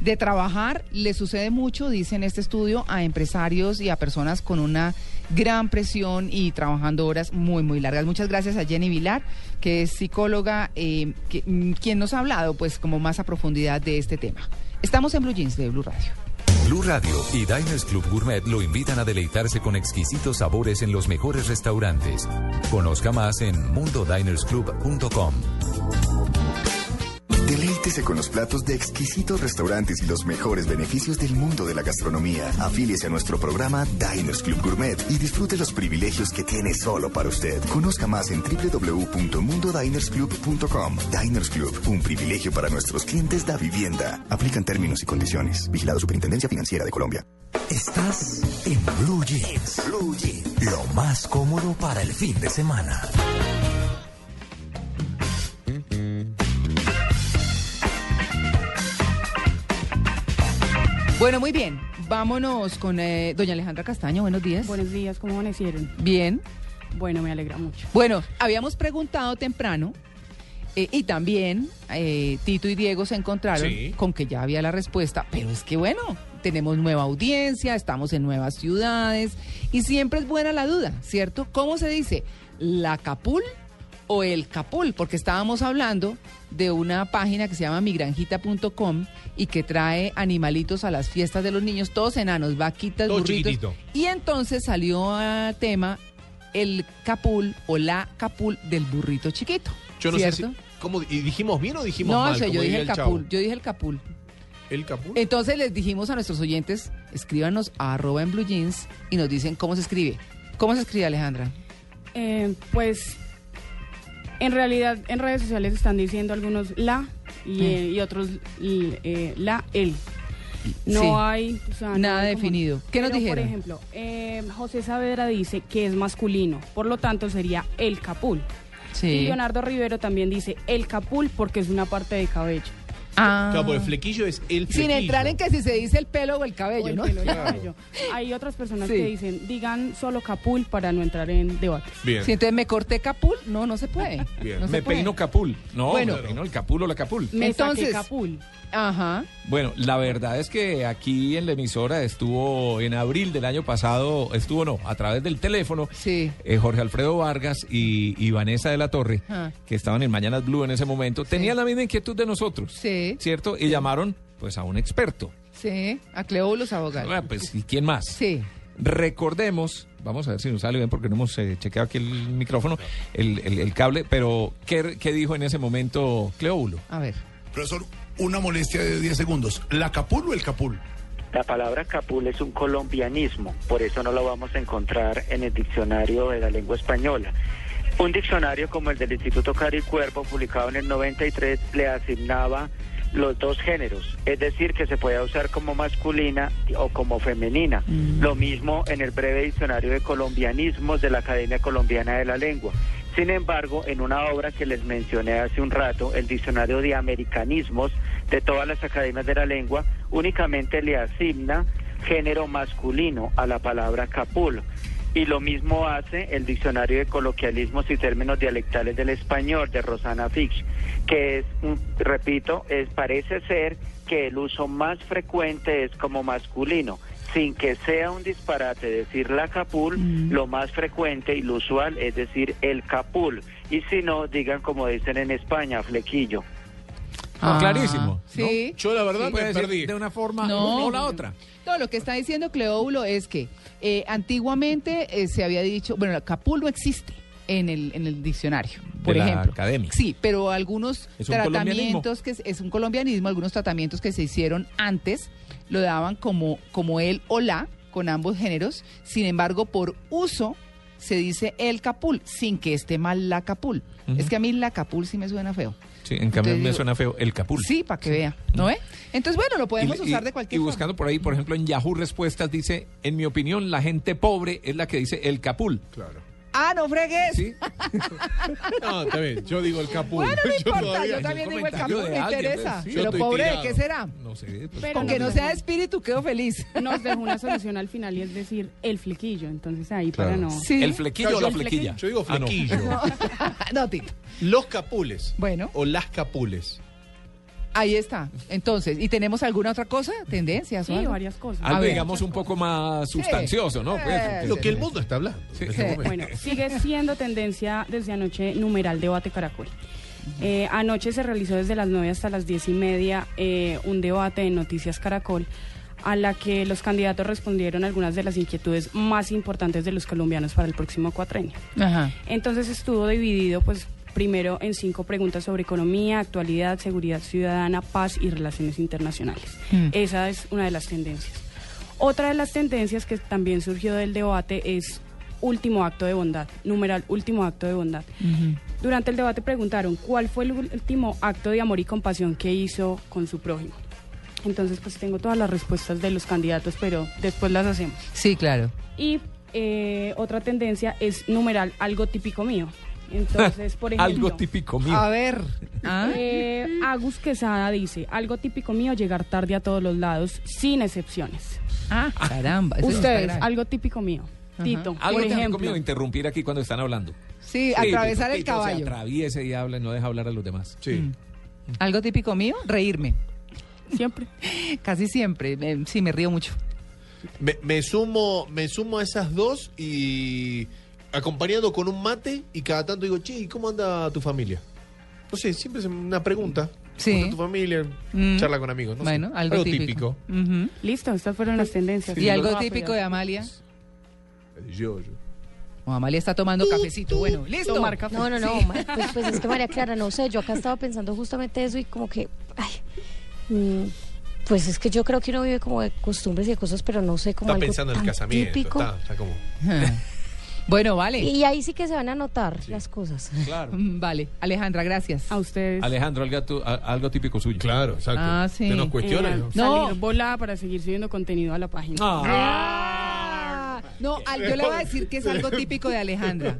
De trabajar, le sucede mucho, dice en este estudio, a empresarios y a personas con una gran presión y trabajando horas muy, muy largas. Muchas gracias a Jenny Vilar, que es psicóloga, eh, mm, quien nos ha hablado pues como más a profundidad de este tema. Estamos en Blue Jeans de Blue Radio. Blue Radio y Diners Club Gourmet lo invitan a deleitarse con exquisitos sabores en los mejores restaurantes. Conozca más en mundodinersclub.com. Con los platos de exquisitos restaurantes y los mejores beneficios del mundo de la gastronomía. Afíliese a nuestro programa Diners Club Gourmet y disfrute los privilegios que tiene solo para usted. Conozca más en www.mundodinersclub.com. Diners Club, un privilegio para nuestros clientes da vivienda. Aplican términos y condiciones. Vigilado Superintendencia Financiera de Colombia. Estás en Blue Jeans. Blue Jeans. Lo más cómodo para el fin de semana. Bueno, muy bien. Vámonos con eh, doña Alejandra Castaño. Buenos días. Buenos días, ¿cómo amanecieron? Bien. Bueno, me alegra mucho. Bueno, habíamos preguntado temprano eh, y también eh, Tito y Diego se encontraron Sí. con que ya había la respuesta, pero es que bueno, tenemos nueva audiencia, estamos en nuevas ciudades y siempre es buena la duda, ¿cierto? ¿Cómo se dice? ¿La Capul o el Capul? Porque estábamos hablando de una página que se llama migranjita.com y que trae animalitos a las fiestas de los niños, todos enanos, vaquitas, Todo burritos. chiquitito. Y entonces salió a tema el capul o la capul del burrito chiquito. Yo no ¿cierto? sé si. ¿cómo, ¿Y dijimos bien o dijimos No, mal? o sea, como yo dije el Chavo? capul, yo dije el capul. ¿El capul? Entonces les dijimos a nuestros oyentes, escríbanos a arroba en blue jeans y nos dicen cómo se escribe. ¿Cómo se escribe, Alejandra? Eh, pues, en realidad, en redes sociales están diciendo algunos la y, eh, y otros eh, la, el. No Sí. hay o sea, no Nada como- definido. ¿Qué nos Pero, dijeron? Por ejemplo, eh, José Saavedra dice que es masculino, por lo tanto sería el capul. Sí. Y Leonardo Rivero también dice el capul porque es una parte de cabello. Ah. Claro, porque el flequillo es el flequillo. Sin entrar en que si se dice el pelo o el cabello, O el ¿no? pelo, el cabello. Hay otras personas Sí. que dicen, digan solo capul para no entrar en debate. Bien. Si entonces me corté capul, no, no se puede. Bien. No se me puede. peino capul. No, Bueno. me peino el capul o la capul. Me Entonces- saqué capul. Ajá. Bueno, la verdad es que aquí en la emisora estuvo en abril del año pasado, estuvo no, a través del teléfono, Sí. eh, Jorge Alfredo Vargas y, y Vanessa de la Torre, Ah. que estaban en Mañanas Blue en ese momento, tenían la misma inquietud de nosotros, Sí. ¿Cierto? Y llamaron pues a un experto. Sí, a Cleóbulos Abogado. Ah, pues, ¿y quién más? Sí. Recordemos, vamos a ver si nos sale bien porque no hemos eh, chequeado aquí el micrófono, el, el- el cable, pero ¿qué, qué dijo en ese momento Cleóbulo? A ver. Profesor, una molestia de 10 segundos. ¿La capul o el capul? La palabra capul es un colombianismo, por eso no lo vamos a encontrar en el diccionario de la lengua española. Un diccionario como el del Instituto Cari Cuervo, publicado en el 93, le asignaba los dos géneros, es decir, que se puede usar como masculina o como femenina. Lo mismo en el breve diccionario de colombianismos de la Academia Colombiana de la Lengua. Sin embargo, en una obra que les mencioné hace un rato, el diccionario de americanismos de todas las academias de la lengua, únicamente le asigna género masculino a la palabra capul. Y lo mismo hace el diccionario de coloquialismos y términos dialectales del español de Rosana Fix, que es, un- repito, es, parece ser que el uso más frecuente es como masculino. Sin que sea un disparate decir la capul, lo más frecuente y lo usual es decir el capul. Y si no, digan como dicen en España, flequillo. Ah, clarísimo. Sí. Yo la verdad Sí, puede me perdí. De una forma No. o la otra. No, lo que está diciendo Cleóbulo es que eh, antiguamente eh, se había dicho, bueno, la capul no existe en el, en el diccionario, por De la ejemplo. academia. Sí, pero algunos tratamientos que es, es un colombianismo, algunos tratamientos que se hicieron antes lo daban como, como el o la con ambos géneros. Sin embargo, por uso se dice el capul, sin que esté mal la capul. Es que a mí la capul sí me suena feo. Sí, en cambio Entonces me digo- suena feo el capul. Sí, para que vea, ¿no ve? Entonces, bueno, lo podemos Y- usar y- de cualquier Y forma. buscando por ahí, por ejemplo, en Yahoo Respuestas dice, en mi opinión, la gente pobre es la que dice el capul. Claro. Ah, no fregues. Sí. No, está bien. Yo digo el capul. Bueno, no Yo importa, todavía- yo también digo el capul, me interesa. pues, sí. Pero pobre, ¿de tirado. qué será? No sé. pues, Pero Con que nos no sea de espíritu, quedo feliz. Nos dejó una solución al final y es decir, el flequillo. Entonces ahí Claro. para no... Sí. ¿El flequillo o la yo- flequilla? Yo digo Ah, no. flequillo. no, Tito. Los capules. Bueno. O las capules. Ahí está. Entonces, ¿y tenemos alguna otra cosa? ¿Tendencias? o Sí, algo? varias cosas. Algo, ver. digamos, un poco más sustancioso, ¿no? Pues, Eh, Lo que el mundo está hablando. en este. Bueno, sigue siendo tendencia desde anoche numeral debate Caracol. Eh, anoche se realizó desde las 9 hasta las 10 y media eh, un debate en Noticias Caracol a la que los candidatos respondieron algunas de las inquietudes más importantes de los colombianos para el próximo cuatrenio. Ajá. Entonces estuvo dividido, pues, primero en cinco preguntas sobre economía, actualidad, seguridad ciudadana, paz y relaciones internacionales. Mm. Esa es una de las tendencias. Otra de las tendencias que también surgió del debate es último acto de bondad, numeral último acto de bondad. Durante el debate preguntaron cuál fue el último acto de amor y compasión que hizo con su prójimo. Entonces, pues tengo todas las respuestas de los candidatos, pero después las hacemos. Sí, claro. Y eh, otra tendencia es numeral algo típico mío. Entonces, por ejemplo, Algo típico mío. A ver. ¿ah? eh, Agus Quesada dice, algo típico mío, llegar tarde a todos los lados, sin excepciones. Ah, caramba. eso Ustedes, algo típico mío. Tito, Algo por típico ejemplo. mío, interrumpir aquí cuando están hablando. Sí, atravesar Tito, el Tito caballo. Se atraviesa y habla y no deja hablar a los demás. Sí. Algo típico mío, reírme. Siempre. Casi siempre. eh, sí, me río mucho. Me, me sumo, me sumo a esas dos y acompañado con un mate y cada tanto digo, che, ¿y cómo anda tu familia? No sé, siempre es una pregunta. Sí. ¿Cómo anda tu familia? Mm. Charla con amigos. No sé. Bueno, algo, típico. Listo, estas fueron las tendencias. ¿Y algo típico de Amalia? Yo, yo. Amalia está tomando cafecito. Bueno, listo. Tomar café. No, no, no, Sí. pues, pues es que María Clara, no sé, yo acá estaba pensando justamente eso y como que, ay, mm, pues es que yo creo que uno vive como de costumbres y de cosas, pero no sé cómo Está algo pensando en el casamiento. típico. Está, está como... Bueno, vale. Y ahí sí que se van a notar las cosas. Claro. Mm, Vale, Alejandra, gracias. A ustedes. Alejandro, algo, tu- a- algo típico suyo. Claro, exacto. Ah, sí. Te nos cuestionan. Eh, ¿no? No. Salir volada para seguir subiendo contenido a la página. Ah, No, al- yo le voy a decir que es algo típico de Alejandra.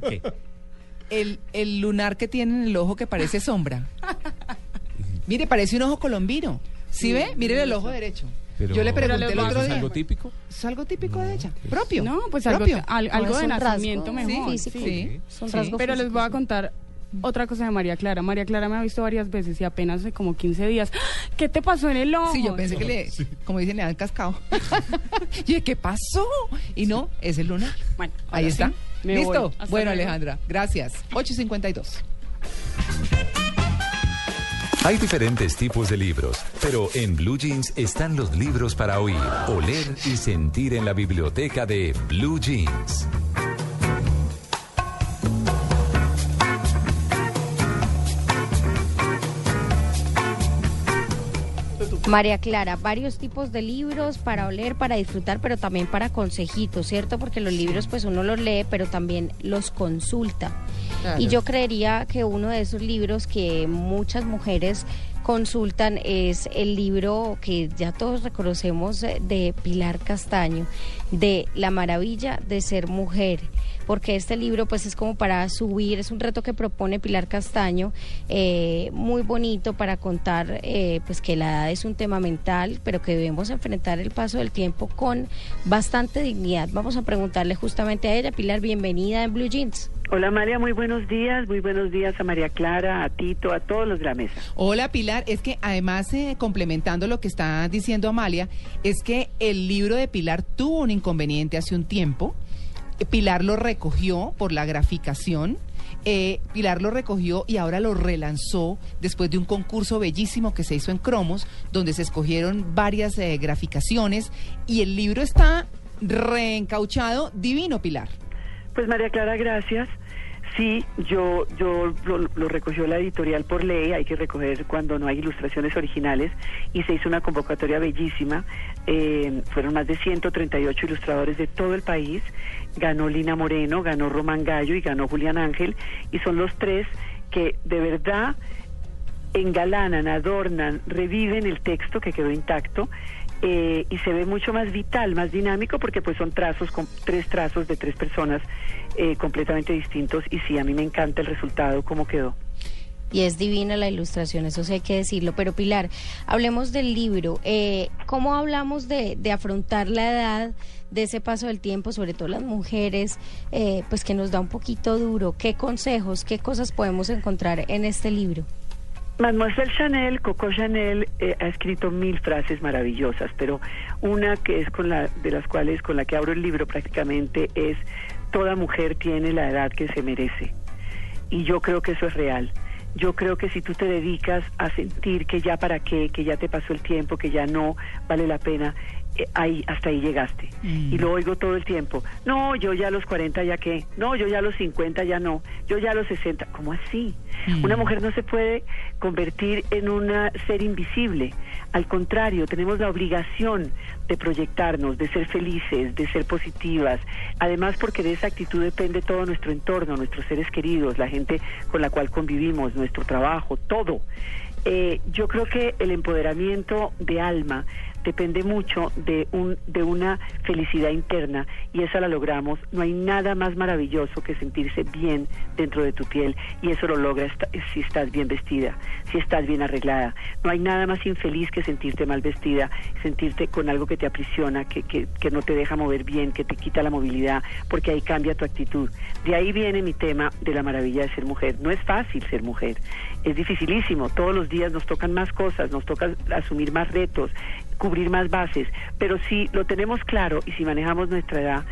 El, el lunar que tiene en el ojo que parece sombra. Mire, parece un ojo colombino. ¿Sí ve? Mire el ojo derecho. Pero- yo le pregunté Pero el otro ¿Es día. algo típico? ¿Es algo típico de ella? Propio. No, pues algo, al- algo es de un rasgo nacimiento mejor. Sí. Es un Sí. Pero les voy a sí. contar otra cosa de María Clara. María Clara me ha visto varias veces y apenas hace como 15 días. ¿Qué te pasó en el ojo? Sí, yo pensé que le, como dicen, le han cascado. y ¿qué pasó? Y no, es el lunar. Bueno, Ahí está. sí, ¿Listo? Bueno, luego. Alejandra, gracias. 8.52. Hay diferentes tipos de libros, pero en Blue Jeans están los libros para oír, oler y sentir en la biblioteca de Blue Jeans. María Clara, varios tipos de libros para oler, para disfrutar, pero también para consejitos, ¿cierto? Porque los libros pues uno los lee, pero también los consulta. Y yo creería que uno de esos libros que muchas mujeres consultan es el libro que ya todos reconocemos eh, de Pilar Castaño, de La maravilla de ser mujer porque este libro pues es como para subir, es un reto que propone Pilar Castaño, eh, muy bonito para contar eh, pues que la edad es un tema mental, pero que debemos enfrentar el paso del tiempo con bastante dignidad. Vamos a preguntarle justamente a ella, Pilar, bienvenida en Blue Jeans. Hola María, muy buenos días, muy buenos días a María Clara, a Tito, a todos los de la mesa. Hola Pilar, es que además eh, complementando lo que está diciendo Amalia, es que el libro de Pilar tuvo un inconveniente hace un tiempo. Eh, Pilar lo recogió por la graficación. eh, Pilar lo recogió y ahora lo relanzó después de un concurso bellísimo que se hizo en Cromos, donde se escogieron varias eh, graficaciones y el libro está reencauchado, divino Pilar. Pues María Clara, gracias. Sí, yo, yo lo, lo recogió la editorial por ley, hay que recoger cuando no hay ilustraciones originales y se hizo una convocatoria bellísima. Eh, fueron más de 138 ilustradores de todo el país. Ganó Lina Moreno, ganó Román Gallo y ganó Julián Ángel y son los tres que de verdad engalanan, adornan, reviven el texto que quedó intacto eh, y se ve mucho más vital, más dinámico porque pues son trazos, con tres trazos de tres personas eh, completamente distintos y sí, a mí me encanta el resultado, cómo quedó. Y es divina la ilustración, eso sí hay que decirlo. Pero Pilar, hablemos del libro. Eh, ¿Cómo hablamos de, de afrontar la edad, de ese paso del tiempo, sobre todo las mujeres, eh, pues que nos da un poquito duro? ¿Qué consejos, qué cosas podemos encontrar en este libro? Mademoiselle Chanel, Coco Chanel, eh, ha escrito mil frases maravillosas, pero una que es con la de las cuales con la que abro el libro prácticamente es toda mujer tiene la edad que se merece. Y yo creo que eso es real. Yo creo que si tú te dedicas a sentir que ya para qué, que ya te pasó el tiempo, que ya no vale la pena, ahí hasta ahí llegaste. Y lo oigo todo el tiempo. No, yo ya a los 40 ya qué. No, yo ya a los 50 ya no. Yo ya a los 60. ¿Cómo así? Una mujer no se puede convertir en un ser invisible. Al contrario, tenemos la obligación de proyectarnos, de ser felices, de ser positivas. Además, porque de esa actitud depende todo nuestro entorno, nuestros seres queridos, la gente con la cual convivimos, nuestro trabajo, todo. Eh, yo creo que el empoderamiento de alma depende mucho de un de una felicidad interna y esa la logramos. No hay nada más maravilloso que sentirse bien dentro de tu piel y eso lo logras si estás bien vestida, si estás bien arreglada. No hay nada más infeliz que sentirte mal vestida, sentirte con algo que te aprisiona, que, que, que no te deja mover bien, que te quita la movilidad, porque ahí cambia tu actitud. De ahí viene mi tema de la maravilla de ser mujer. No es fácil ser mujer, es dificilísimo. Todos los días nos tocan más cosas, nos toca asumir más retos, cubrir más bases, pero si lo tenemos claro y si manejamos nuestra edad,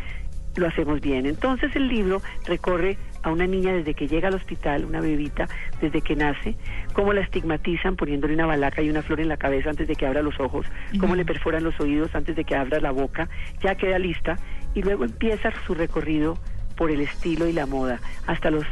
lo hacemos bien. Entonces el libro recorre a una niña desde que llega al hospital, una bebita, desde que nace, cómo la estigmatizan poniéndole una balaca y una flor en la cabeza antes de que abra los ojos, cómo le perforan los oídos antes de que abra la boca, ya queda lista y luego empieza su recorrido por el estilo y la moda hasta los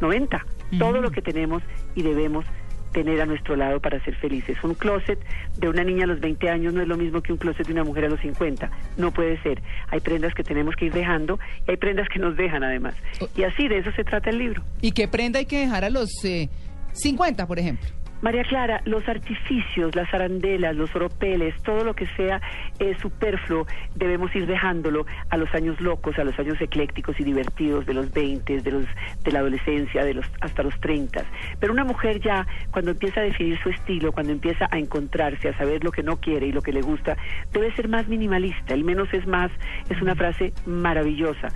90. Todo lo que tenemos y debemos tener a nuestro lado para ser felices. Un closet de una niña a los 20 años no es lo mismo que un closet de una mujer a los 50. No puede ser. Hay prendas que tenemos que ir dejando y hay prendas que nos dejan además. Y así de eso se trata el libro. ¿Y qué prenda hay que dejar a los eh, 50, por ejemplo? María Clara, los artificios, las arandelas, los oropeles, todo lo que sea eh, superfluo, debemos ir dejándolo a los años locos, a los años eclécticos y divertidos de los 20, de los de la adolescencia, de los hasta los 30. Pero una mujer ya cuando empieza a definir su estilo, cuando empieza a encontrarse, a saber lo que no quiere y lo que le gusta, debe ser más minimalista. El menos es más es una frase maravillosa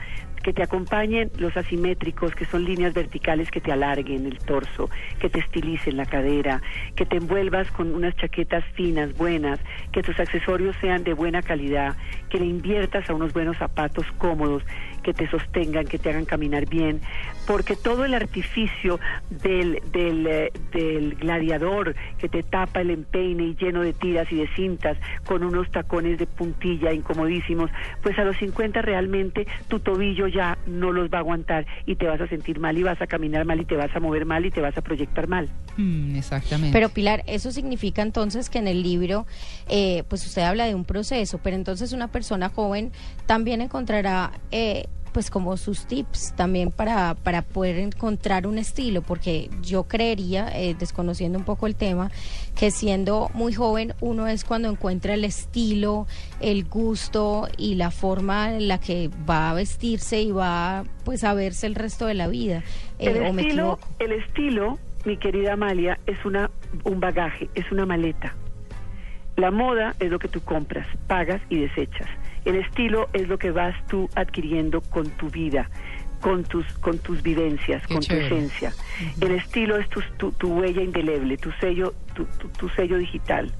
que te acompañen los asimétricos, que son líneas verticales que te alarguen el torso, que te estilicen la cadera, que te envuelvas con unas chaquetas finas, buenas, que tus accesorios sean de buena calidad, que le inviertas a unos buenos zapatos cómodos, que te sostengan, que te hagan caminar bien, porque todo el artificio del, del, eh, del gladiador que te tapa el empeine y lleno de tiras y de cintas con unos tacones de puntilla incomodísimos, pues a los 50 realmente tu tobillo ya no los va a aguantar y te vas a sentir mal y vas a caminar mal y te vas a mover mal y te vas a proyectar mal. Mm, exactamente. Pero Pilar, eso significa entonces que en el libro, eh, pues usted habla de un proceso, pero entonces una persona joven también encontrará... Eh, pues como sus tips también para, para poder encontrar un estilo, porque yo creería, eh, desconociendo un poco el tema, que siendo muy joven uno es cuando encuentra el estilo, el gusto y la forma en la que va a vestirse y va pues a verse el resto de la vida. Eh, el, ¿o me estilo, el estilo, mi querida Amalia, es una, un bagaje, es una maleta. La moda es lo que tú compras, pagas y desechas. El estilo es lo que vas tú adquiriendo con tu vida, con tus, con tus vivencias, Qué con chévere. tu esencia. El estilo es tu, tu, tu huella indeleble, tu sello, tu, tu- sello digital.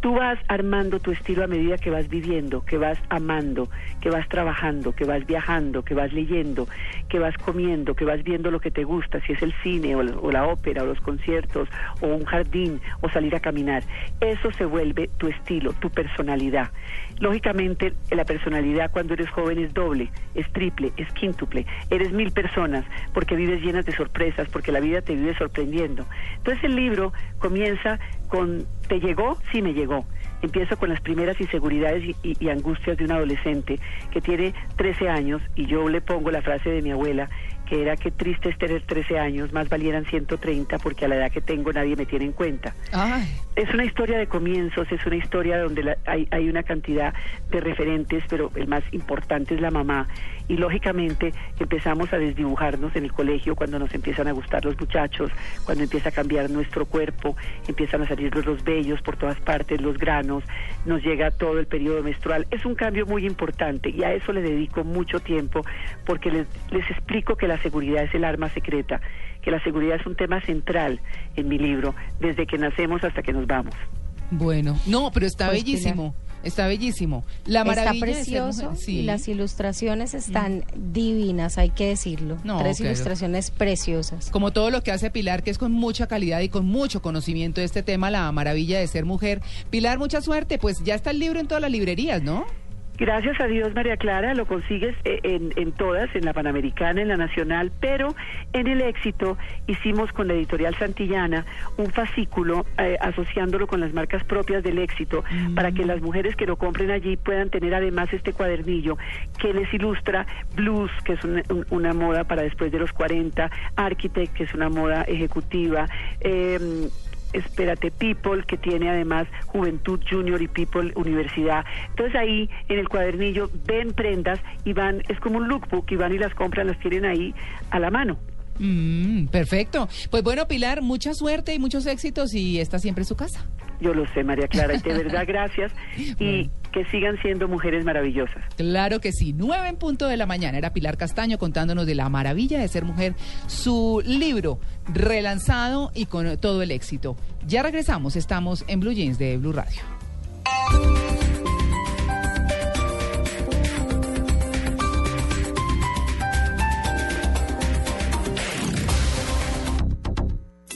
Tú vas armando tu estilo a medida que vas viviendo, que vas amando, que vas trabajando, que vas viajando, que vas leyendo, que vas comiendo, que vas viendo lo que te gusta, si es el cine o la ópera o los conciertos o un jardín o salir a caminar. Eso se vuelve tu estilo, tu personalidad. Lógicamente, la personalidad cuando eres joven es doble, es triple, es quíntuple. Eres mil personas porque vives llenas de sorpresas, porque la vida te vive sorprendiendo. Entonces el libro comienza con ¿te llegó? Sí me llegó. Empiezo con las primeras inseguridades y, y- y angustias de un adolescente que tiene 13 años y yo le pongo la frase de mi abuela que era que triste es tener 13 años, más valieran 130 porque a la edad que tengo nadie me tiene en cuenta. Ay, Es una historia de comienzos, es una historia donde la- hay, hay una cantidad de referentes, pero el más importante es la mamá. Y lógicamente empezamos a desdibujarnos en el colegio cuando nos empiezan a gustar los muchachos, cuando empieza a cambiar nuestro cuerpo, empiezan a salir los vellos por todas partes, los granos, nos llega todo el periodo menstrual. Es un cambio muy importante y a eso le dedico mucho tiempo porque les, les explico que la seguridad es el arma secreta que la seguridad es un tema central en mi libro, desde que nacemos hasta que nos vamos. Bueno, no, pero está Pues, bellísimo. Está bellísimo. La Está maravilla ser precioso mujer, sí. y las ilustraciones están divinas, hay que decirlo. No, Tres claro. ilustraciones preciosas. Como todo lo que hace Pilar, que es con mucha calidad y con mucho conocimiento de este tema, la maravilla de ser mujer. Pilar, mucha suerte. Pues ya está el libro en todas las librerías, ¿no? Gracias a Dios, María Clara, lo consigues eh, en, en todas, en la Panamericana, en la Nacional, pero en el éxito hicimos con la editorial Santillana un fascículo eh, asociándolo con las marcas propias del éxito para que las mujeres que lo compren allí puedan tener además este cuadernillo que les ilustra blues, que es una, un- una moda para después de los 40, architect, que es una moda ejecutiva, eh, Espérate People, que tiene además Juventud Junior y People Universidad. Entonces ahí en el cuadernillo ven prendas y van, es como un lookbook y van y las compran, las tienen ahí a la mano. Mm, perfecto. Pues bueno, Pilar, mucha suerte y muchos éxitos y está siempre en su casa. Yo lo sé, María Clara, y de verdad gracias y que sigan siendo mujeres maravillosas. Claro que sí. Nueve en punto de la mañana. Era Pilar Castaño contándonos de la maravilla de ser mujer. Su libro relanzado y con todo el éxito. Ya regresamos. Estamos en Blue Jeans de Blue Radio.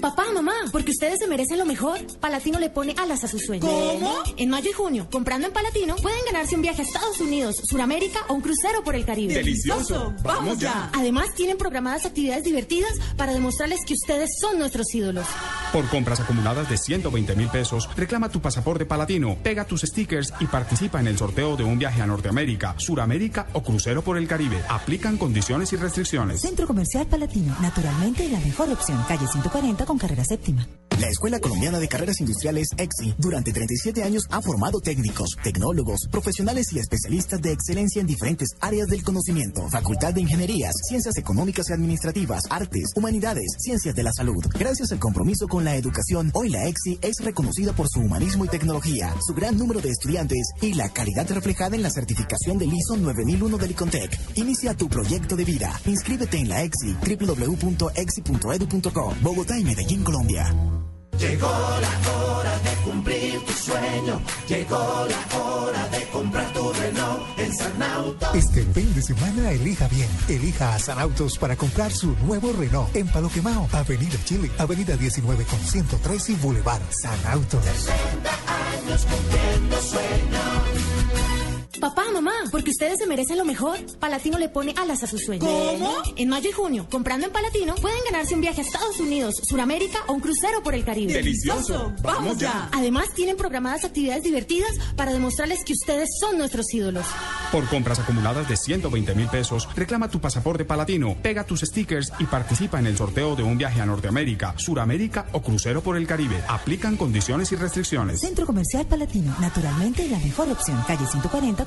Papá, mamá, porque ustedes se merecen lo mejor. Palatino le pone alas a sus sueños. ¿Cómo? En mayo y junio, comprando en Palatino, pueden ganarse un viaje a Estados Unidos, Suramérica o un crucero por el Caribe. ¡Delicioso! ¡Vamos ya! Además, tienen programadas actividades divertidas para demostrarles que ustedes son nuestros ídolos. Por compras acumuladas de 120 mil pesos, reclama tu pasaporte palatino, pega tus stickers y participa en el sorteo de un viaje a Norteamérica, Suramérica o crucero por el Caribe. Aplican condiciones y restricciones. Centro Comercial Palatino, naturalmente la mejor opción. Calle 140 con carrera séptima. La Escuela Colombiana de Carreras Industriales EXI durante 37 años ha formado técnicos, tecnólogos, profesionales y especialistas de excelencia en diferentes áreas del conocimiento. Facultad de Ingenierías, Ciencias Económicas y Administrativas, Artes, Humanidades, Ciencias de la Salud. Gracias al compromiso con la educación, hoy la EXI es reconocida por su humanismo y tecnología, su gran número de estudiantes y la calidad reflejada en la certificación del ISO 9001 del ICONTEC. Inicia tu proyecto de vida. Inscríbete en la EXI www.exi.edu.co. Bogotá y Medellín, Colombia. Llegó la hora de cumplir tu sueño. Llegó la hora de comprar tu Renault en San Auto. Este fin de semana elija bien. Elija a San Autos para comprar su nuevo Renault en Paloquemao, Avenida Chile, Avenida 19 con 103 y Boulevard. San Autos. años cumpliendo sueños. Papá, mamá, porque ustedes se merecen lo mejor. Palatino le pone alas a sus sueños. ¿Cómo? En mayo y junio, comprando en Palatino, pueden ganarse un viaje a Estados Unidos, Suramérica o un crucero por el Caribe. ¡Delicioso! ¡Vamos ya! Además, tienen programadas actividades divertidas para demostrarles que ustedes son nuestros ídolos. Por compras acumuladas de 120 mil pesos, reclama tu pasaporte palatino, pega tus stickers y participa en el sorteo de un viaje a Norteamérica, Suramérica o crucero por el Caribe. Aplican condiciones y restricciones. Centro Comercial Palatino, naturalmente la mejor opción. Calle 140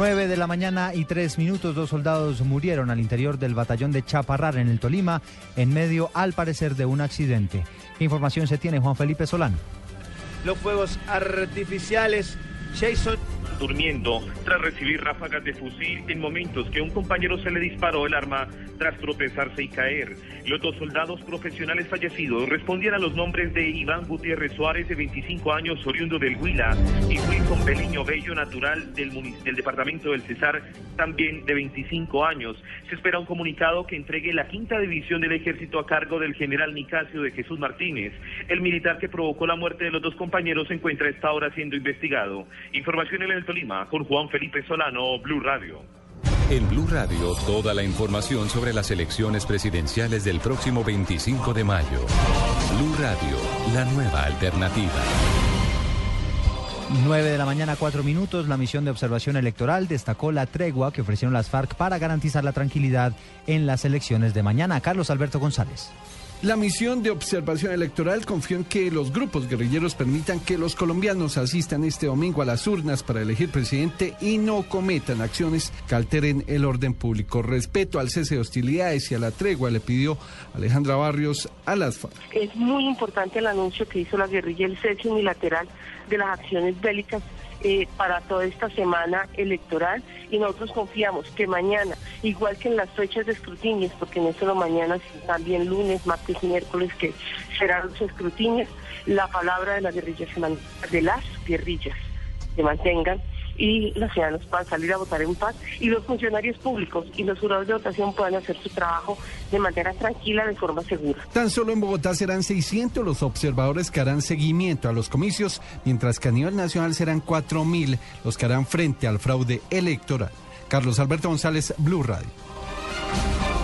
9 de la mañana y tres minutos, dos soldados murieron al interior del batallón de Chaparrar en el Tolima, en medio, al parecer, de un accidente. ¿Qué información se tiene, Juan Felipe Solano? Los fuegos artificiales, Jason durmiendo tras recibir ráfagas de fusil en momentos que un compañero se le disparó el arma tras tropezarse y caer. Los dos soldados profesionales fallecidos respondían a los nombres de Iván Gutiérrez Suárez, de 25 años, oriundo del Huila, y Wilson Beliño Bello, natural del, departamento del Cesar, también de 25 años. Se espera un comunicado que entregue la quinta división del ejército a cargo del general Nicasio de Jesús Martínez. El militar que provocó la muerte de los dos compañeros se encuentra a esta hora siendo investigado. Información en el Tolima con Juan Felipe Solano, Blue Radio. En Blue Radio, toda la información sobre las elecciones presidenciales del próximo 25 de mayo. Blue Radio, la nueva alternativa. 9 de la mañana, 4 minutos. La misión de observación electoral destacó la tregua que ofrecieron las FARC para garantizar la tranquilidad en las elecciones de mañana. Carlos Alberto González. La misión de observación electoral confió en que los grupos guerrilleros permitan que los colombianos asistan este domingo a las urnas para elegir presidente y no cometan acciones que alteren el orden público. Respeto al cese de hostilidades y a la tregua le pidió Alejandra Barrios a las FARC. Es muy importante el anuncio que hizo la guerrilla, el cese unilateral de las acciones bélicas eh, para toda esta semana electoral. Y nosotros confiamos que mañana, igual que en las fechas de escrutinios, porque no solo mañana, sino también lunes, martes y miércoles que serán los escrutinios, la palabra de la guerrilla se man- de las guerrillas se mantengan y los ciudadanos puedan salir a votar en paz y los funcionarios públicos y los jurados de votación puedan hacer su trabajo de manera tranquila, de forma segura. Tan solo en Bogotá serán 600 los observadores que harán seguimiento a los comicios, mientras que a nivel nacional serán 4.000 los que harán frente al fraude electoral. Carlos Alberto González, Blue Radio.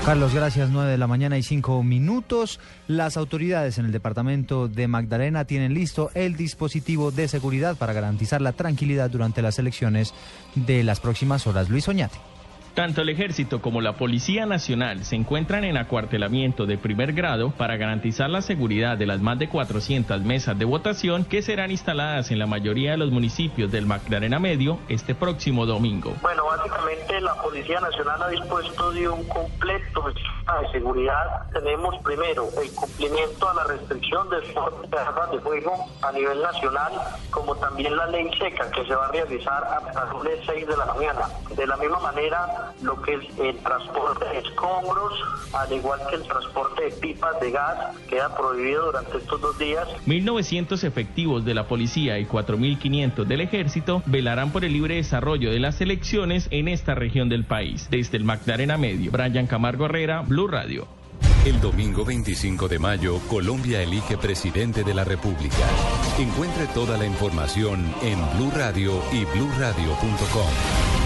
Carlos, gracias. 9 de la mañana y 5 minutos. Las autoridades en el departamento de Magdalena tienen listo el dispositivo de seguridad para garantizar la tranquilidad durante las elecciones de las próximas horas. Luis Oñate. Tanto el ejército como la Policía Nacional se encuentran en acuartelamiento de primer grado para garantizar la seguridad de las más de 400 mesas de votación que serán instaladas en la mayoría de los municipios del Magdalena Medio este próximo domingo. Bueno, básicamente la Policía Nacional ha dispuesto de un completo de seguridad. Tenemos primero el cumplimiento a la restricción de armas de fuego a nivel nacional, como también la ley seca que se va a realizar a las lunes 6 de la mañana. De la misma manera, lo que es el transporte de escombros, al igual que el transporte de pipas de gas, queda prohibido durante estos dos días. 1.900 efectivos de la policía y 4.500 del ejército velarán por el libre desarrollo de las elecciones en esta región del país. Desde el Magdalena Medio, Brian Camargo Herrera, Blue Radio. El domingo 25 de mayo, Colombia elige presidente de la República. Encuentre toda la información en Blue Radio y bluradio.com.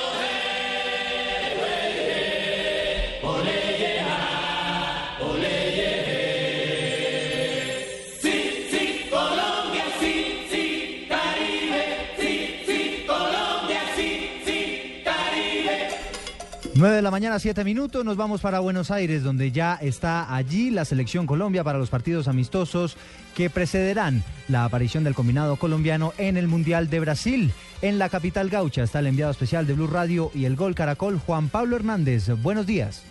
9 de la mañana, 7 minutos. Nos vamos para Buenos Aires, donde ya está allí la selección Colombia para los partidos amistosos que precederán la aparición del combinado colombiano en el Mundial de Brasil. En la capital gaucha está el enviado especial de Blue Radio y el Gol Caracol, Juan Pablo Hernández. Buenos días.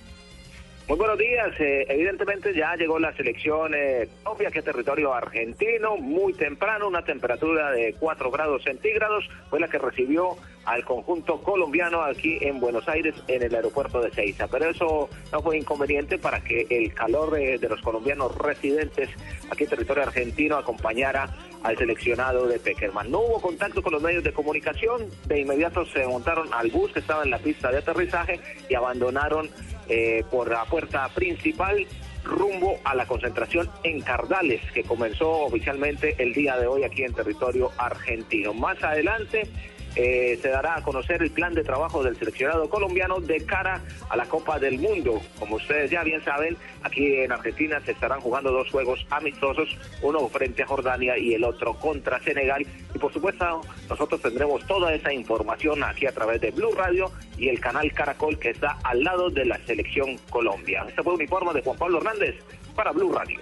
Muy buenos días. Eh, evidentemente ya llegó la selección eh, Colombia, que es territorio argentino, muy temprano, una temperatura de 4 grados centígrados, fue la que recibió al conjunto colombiano aquí en Buenos Aires, en el aeropuerto de Ceiza. Pero eso no fue inconveniente para que el calor de, los colombianos residentes aquí en territorio argentino acompañara al seleccionado de Peckerman. No hubo contacto con los medios de comunicación, de inmediato se montaron al bus que estaba en la pista de aterrizaje y abandonaron eh, por la puerta principal rumbo a la concentración en Cardales, que comenzó oficialmente el día de hoy aquí en territorio argentino. Más adelante eh, se dará a conocer el plan de trabajo del seleccionado colombiano de cara a la Copa del Mundo. Como ustedes ya bien saben, aquí en Argentina se estarán jugando dos juegos amistosos, uno frente a Jordania y el otro contra Senegal. Y por supuesto, nosotros tendremos toda esa información aquí a través de Blue Radio y el canal Caracol que está al lado de la selección Colombia. Este fue un informe de Juan Pablo Hernández para Blue Radio.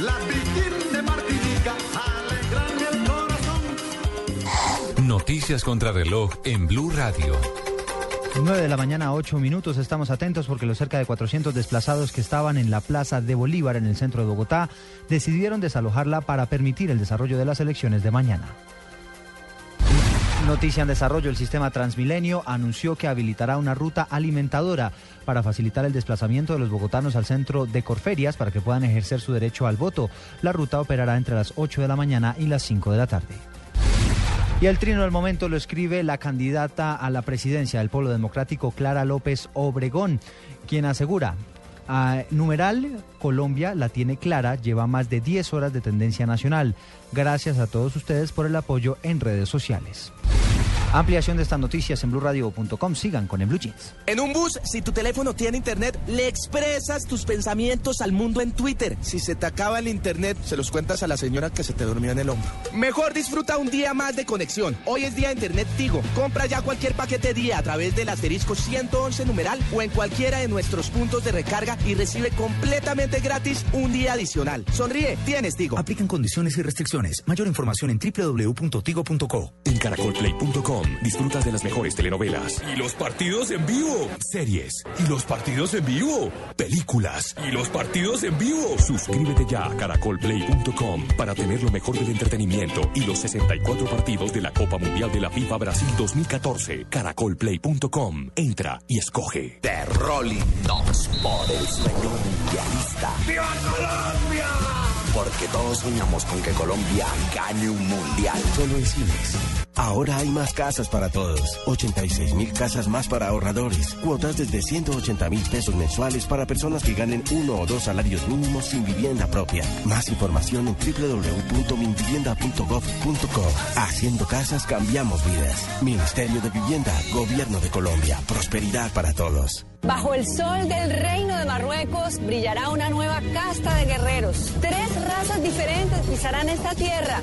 La de Martinica, Noticias contra reloj en Blue Radio. 9 de la mañana, 8 minutos. Estamos atentos porque los cerca de 400 desplazados que estaban en la Plaza de Bolívar, en el centro de Bogotá, decidieron desalojarla para permitir el desarrollo de las elecciones de mañana. Noticia en desarrollo, el sistema Transmilenio anunció que habilitará una ruta alimentadora para facilitar el desplazamiento de los bogotanos al centro de Corferias para que puedan ejercer su derecho al voto. La ruta operará entre las 8 de la mañana y las 5 de la tarde. Y el trino del momento lo escribe la candidata a la presidencia del Polo Democrático, Clara López Obregón, quien asegura, a numeral Colombia la tiene clara, lleva más de 10 horas de tendencia nacional. Gracias a todos ustedes por el apoyo en redes sociales. Ampliación de estas noticias en blueradio.com. Sigan con el Blue Jeans. En un bus, si tu teléfono tiene internet, le expresas tus pensamientos al mundo en Twitter. Si se te acaba el internet, se los cuentas a la señora que se te durmió en el hombro. Mejor disfruta un día más de conexión. Hoy es día de internet Tigo. Compra ya cualquier paquete día a través del asterisco 111 numeral o en cualquiera de nuestros puntos de recarga y recibe completamente gratis un día adicional. Sonríe, tienes Tigo. Aplican condiciones y restricciones. Mayor información en www.tigo.co. En caracolplay.com disfrutas de las mejores telenovelas. Y los partidos en vivo. Series. Y los partidos en vivo. Películas. Y los partidos en vivo. Suscríbete ya a caracolplay.com para tener lo mejor del entretenimiento y los 64 partidos de la Copa Mundial de la FIFA Brasil 2014. Caracolplay.com. Entra y escoge. The Rolling Stones por el sueño mundialista. ¡Viva Colombia! Porque todos soñamos con que Colombia gane un mundial. Solo en cines. Ahora hay más casas para todos. 86 mil casas más para ahorradores. Cuotas desde 180 mil pesos mensuales para personas que ganen uno o dos salarios mínimos sin vivienda propia. Más información en www.minvivienda.gov.co. Haciendo casas cambiamos vidas. Ministerio de Vivienda, Gobierno de Colombia. Prosperidad para todos. Bajo el sol del reino de Marruecos brillará una nueva casta de guerreros. Tres razas diferentes pisarán esta tierra.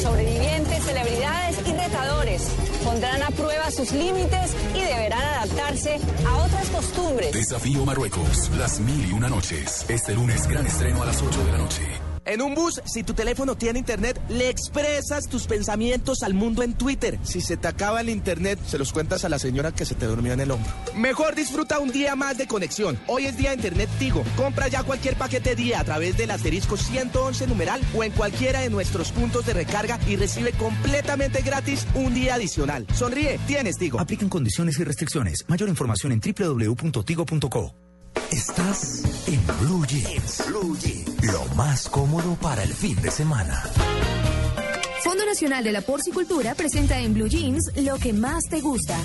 Sobrevivientes, celebridades y retadores. Pondrán a prueba sus límites y deberán adaptarse a otras costumbres. Desafío Marruecos. Las mil y una noches. Este lunes gran estreno a las 8 de la noche. En un bus, si tu teléfono tiene internet, le expresas tus pensamientos al mundo en Twitter. Si se te acaba el internet, se los cuentas a la señora que se te durmió en el hombro. Mejor disfruta un día más de conexión. Hoy es día de internet Tigo. Compra ya cualquier paquete día a través del asterisco 111 numeral o en cualquiera de nuestros puntos de recarga y recibe completamente gratis un día adicional. Sonríe, tienes Tigo. Aplican condiciones y restricciones. Mayor información en www.tigo.co. Estás en Blue Jeans. Blue Jeans. Lo más cómodo para el fin de semana. Fondo Nacional de la Porcicultura presenta en Blue Jeans lo que más te gusta.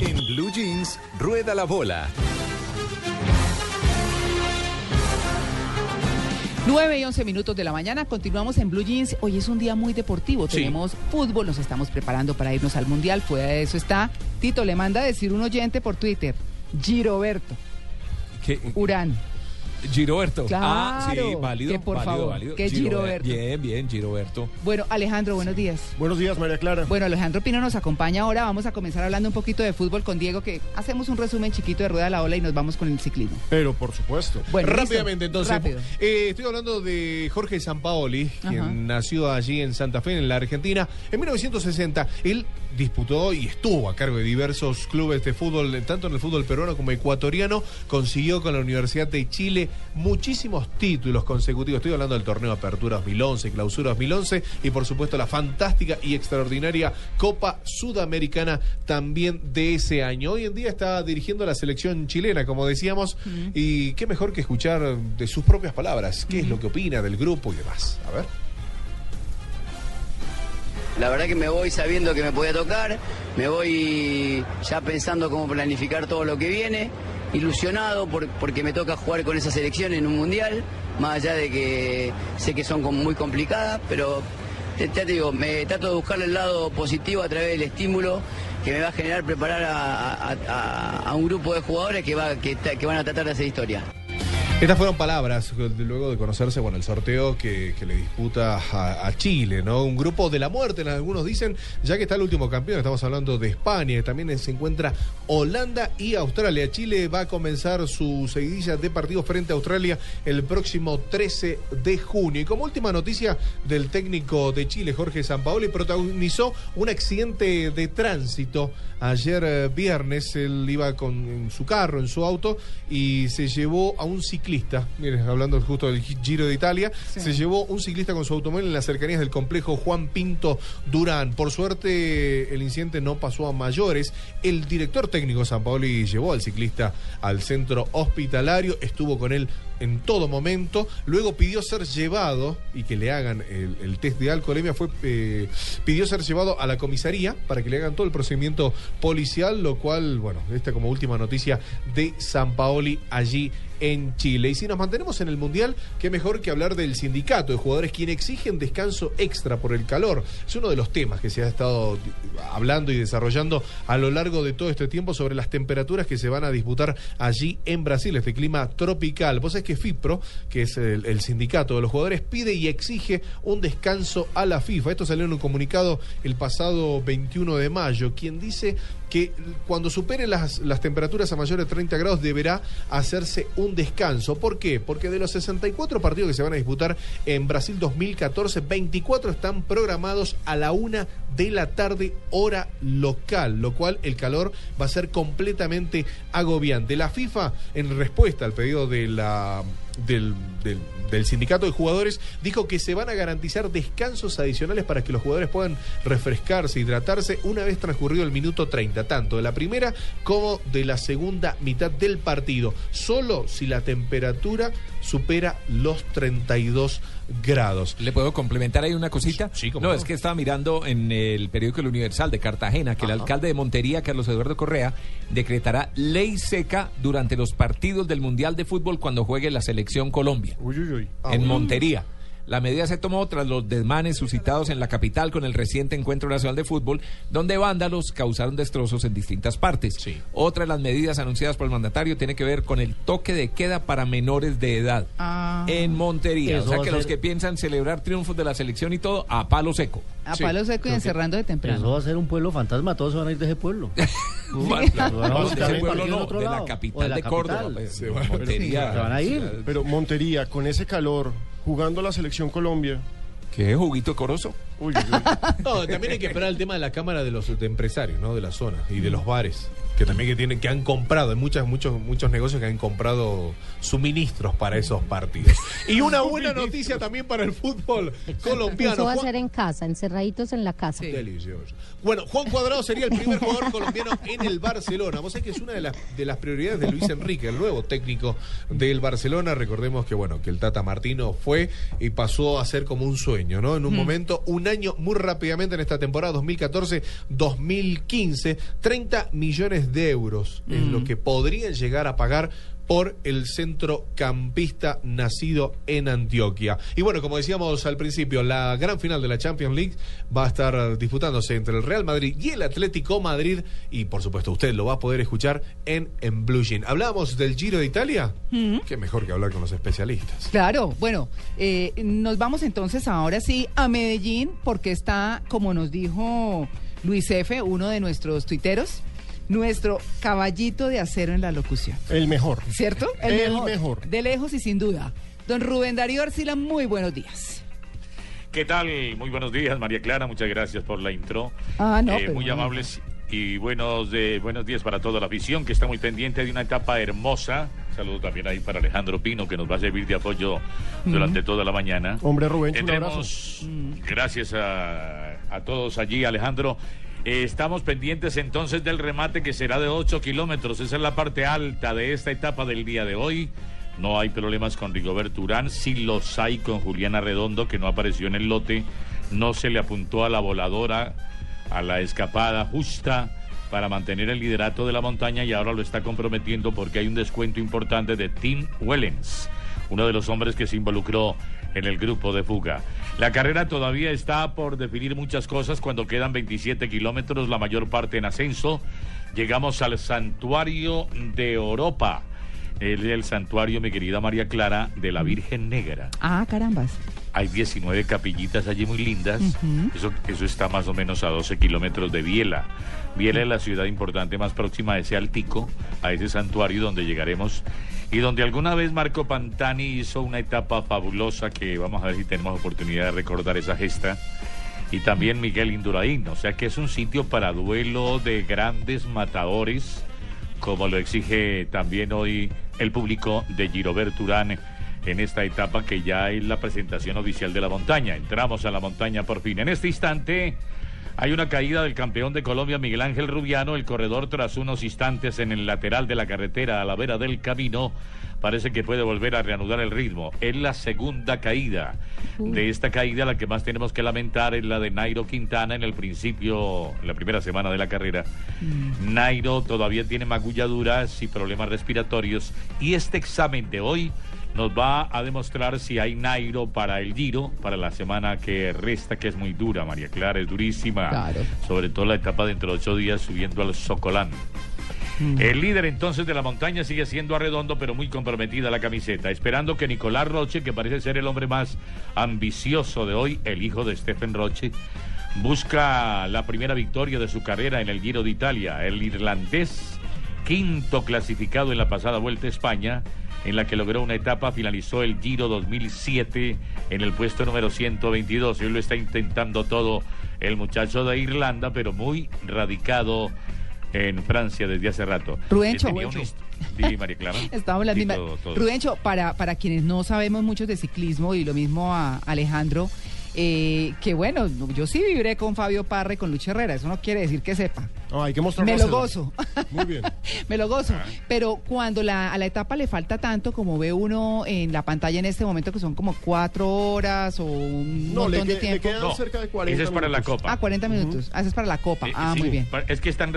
En Blue Jeans, rueda la bola. 9 y 11 minutos de la mañana, continuamos en Blue Jeans. Hoy es un día muy deportivo, Sí. tenemos fútbol, nos estamos preparando para irnos al Mundial. Fuera de eso está, Tito, le manda a decir un oyente por Twitter, Giroberto, ¿Qué? Urán. Giroberto. Claro, ah, sí, válido. que por válido, favor, válido. que Girober- Giroberto. Bien, bien, Giroberto. Bueno, Alejandro, buenos días. Buenos días, María Clara. Bueno, Alejandro Pino nos acompaña ahora. Vamos a comenzar hablando un poquito de fútbol con Diego, que hacemos un resumen chiquito de Rueda a la Ola y nos vamos con el ciclismo. Pero por supuesto. Bueno, listo. Rápidamente, entonces. Rápido. eh, estoy hablando de Jorge Sampaoli, quien Ajá. nació allí en Santa Fe, en la Argentina, en 1960. Él disputó y estuvo a cargo de diversos clubes de fútbol, tanto en el fútbol peruano como ecuatoriano. Consiguió con la Universidad de Chile muchísimos títulos consecutivos. Estoy hablando del torneo Apertura 2011, Clausura 2011 y por supuesto la fantástica y extraordinaria Copa Sudamericana también de ese año. Hoy en día está dirigiendo la selección chilena, como decíamos, y qué mejor que escuchar de sus propias palabras qué es lo que opina del grupo y demás. A ver. La verdad que me voy sabiendo que me podía tocar, me voy ya pensando cómo planificar todo lo que viene, ilusionado por- porque me toca jugar con esa selección en un mundial, más allá de que sé que son muy complicadas, pero te- te digo, me trato de buscarle el lado positivo a través del estímulo que me va a generar preparar a, un grupo de jugadores que, va, que van a tratar de hacer historia. Estas fueron palabras luego de conocerse bueno, el sorteo que, que le disputa a, Chile, ¿no? Un grupo de la muerte, algunos dicen, ya que está el último campeón, estamos hablando de España, también se encuentra Holanda y Australia. Chile va a comenzar su seguidilla de partidos frente a Australia el próximo 13 de junio. Y como última noticia del técnico de Chile, Jorge Sampaoli, protagonizó un accidente de tránsito ayer eh, viernes. Él iba con en su carro, en su auto, y se llevó a un ciclista. Miren, hablando justo del Giro de Italia, Sí. se llevó un ciclista con su automóvil en las cercanías del complejo Juan Pinto Durán. Por suerte, el incidente no pasó a mayores. El director técnico San Paoli llevó al ciclista al centro hospitalario, estuvo con él en todo momento. Luego pidió ser llevado y que le hagan el, el test de alcoholemia. Fue, eh, pidió ser llevado a la comisaría para que le hagan todo el procedimiento policial, lo cual, bueno, esta como última noticia de San Paoli allí en Chile. Y si nos mantenemos en el Mundial, qué mejor que hablar del sindicato de jugadores quien exigen descanso extra por el calor. Es uno de los temas que se ha estado hablando y desarrollando a lo largo de todo este tiempo sobre las temperaturas que se van a disputar allí en Brasil, este clima tropical. Vos sabés que FIPRO, que es el, sindicato de los jugadores, pide y exige un descanso a la FIFA. Esto salió en un comunicado el pasado 21 de mayo, quien dice que cuando supere las, las temperaturas a mayores de 30 grados deberá hacerse un descanso. ¿Por qué? Porque de los 64 partidos que se van a disputar en Brasil 2014, 24 están programados a la una de la tarde hora local, lo cual el calor va a ser completamente agobiante. La FIFA, en respuesta al pedido de la del, del, del, sindicato de jugadores dijo que se van a garantizar descansos adicionales para que los jugadores puedan refrescarse, hidratarse una vez transcurrido el minuto 30, tanto de la primera como de la segunda mitad del partido, solo si la temperatura supera los 32 grados. ¿Le puedo complementar ahí una cosita? Sí, no, no, es que estaba mirando en el periódico El Universal de Cartagena que Ajá. el alcalde de Montería, Carlos Eduardo Correa, decretará ley seca durante los partidos del Mundial de Fútbol cuando juegue la selección Colombia. Uy, uy, uy. Ah, en Montería. La medida se tomó tras los desmanes suscitados en la capital con el reciente Encuentro Nacional de Fútbol, donde vándalos causaron destrozos en distintas partes. Sí. Otra de las medidas anunciadas por el mandatario tiene que ver con el toque de queda para menores de edad ah, en Montería. O sea que ser... los que piensan celebrar triunfos de la selección y todo, a palo seco. A sí. palo seco y encerrando de temprano. Eso va a ser un pueblo fantasma, todos se van a ir de ese pueblo. de pueblo no, de la capital de, Córdoba. Pues, se, van, Montería. se van a ir. Pero Montería, con ese calor, jugando la selección Colombia. ¿Qué? ¿Juguito coroso? Uy, uy. no, también hay que esperar el tema de la Cámara de los de empresarios, ¿no? De la zona y de los bares. Que también que tienen, que han comprado, hay muchas, muchos, muchos negocios que han comprado suministros para esos partidos. Y una buena noticia también para el fútbol colombiano. Eso va a ser en casa, encerraditos en la casa. Sí. Delicioso. Bueno, Juan Cuadrado sería el primer jugador colombiano en el Barcelona. Vos sabés que es una de las, de las prioridades de Luis Enrique, el nuevo técnico del Barcelona. Recordemos que, bueno, que el Tata Martino fue y pasó a ser como un sueño, ¿no? En un mm. momento, un año muy rápidamente en esta temporada 2014-2015, 30 millones de euros mm. es lo que podrían llegar a pagar por el centrocampista nacido en Antioquia. Y bueno, como decíamos al principio, la gran final de la Champions League va a estar disputándose entre el Real Madrid y el Atlético Madrid. Y por supuesto, usted lo va a poder escuchar en, en Blue Jean. ¿Hablábamos del Giro de Italia? Mm. Qué mejor que hablar con los especialistas. Claro, bueno, eh, nos vamos entonces ahora sí a Medellín, porque está, como nos dijo Luis F., uno de nuestros tuiteros, nuestro caballito de acero en la locución. El mejor. ¿Cierto? El, El mejor. mejor. De lejos y sin duda. Don Rubén Darío Arcila, muy buenos días. ¿Qué tal? Muy buenos días, María Clara. Muchas gracias por la intro. Ah, no. Eh, muy no. amables y buenos, de, buenos días para toda la afición que está muy pendiente de una etapa hermosa. Saludo también ahí para Alejandro Pino, que nos va a servir de apoyo mm. durante toda la mañana. Hombre, Rubén, Tendremos, gracias a, a todos allí, Alejandro. Eh, estamos pendientes entonces del remate que será de 8 kilómetros. Esa es la parte alta de esta etapa del día de hoy. No hay problemas con Rigoberto Urán. Sí los hay con Juliana Redondo, que no apareció en el lote. No se le apuntó a la voladora, a la escapada justa para mantener el liderato de la montaña y ahora lo está comprometiendo porque hay un descuento importante de Tim Wellens, uno de los hombres que se involucró en el grupo de fuga. La carrera todavía está por definir muchas cosas cuando quedan 27 kilómetros, la mayor parte en ascenso. Llegamos al santuario de Europa. El, el santuario, mi querida María Clara, de la Virgen Negra. Ah, carambas. Hay 19 capillitas allí muy lindas. Uh -huh. eso, eso está más o menos a 12 kilómetros de Biela. Biela es la ciudad importante más próxima a ese altico, a ese santuario donde llegaremos y donde alguna vez Marco Pantani hizo una etapa fabulosa que vamos a ver si tenemos oportunidad de recordar esa gesta. Y también Miguel Induraín, o sea que es un sitio para duelo de grandes matadores, como lo exige también hoy el público de Giroberto Urán en esta etapa que ya es la presentación oficial de la montaña. Entramos a la montaña por fin. En este instante hay una caída del campeón de Colombia, Miguel Ángel Rubiano. El corredor, tras unos instantes en el lateral de la carretera a la vera del camino, parece que puede volver a reanudar el ritmo. Es la segunda caída. De esta caída, la que más tenemos que lamentar es la de Nairo Quintana en el principio, en la primera semana de la carrera. Nairo todavía tiene magulladuras y problemas respiratorios. Y este examen de hoy nos va a demostrar si hay Nairo para el Giro, para la semana que resta, que es muy dura, María Clara, es durísima. Sobre todo la etapa dentro de ocho días subiendo al Socolán. El líder entonces de la montaña sigue siendo Arredondo, pero muy comprometida la camiseta, esperando que Nicolás Roche, que parece ser el hombre más ambicioso de hoy, el hijo de Stephen Roche, busca la primera victoria de su carrera en el Giro de Italia. El irlandés, quinto clasificado en la pasada Vuelta a España, en la que logró una etapa, finalizó el Giro 2007 en el puesto número 122. Hoy lo está intentando todo el muchacho de Irlanda, pero muy radicado en Francia desde hace rato. Rubencho. Di, María Clara. Estamos en la Di misma. todo, todo. Rubencho, para, para quienes no sabemos mucho de ciclismo y lo mismo a Alejandro, eh, que bueno, yo sí vibré con Fabio Parra y con Lucho Herrera, eso no quiere decir que sepa. No, hay que Me lo gozo. Muy bien. Me lo gozo. Ah. Pero cuando la, a la etapa le falta tanto, como ve uno en la pantalla en este momento, que son como cuatro horas o un No, le, montón de que- le tiempo. quedan No, cerca de 40 ese es para la. Copa. Ah, 40 minutos. Ah, ese es para la copa. Eh, ah, sí, muy bien. Es que están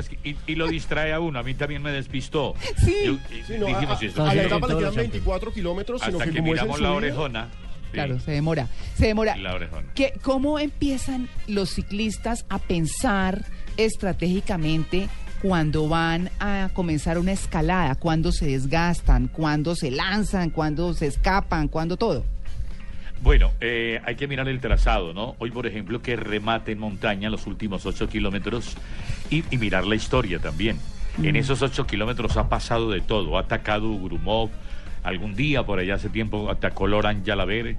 esqui- y, y lo distrae a uno. A mí también me despistó. Sí. Yo- y Sí, no, a, dijimos, a- la etapa le quedan 24 kilómetros, sino hasta que, miramos la orejona. Claro, se demora. Se demora. la orejona. ¿Qué- ¿Cómo empiezan los ciclistas a pensar estratégicamente cuando van a comenzar una escalada? ¿Cuándo se desgastan? ¿Cuándo se lanzan? ¿Cuándo se escapan? ¿Cuándo todo? Bueno, eh, hay que mirar el trazado, ¿no? Hoy, por ejemplo, que remate en montaña los últimos ocho kilómetros y, y mirar la historia también. En esos ocho kilómetros ha pasado de todo. Ha atacado Grumov, algún día por allá hace tiempo atacó Loran Yalaver,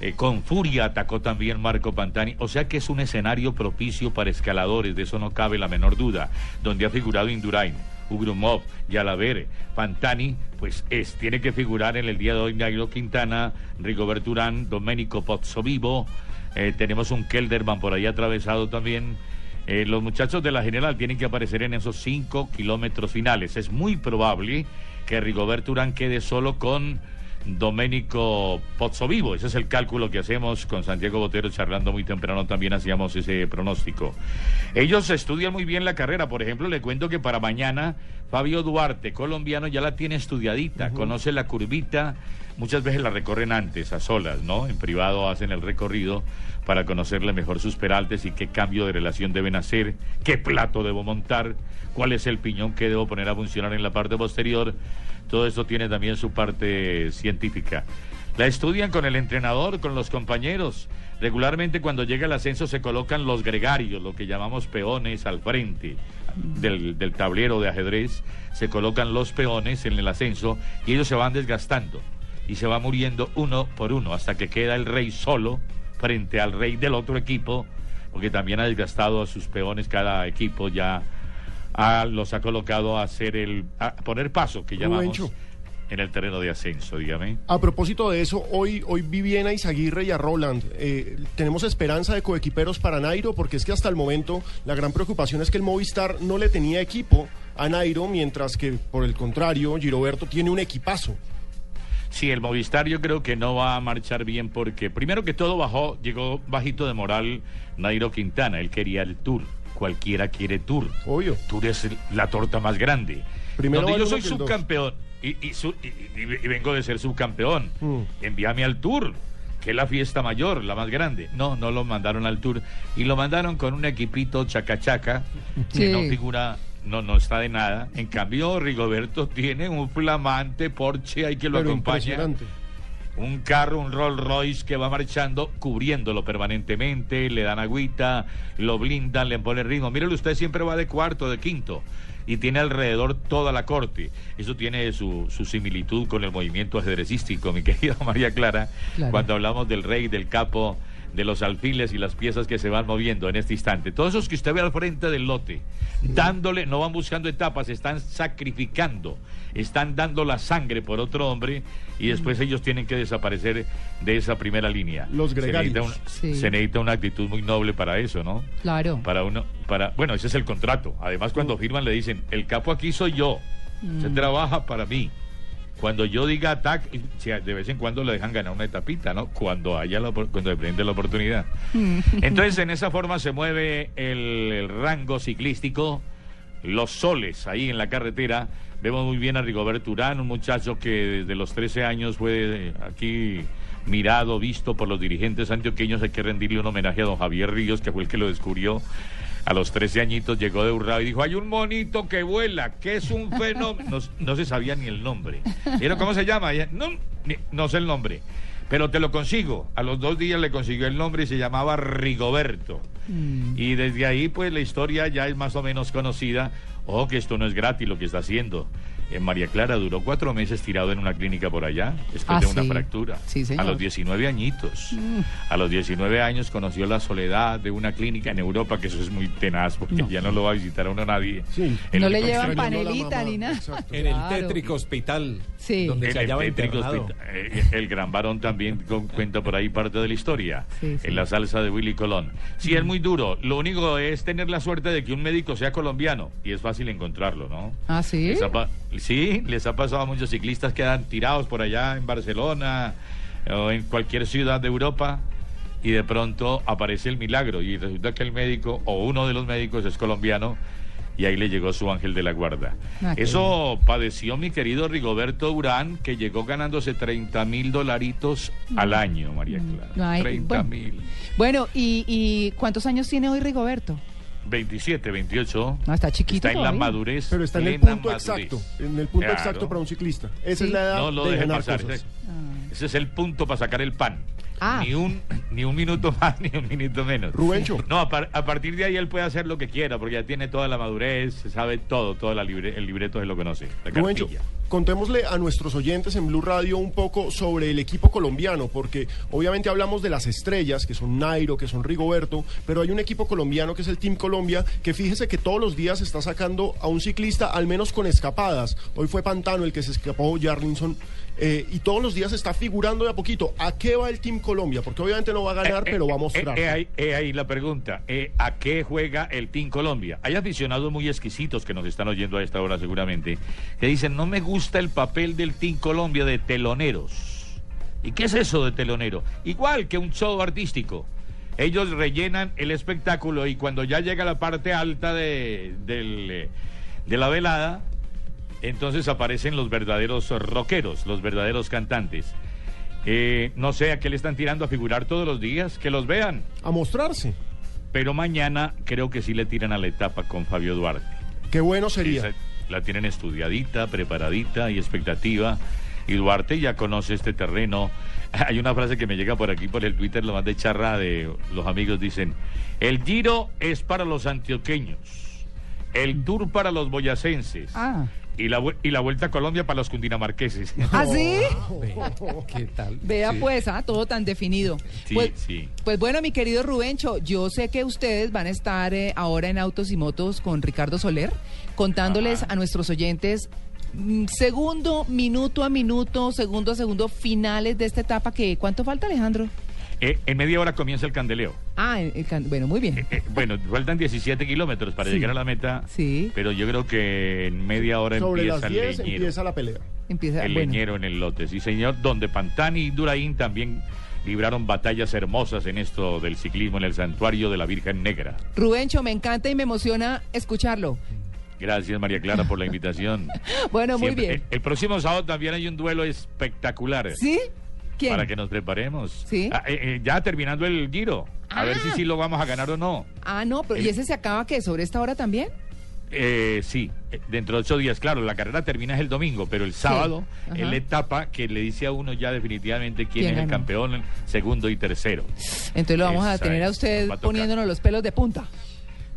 eh, con furia atacó también Marco Pantani. O sea que es un escenario propicio para escaladores, de eso no cabe la menor duda, donde ha figurado Indurain. Ugrumov, Yalaver, Pantani, pues es, tiene que figurar en el día de hoy Nairo Quintana, Rigoberto Urán, Domenico Pozzovivo, eh, tenemos un Kelderman por ahí atravesado también. Eh, los muchachos de la general tienen que aparecer en esos cinco kilómetros finales. Es muy probable que Rigoberto Urán quede solo con Domenico Pozzovivo. Ese es el cálculo que hacemos con Santiago Botero charlando muy temprano. También hacíamos ese pronóstico. Ellos estudian muy bien la carrera. Por ejemplo, le cuento que para mañana Fabio Duarte, colombiano, ya la tiene estudiadita. Conoce la curvita. Muchas veces la recorren antes, a solas, ¿no? En privado hacen el recorrido para conocerle mejor sus peraltes y qué cambio de relación deben hacer, qué plato debo montar, cuál es el piñón que debo poner a funcionar en la parte posterior. Todo esto tiene también su parte científica. La estudian con el entrenador, con los compañeros. Regularmente cuando llega el ascenso se colocan los gregarios, lo que llamamos peones al frente del, del tablero de ajedrez. Se colocan los peones en el ascenso y ellos se van desgastando y se va muriendo uno por uno hasta que queda el rey solo frente al rey del otro equipo, porque también ha desgastado a sus peones cada equipo ya ha- los ha colocado a hacer el a poner paso que llamamos Rubencho. en el terreno de ascenso, dígame. A propósito de eso, hoy, hoy Viviana Izaguirre y a Roland, eh, ¿tenemos esperanza de coequiperos para Nairo? Porque es que hasta el momento la gran preocupación es que el Movistar no le tenía equipo a Nairo, mientras que por el contrario, Giroberto tiene un equipazo. Sí, el Movistar yo creo que no va a marchar bien porque primero que todo bajó, llegó bajito de moral Nairo Quintana, él quería el Tour, cualquiera quiere Tour. Obvio. Tour es la torta más grande. Primero Donde yo soy que subcampeón y, y su- y- y- y vengo de ser subcampeón, Mm. envíame al Tour, que es la fiesta mayor, la más grande. No, no lo mandaron al Tour y lo mandaron con un equipito chacachaca que Sí. no figura, no, no está de nada. En cambio, Rigoberto tiene un flamante Porsche ahí que lo Pero acompaña. Un carro, un Rolls Royce que va marchando, cubriéndolo permanentemente, le dan agüita, lo blindan, le ponen ritmo. Mírelo, usted siempre va de cuarto, de quinto, y tiene alrededor toda la corte. Eso tiene su, su similitud con el movimiento ajedrecístico, mi querida María Clara, Claro. cuando hablamos del rey, del capo, de los alfiles y las piezas que se van moviendo en este instante. Todos esos que usted ve al frente del lote, dándole, no van buscando etapas, están sacrificando, están dando la sangre por otro hombre y después ellos tienen que desaparecer de esa primera línea. Los Se necesita, gregarios. un- Sí. se necesita una actitud muy noble para eso, ¿no? Claro. Para uno, para, bueno, ese es el contrato. Además, cuando firman le dicen, el capo aquí soy yo, se Mm. trabaja para mí. Cuando yo diga atac, si de vez en cuando le dejan ganar una etapita, ¿no? Cuando haya la, cuando le presente la oportunidad. Entonces, en esa forma se mueve el, el rango ciclístico, los soles ahí en la carretera. Vemos muy bien a Rigoberto Urán, un muchacho que desde los 13 años fue eh, aquí mirado, visto por los dirigentes antioqueños. Hay que rendirle un homenaje a don Javier Ríos, que fue el que lo descubrió. A los 13 añitos llegó de Urrao y dijo, hay un monito que vuela, que es un fenómeno. No, se sabía ni el nombre. ¿Vieron cómo se llama? No, no sé el nombre. Pero te lo consigo. A los dos días le consiguió el nombre y se llamaba Rigoberto. Y desde ahí, pues la historia ya es más o menos conocida. Oh, que esto no es gratis lo que está haciendo. En María Clara duró cuatro meses tirado en una clínica por allá, después Ah, de una sí. fractura. Sí, señor. A los 19 añitos. Mm. A los 19 años conoció la soledad de una clínica en Europa, que eso es muy tenaz, porque ya no lo va a visitar a uno nadie. El No le llevan panelita ni nada. En el Claro. tétrico hospital Sí. donde En se el hallaba tétrico internado. hospital. Eh, el gran varón también con- cuenta por ahí parte de la historia. Sí, sí. En la salsa de Willy Colón. Sí, es muy duro. Lo único es tener la suerte de que un médico sea colombiano. Y es fácil encontrarlo, ¿no? Ah, sí. Sí, les ha pasado a muchos ciclistas que quedan tirados por allá en Barcelona o en cualquier ciudad de Europa y de pronto aparece el milagro y resulta que el médico o uno de los médicos es colombiano y ahí le llegó su ángel de la guarda. Ah, Eso padeció mi querido Rigoberto Urán que llegó ganándose 30 mil dolaritos al año, María Clara. Mm. Ay, 30 bueno. mil. Bueno, ¿y, y cuántos años tiene hoy Rigoberto? 27, 28. No, está chiquito Está en la todavía. madurez. Pero está en el punto madurez. exacto, en el punto Claro. exacto para un ciclista. Esa Sí. es la edad No lo de deje pasar. cosas. Ese, ese es el punto para sacar el pan. Ah. Ni un ni un minuto más ni un minuto menos. Rubencho. No, a, par- a partir de ahí él puede hacer lo que quiera porque ya tiene toda la madurez, se sabe todo, todo la libre- el libreto se lo conoce. La Rubencho, contémosle a nuestros oyentes en Blue Radio un poco sobre el equipo colombiano, porque obviamente hablamos de las estrellas, que son Nairo, que son Rigoberto, pero hay un equipo colombiano que es el Team Colombia, que fíjese que todos los días está sacando a un ciclista, al menos con escapadas. Hoy fue Pantano el que se escapó, Jarlinson. Eh, y todos los días está figurando de a poquito. ¿A qué va el Team Colombia? Porque obviamente no va a ganar, Eh, pero eh, va a mostrar. eh, ahí, ahí la pregunta. ¿A qué juega el Team Colombia? Hay aficionados muy exquisitos que nos están oyendo a esta hora seguramente, que dicen, no me gusta el papel del Team Colombia de teloneros. ¿Y qué es eso de telonero? Igual que un show artístico. Ellos rellenan el espectáculo y cuando ya llega la parte alta de, del, de la velada, entonces aparecen los verdaderos rockeros, los verdaderos cantantes. Eh, no sé a qué le están tirando a figurar todos los días, que los vean. A mostrarse. Pero mañana creo que sí le tiran a la etapa con Fabio Duarte. Qué bueno sería. Esa- la tienen estudiadita, preparadita y expectativa. Y Duarte ya conoce este terreno. Hay una frase que me llega por aquí por el Twitter, lo más de charra de los amigos. Dicen, el giro es para los antioqueños, el tour para los boyacenses Ah. Y, la, y la vuelta a Colombia para los cundinamarqueses. ¿Ah, sí? ¿Qué tal? Vea Sí. pues, ah, todo tan definido. Sí, pues, sí. pues bueno, mi querido Rubencho, yo sé que ustedes van a estar eh, ahora en Autos y Motos con Ricardo Soler, contándoles a nuestros oyentes mm, segundo, minuto a minuto, segundo a segundo, finales de esta etapa que ¿cuánto falta, Alejandro? Eh, en media hora comienza el candeleo. Ah, el- el can- bueno, muy bien. Eh, bueno, faltan 17 kilómetros para Sí. llegar a la meta. Sí. Pero yo creo que en media hora Sobre empieza las el 10 leñero. empieza la pelea. Empieza, el bueno. leñero en el lote, sí señor, donde Pantani y Duraín también libraron batallas hermosas en esto del ciclismo en el santuario de la Virgen Negra. Rubencho, me encanta y me emociona escucharlo. Gracias María Clara por la invitación. Bueno, muy bien. El, el próximo sábado también hay un duelo espectacular. ¿Sí? ¿Quién? Para que nos preparemos. Sí. Ah, eh, eh, ya terminando el giro. A ver si Ah. sí lo vamos a ganar o no. Ah, no, pero ¿y El- ese se acaba qué? ¿Sobre esta hora también? Eh, sí, eh, dentro de ocho días, claro, la carrera termina el domingo, pero el sábado es la etapa que le dice a uno ya definitivamente quién, ¿Quién es el campeón, segundo y tercero. Entonces lo vamos a tener a usted a poniéndonos los pelos de punta.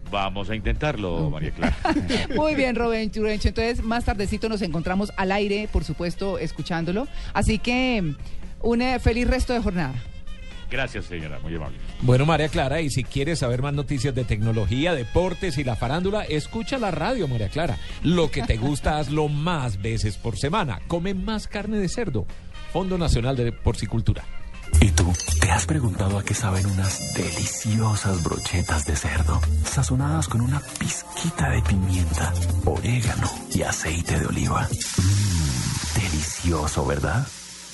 Vamos a intentarlo, María Clara. Muy bien, Rubencho. Rubencho. Entonces, más tardecito nos encontramos al aire, por supuesto, escuchándolo. Así que, un eh, feliz resto de jornada. Gracias, señora, muy amable. Bueno, María Clara, y si quieres saber más noticias de tecnología, deportes y la farándula, escucha la radio, María Clara. Lo que te gusta, hazlo más veces por semana. Come más carne de cerdo. Fondo Nacional de Porcicultura. ¿Y tú te has preguntado a qué saben unas deliciosas brochetas de cerdo, sazonadas con una pizquita de pimienta, orégano y aceite de oliva? Mmm, delicioso. delicioso, ¿verdad?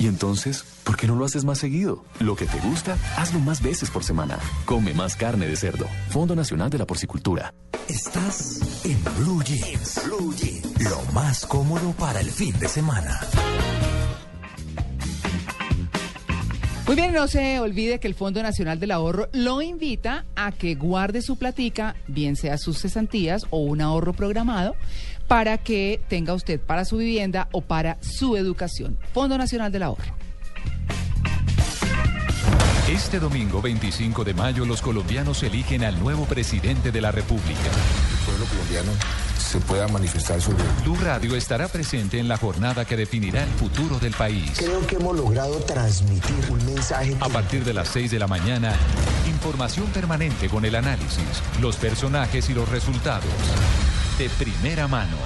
Y entonces, ¿por qué no lo haces más seguido? Lo que te gusta, hazlo más veces por semana. Come más carne de cerdo. Fondo Nacional de la Porcicultura. Estás en Blue Jeans. Blue Jeans. Lo más cómodo para el fin de semana. Muy bien, no se olvide que el Fondo Nacional del Ahorro lo invita a que guarde su platica, bien sea sus cesantías o un ahorro programado, para que tenga usted para su vivienda o para su educación. Fondo Nacional del Ahorro. Este domingo 25 de mayo los colombianos eligen al nuevo presidente de la República. El pueblo colombiano se pueda manifestar sobre Blue Radio estará presente en la jornada que definirá el futuro del país. Creo que hemos logrado transmitir un mensaje. A partir de las 6 de la mañana, información permanente con el análisis, los personajes y los resultados. De primera mano.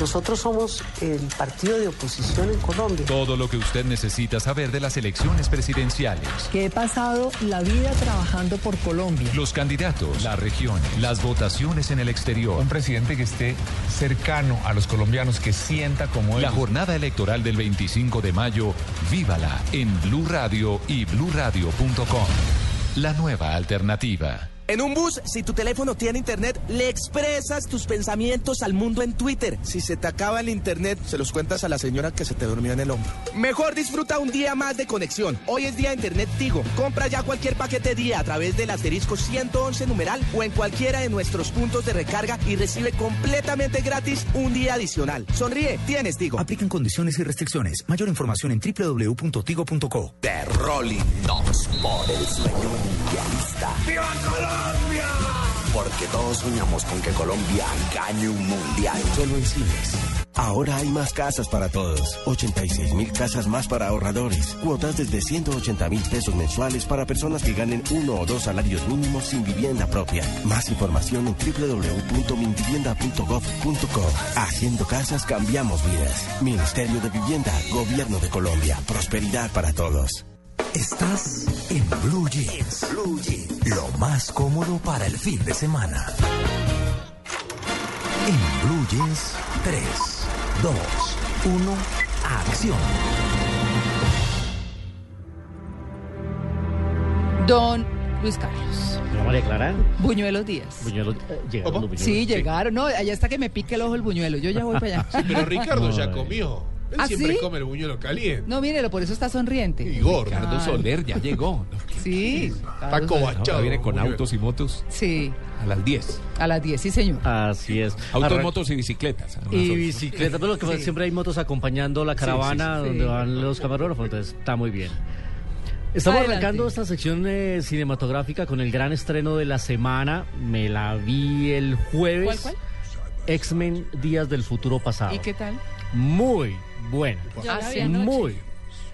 Nosotros somos el partido de oposición en Colombia. Todo lo que usted necesita saber de las elecciones presidenciales. Que he pasado la vida trabajando por Colombia. Los candidatos, la región, las votaciones en el exterior. Un presidente que esté cercano a los colombianos, que sienta como él. La jornada electoral del 25 de mayo, vívala en Blue Radio y bluradio.com. La nueva alternativa. En un bus, si tu teléfono tiene internet, le expresas tus pensamientos al mundo en Twitter. Si se te acaba el internet, se los cuentas a la señora que se te durmió en el hombro. Mejor disfruta un día más de conexión. Hoy es día de internet Tigo. Compra ya cualquier paquete día a través del asterisco 111 numeral o en cualquiera de nuestros puntos de recarga y recibe completamente gratis un día adicional. Sonríe, tienes Tigo. Aplican condiciones y restricciones. Mayor información en www.tigo.co. The Rolling Stones por el sueño mundialista. ¡Viva Colombia! Porque todos soñamos con que Colombia gane un mundial. Solo en cines. Ahora hay más casas para todos. 86 mil casas más para ahorradores. Cuotas desde 180 mil pesos mensuales para personas que ganen uno o dos salarios mínimos sin vivienda propia. Más información en www.minvivienda.gov.co. Haciendo casas cambiamos vidas. Ministerio de Vivienda, Gobierno de Colombia. Prosperidad para todos. Estás en Blue Jeans. Blue Jeans. Lo más cómodo para el fin de semana. En Blue Jeans, 3, 2, 1, acción. Don Luis Carlos. María Clara. Buñuelos Díaz. Buñuelos, eh, llegaron los buñuelos. Sí, llegaron. No, allá está que me pique el ojo el buñuelo. Yo ya voy para allá. Sí, pero Ricardo ya comió. Él ¿Ah, siempre sí? come el buñuelo caliente. No, mírelo, por eso está sonriente. Y gordo. Ricardo Soler ya llegó. Sí. Está cobachado. Viene con buñuelo. autos y motos Sí, a las 10. a las 10, sí, señor. Así es. Autos, Arran- motos y bicicletas. Y bicicletas, pero lo que siempre hay motos acompañando la caravana sí, sí. donde Sí. van los camarógrafos, entonces está muy bien. Estamos Adelante. arrancando esta sección eh, cinematográfica con el gran estreno de la semana. Me la vi el jueves. ¿Cuál, cuál? X-Men Días del Futuro Pasado. ¿Y qué tal? Muy buena. Vi anoche. Muy.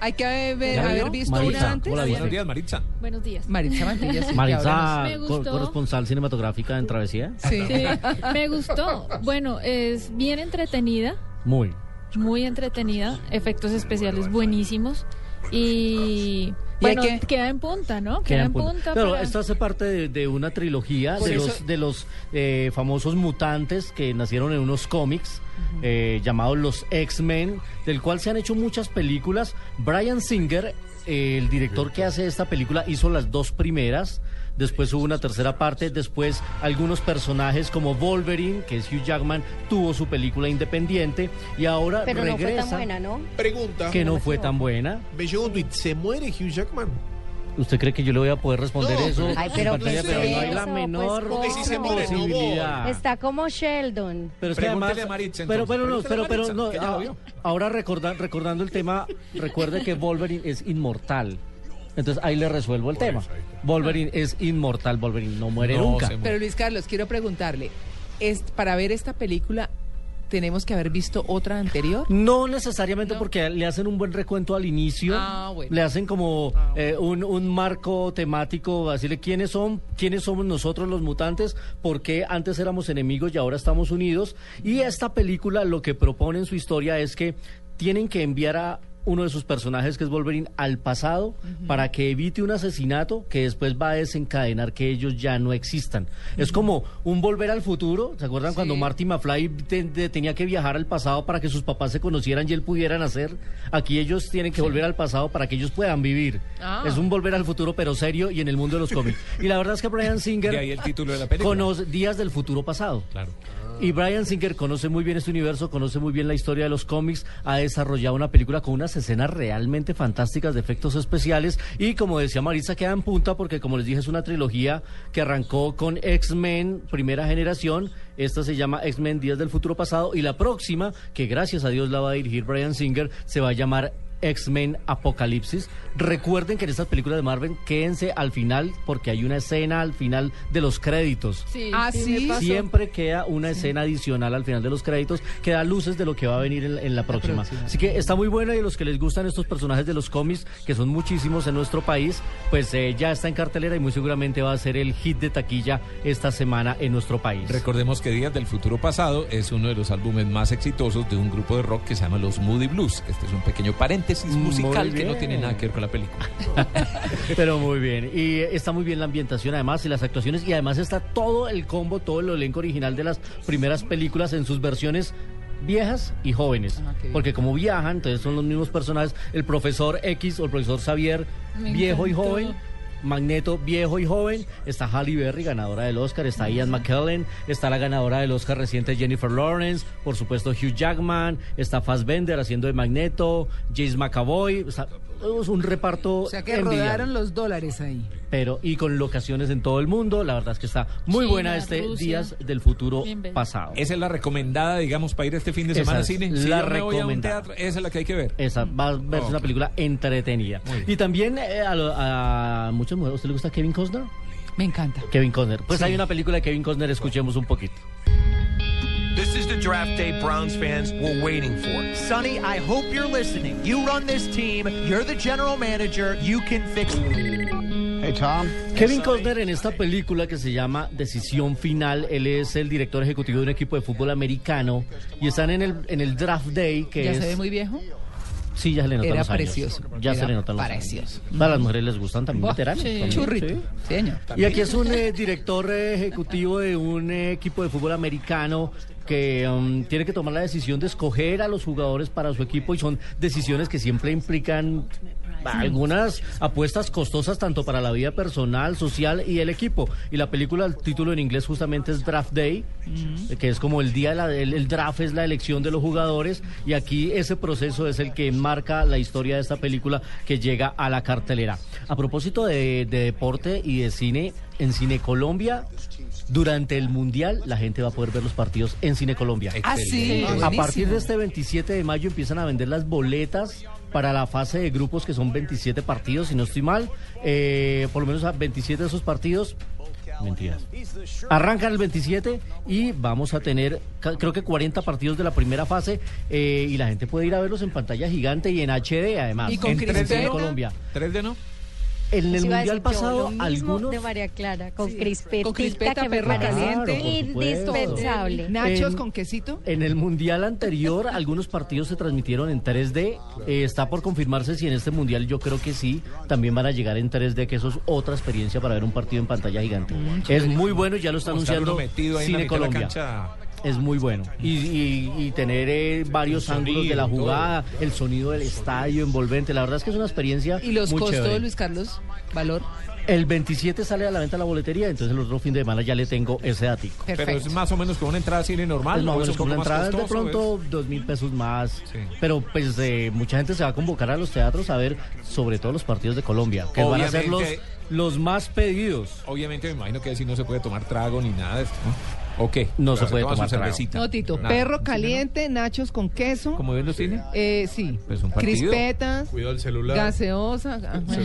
Hay que haber, ¿Ya la haber visto Maritza, una antes. ¿cómo la viste? Buenos días, Maritza. Buenos días. Maritza Mantilla, sí, que Maritza, Me co- gustó. corresponsal cinematográfica en Travesía. Sí. Sí, me gustó. Bueno, es bien entretenida, Muy. muy entretenida, efectos especiales buenísimos y ¿Y hay bueno, que- queda en punta, ¿no? Queda, Queda en punta. para- esto hace parte de, de una trilogía Por de eso- los, de los eh, famosos mutantes que nacieron en unos cómics eh, llamados los X-Men, del cual se han hecho muchas películas. Brian Singer, eh, el director que hace esta película, hizo las dos primeras. Después hubo una tercera parte, después algunos personajes como Wolverine, que es Hugh Jackman, tuvo su película independiente y ahora Pero no regresa. fue tan buena, ¿no? Pregunta. Que no fue tan buena. Me llegó un tweet. ¿Se muere Hugh Jackman? ¿Usted cree que yo le voy a poder responder No, eso? Ay, pero pantalla? ¿qué pero es no hay la eso? menor Pues, posibilidad. Está como Sheldon. Pero es que además, a Maritza, pero, no, pero, pero no, ah, ahora recorda- recordando el tema, recuerde que Wolverine es inmortal. Entonces ahí le resuelvo el tema. Wolverine es inmortal, Wolverine no muere No, nunca. Pero Luis Carlos, quiero preguntarle, ¿es, para ver esta película tenemos que haber visto otra anterior? No necesariamente porque le hacen un buen recuento al inicio, Ah, bueno. le hacen como eh, un, un marco temático, decirle quiénes son, quiénes somos nosotros los mutantes, por qué antes éramos enemigos y ahora estamos unidos. Y esta película lo que propone en su historia es que tienen que enviar a uno de sus personajes, que es Wolverine, al pasado para que evite un asesinato que después va a desencadenar que ellos ya no existan. Es como un volver al futuro. ¿Se acuerdan cuando Marty McFly te- te- tenía que viajar al pasado para que sus papás se conocieran y él pudiera nacer? Aquí ellos tienen que volver al pasado para que ellos puedan vivir. Ah. Es un volver al futuro, pero serio y en el mundo de los cómics. Y la verdad es que Brian Singer De ahí el título de la película. conoce días del futuro pasado. Claro. Y Brian Singer conoce muy bien este universo, conoce muy bien la historia de los cómics, ha desarrollado una película con unas escenas realmente fantásticas de efectos especiales y como decía Marisa queda en punta porque como les dije es una trilogía que arrancó con X-Men primera generación, esta se llama X-Men Días del Futuro Pasado y la próxima, que gracias a Dios la va a dirigir Brian Singer, se va a llamar X-Men Apocalipsis. Recuerden que en estas películas de Marvel quédense al final porque hay una escena al final de los créditos. Sí, Ah, sí. Siempre queda una escena adicional al final de los créditos que da luces de lo que va a venir en, en la próxima. Así que está muy buena y a los que les gustan estos personajes de los cómics, que son muchísimos en nuestro país, pues eh, ya está en cartelera y muy seguramente va a ser el hit de taquilla esta semana en nuestro país. Recordemos que Días del Futuro Pasado es uno de los álbumes más exitosos de un grupo de rock que se llama Los Moody Blues. Este es un pequeño paréntesis Musical que no tiene nada que ver con la película. Pero muy bien. Y está muy bien la ambientación además y las actuaciones. Y además está todo el combo, todo el elenco original de las primeras películas en sus versiones viejas y jóvenes. Porque como viajan, entonces son los mismos personajes. El profesor X o el profesor Xavier, Me viejo y joven. Magneto, viejo y joven. Está Halle Berry, ganadora del Oscar. Está Ian McKellen. Está la ganadora del Oscar reciente Jennifer Lawrence. Por supuesto, Hugh Jackman. Está Fassbender haciendo de Magneto. James McAvoy. Está- es un reparto O sea que envidiable rodaron los dólares ahí. pero y con locaciones en todo el mundo. La verdad es que está muy China, buena este Rusia. Días del Futuro pasado. Esa es la recomendada, digamos, para ir este fin de Esa semana al cine. Si la yo me voy a un recomendada. teatro, esa es la que hay que ver. Esa va a verse una película entretenida. Y también eh, a, lo- a muchas mujeres, ¿a usted le gusta Kevin Costner? Me encanta. Kevin Costner. Pues Sí. hay una película de Kevin Costner, escuchemos un poquito. This is the draft day Browns fans were waiting for. Sonny, I hope you're listening. You run this team. You're the general manager. You can fix. Hey, Tom. Kevin Costner en esta película que se llama Decisión Final, él es el director ejecutivo de un equipo de fútbol americano y están en el, en el draft day que ¿Ya es... se ve muy viejo? Sí, ya se le notan Era los años. precioso. Ya Era se le notan los precioso. años. A las mujeres les gustan también Buah, veteranos. sí. también, Churrito. sí. Sí, señor. Y aquí es un eh, director eh, ejecutivo de un eh, equipo de fútbol americano que um, tiene que tomar la decisión de escoger a los jugadores para su equipo y son decisiones que siempre implican algunas apuestas costosas tanto para la vida personal, social y el equipo. Y la película, el título en inglés justamente es Draft Day, que es como el día, de la- el, el draft es la elección de los jugadores y aquí ese proceso es el que marca la historia de esta película que llega a la cartelera. A propósito de, de deporte y de cine, en Cine Colombia, durante el Mundial la gente va a poder ver los partidos en Cine Colombia. Ah, sí, A partir de este 27 de mayo empiezan a vender las boletas para la fase de grupos que son 27 partidos, si no estoy mal. Eh, por lo menos a 27 de esos partidos. Mentiras. Arrancan el 27 y vamos a tener, creo que 40 partidos de la primera fase eh, y la gente puede ir a verlos en pantalla gigante y en HD además. ¿Y con en Crispeta? Colombia. ¿Tres de no? En el mundial pasado, algunos. de María Clara, con crispetita, Con crispeta, que me perro parece caliente. Claro, indispensable. Nachos En- con quesito. En el mundial anterior, algunos partidos se transmitieron en 3D. Eh, está por confirmarse si en este mundial yo creo que sí, también van a llegar en 3D, que eso es otra experiencia para ver un partido en pantalla gigante. es muy bueno, ya lo está anunciando uno metido ahí en la Cine mitad de la Colombia. Es muy bueno. Y, y- y tener eh, varios ángulos de la jugada, el sonido del estadio envolvente. La verdad es que es una experiencia ¿Y los muy costó, chévere. Luis Carlos? ¿Valor? El 27 sale a la venta la boletería, entonces el otro fin de semana ya le tengo ese datico. Pero es más o menos como una entrada cine normal. Es más o ¿o es menos un como poco la más entrada de pronto dos mil pesos más. Pero pues eh, mucha gente se va a convocar a los teatros a ver sobre todo los partidos de Colombia, que van a ser los, los más pedidos. Obviamente me imagino que así no se puede tomar trago ni nada de esto, ¿no? ¿O qué? No se puede tomar cervecita. No, Tito. Nada. Perro caliente, nachos con queso. ¿Cómo ven los cines? Eh, sí. Pues un partido. Crispetas. Cuidado el celular. Gaseosa. Ah, bueno,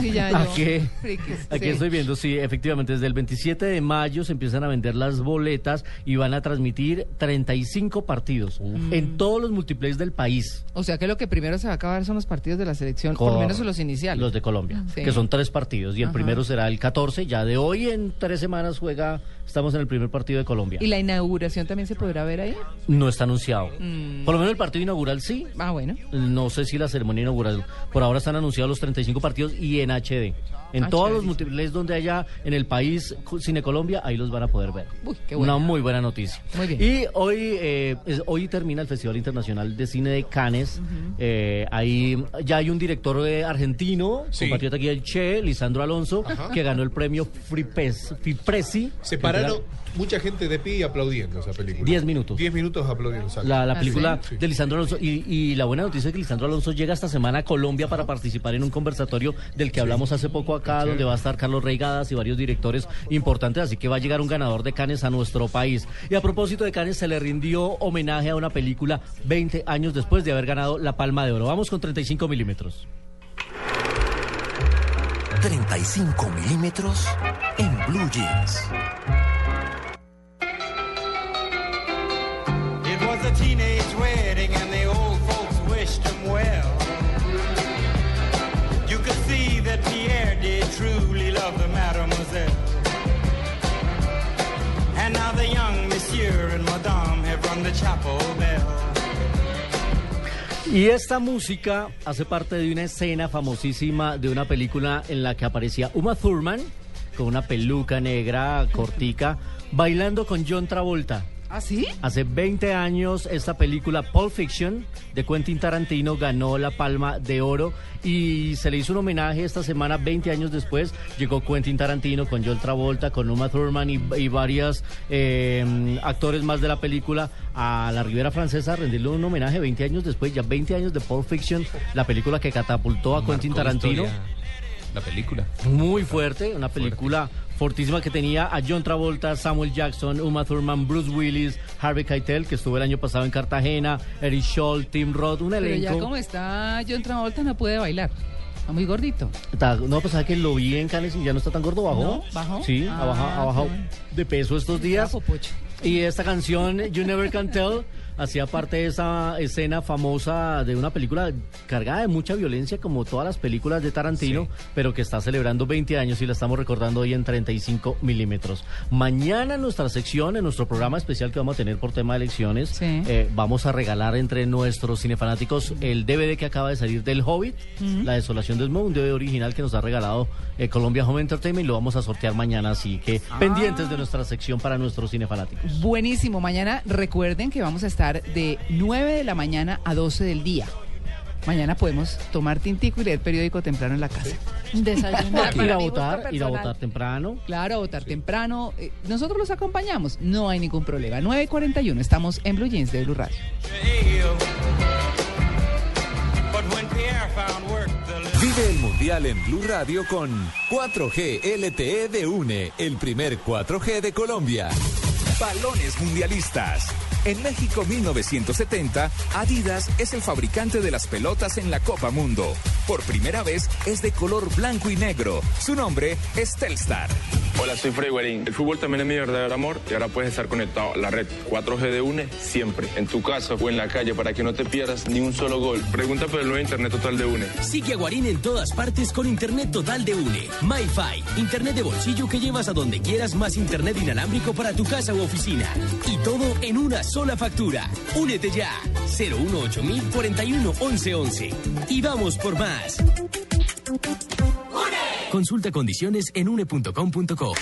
sí, no, ya yo. Aquí, Frikis, aquí sí. estoy viendo, sí, efectivamente, desde el 27 de mayo se empiezan a vender las boletas y van a transmitir 35 partidos en todos los multiplex del país. O sea que lo que primero se va a acabar son los partidos de la selección, por lo menos los iniciales. Los de Colombia, Sí. que son tres partidos y el Ajá. primero será el 14. Ya de hoy en tres semanas juega, estamos en el primer partido de Colombia. ¿Y la inauguración también se podrá ver ahí? No está anunciado. Mm. Por lo menos el partido inaugural sí. Ah, bueno. No sé si la ceremonia inaugural. Por ahora están anunciados los 35 partidos y en HD. En Ah, todos los múltiples donde haya en el país Cine Colombia, ahí los van a poder ver. Uy, qué buena. Una muy buena noticia. Muy bien. Y hoy, eh, es- hoy termina el Festival Internacional de Cine de Cannes. Eh, ahí ya hay un director eh, argentino, Sí. compatriota aquí del Che, Lisandro Alonso, Ajá. que ganó el premio Fripes, Fipresi. Se pararon mucha gente de pie aplaudiendo esa película. Diez minutos. Diez minutos aplaudiendo. exacto. La, la Ah, película sí? de Lisandro Alonso. Y, y la buena noticia es que Lisandro Alonso llega esta semana a Colombia para participar en un conversatorio del que hablamos hace poco acá, donde va a estar Carlos Reigadas y varios directores importantes. Así que va a llegar un ganador de Cannes a nuestro país. Y a propósito de Cannes, se le rindió homenaje a una película 20 años después de haber ganado la Palma de Oro. Vamos con 35 milímetros. 35 milímetros en Blue Jeans. A teenage wedding and the old folks wished him well. You could see that Pierre did truly love the mademoiselle. And now the young monsieur and madame have rung the chapel bell. Y esta música hace parte de una escena famosísima de una película en la que aparecía Uma Thurman con una peluca negra cortica bailando con John Travolta. ¿Ah, sí? Hace 20 años esta película Pulp Fiction de Quentin Tarantino ganó la Palma de Oro y se le hizo un homenaje esta semana 20 años después llegó Quentin Tarantino con John Travolta, con Uma Thurman y, y varios eh, actores más de la película a la Ribera Francesa a rendirle un homenaje 20 años después, ya 20 años de Pulp Fiction, la película que catapultó a Quentin Tarantino. historia, La película. Muy fuerte, una película fortísima que tenía a John Travolta, Samuel Jackson, Uma Thurman, Bruce Willis, Harvey Keitel, que estuvo el año pasado en Cartagena, Eric Scholl, Tim Roth, un Pero ya elenco. como está John Travolta no puede bailar. Está muy gordito. Está- no, pues sabe que lo vi en Cannes y ya no está tan gordo, bajó. ¿No? ¿Bajó? Sí, Ah, ha bajado, ha bajado de peso estos días. Y esta canción, You Never Can Tell, hacía parte de esa escena famosa de una película cargada de mucha violencia, como todas las películas de Tarantino, pero que está celebrando 20 años y la estamos recordando hoy en 35 milímetros. Mañana en nuestra sección, en nuestro programa especial que vamos a tener por tema de elecciones, eh, vamos a regalar entre nuestros cinefanáticos el DVD que acaba de salir del Hobbit, La Desolación de Smoke, un DVD original que nos ha regalado eh, Colombia Home Entertainment y lo vamos a sortear mañana, así que Ah. pendientes de nuestra sección para nuestros cinefanáticos. Buenísimo. Mañana recuerden que vamos a estar de 9 de la mañana a 12 del día. Mañana podemos tomar tintico y leer periódico temprano en la casa. Desayunar. ir a votar, ir a personal. votar temprano. Claro, a votar temprano. Eh, Nosotros los acompañamos. No hay ningún problema. 9.41. Estamos en Blue Jeans de Blue Radio. Vive el Mundial en Blue Radio con 4G LTE de UNE, el primer 4G de Colombia. Balones mundialistas. En México 1970, Adidas es el fabricante de las pelotas en la Copa Mundo. Por primera vez es de color blanco y negro. Su nombre es Telstar. Hola, soy Freddy Guarín. El fútbol también es mi verdadero amor y ahora puedes estar conectado a la red 4G de UNE siempre, en tu casa o en la calle para que no te pierdas ni un solo gol. Pregunta por el nuevo Internet Total de UNE. Sigue a Guarín en todas partes con Internet Total de UNE. MyFi, Internet de bolsillo que llevas a donde quieras más Internet inalámbrico para tu casa u oficina. Y todo en una sola factura. Únete ya. 018 41 11 11. Y vamos por más. Consulta condiciones en une.com.co.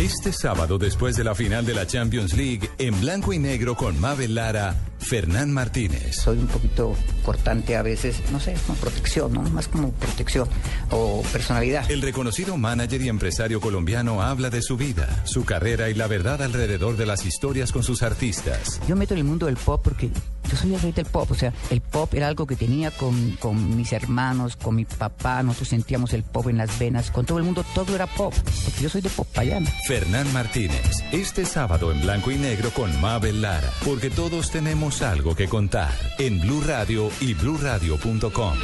Este sábado, después de la final de la Champions League, en blanco y negro con Mabel Lara, Fernán Martínez. Soy un poquito cortante a veces, no sé, como protección, ¿no? Más como protección o personalidad. El reconocido manager y empresario colombiano habla de su vida, su carrera y la verdad alrededor de las historias con sus artistas. Yo meto en el mundo del pop porque yo soy el rey del pop, o sea, el pop era algo que tenía con, con mis hermanos, con mi papá, nosotros sentíamos el pop en las venas, con todo el mundo todo era pop, porque yo soy de pop payana. Fernán Martínez, este sábado en blanco y negro con Mabel Lara, porque todos tenemos algo que contar en Blue Radio y bluradio.com.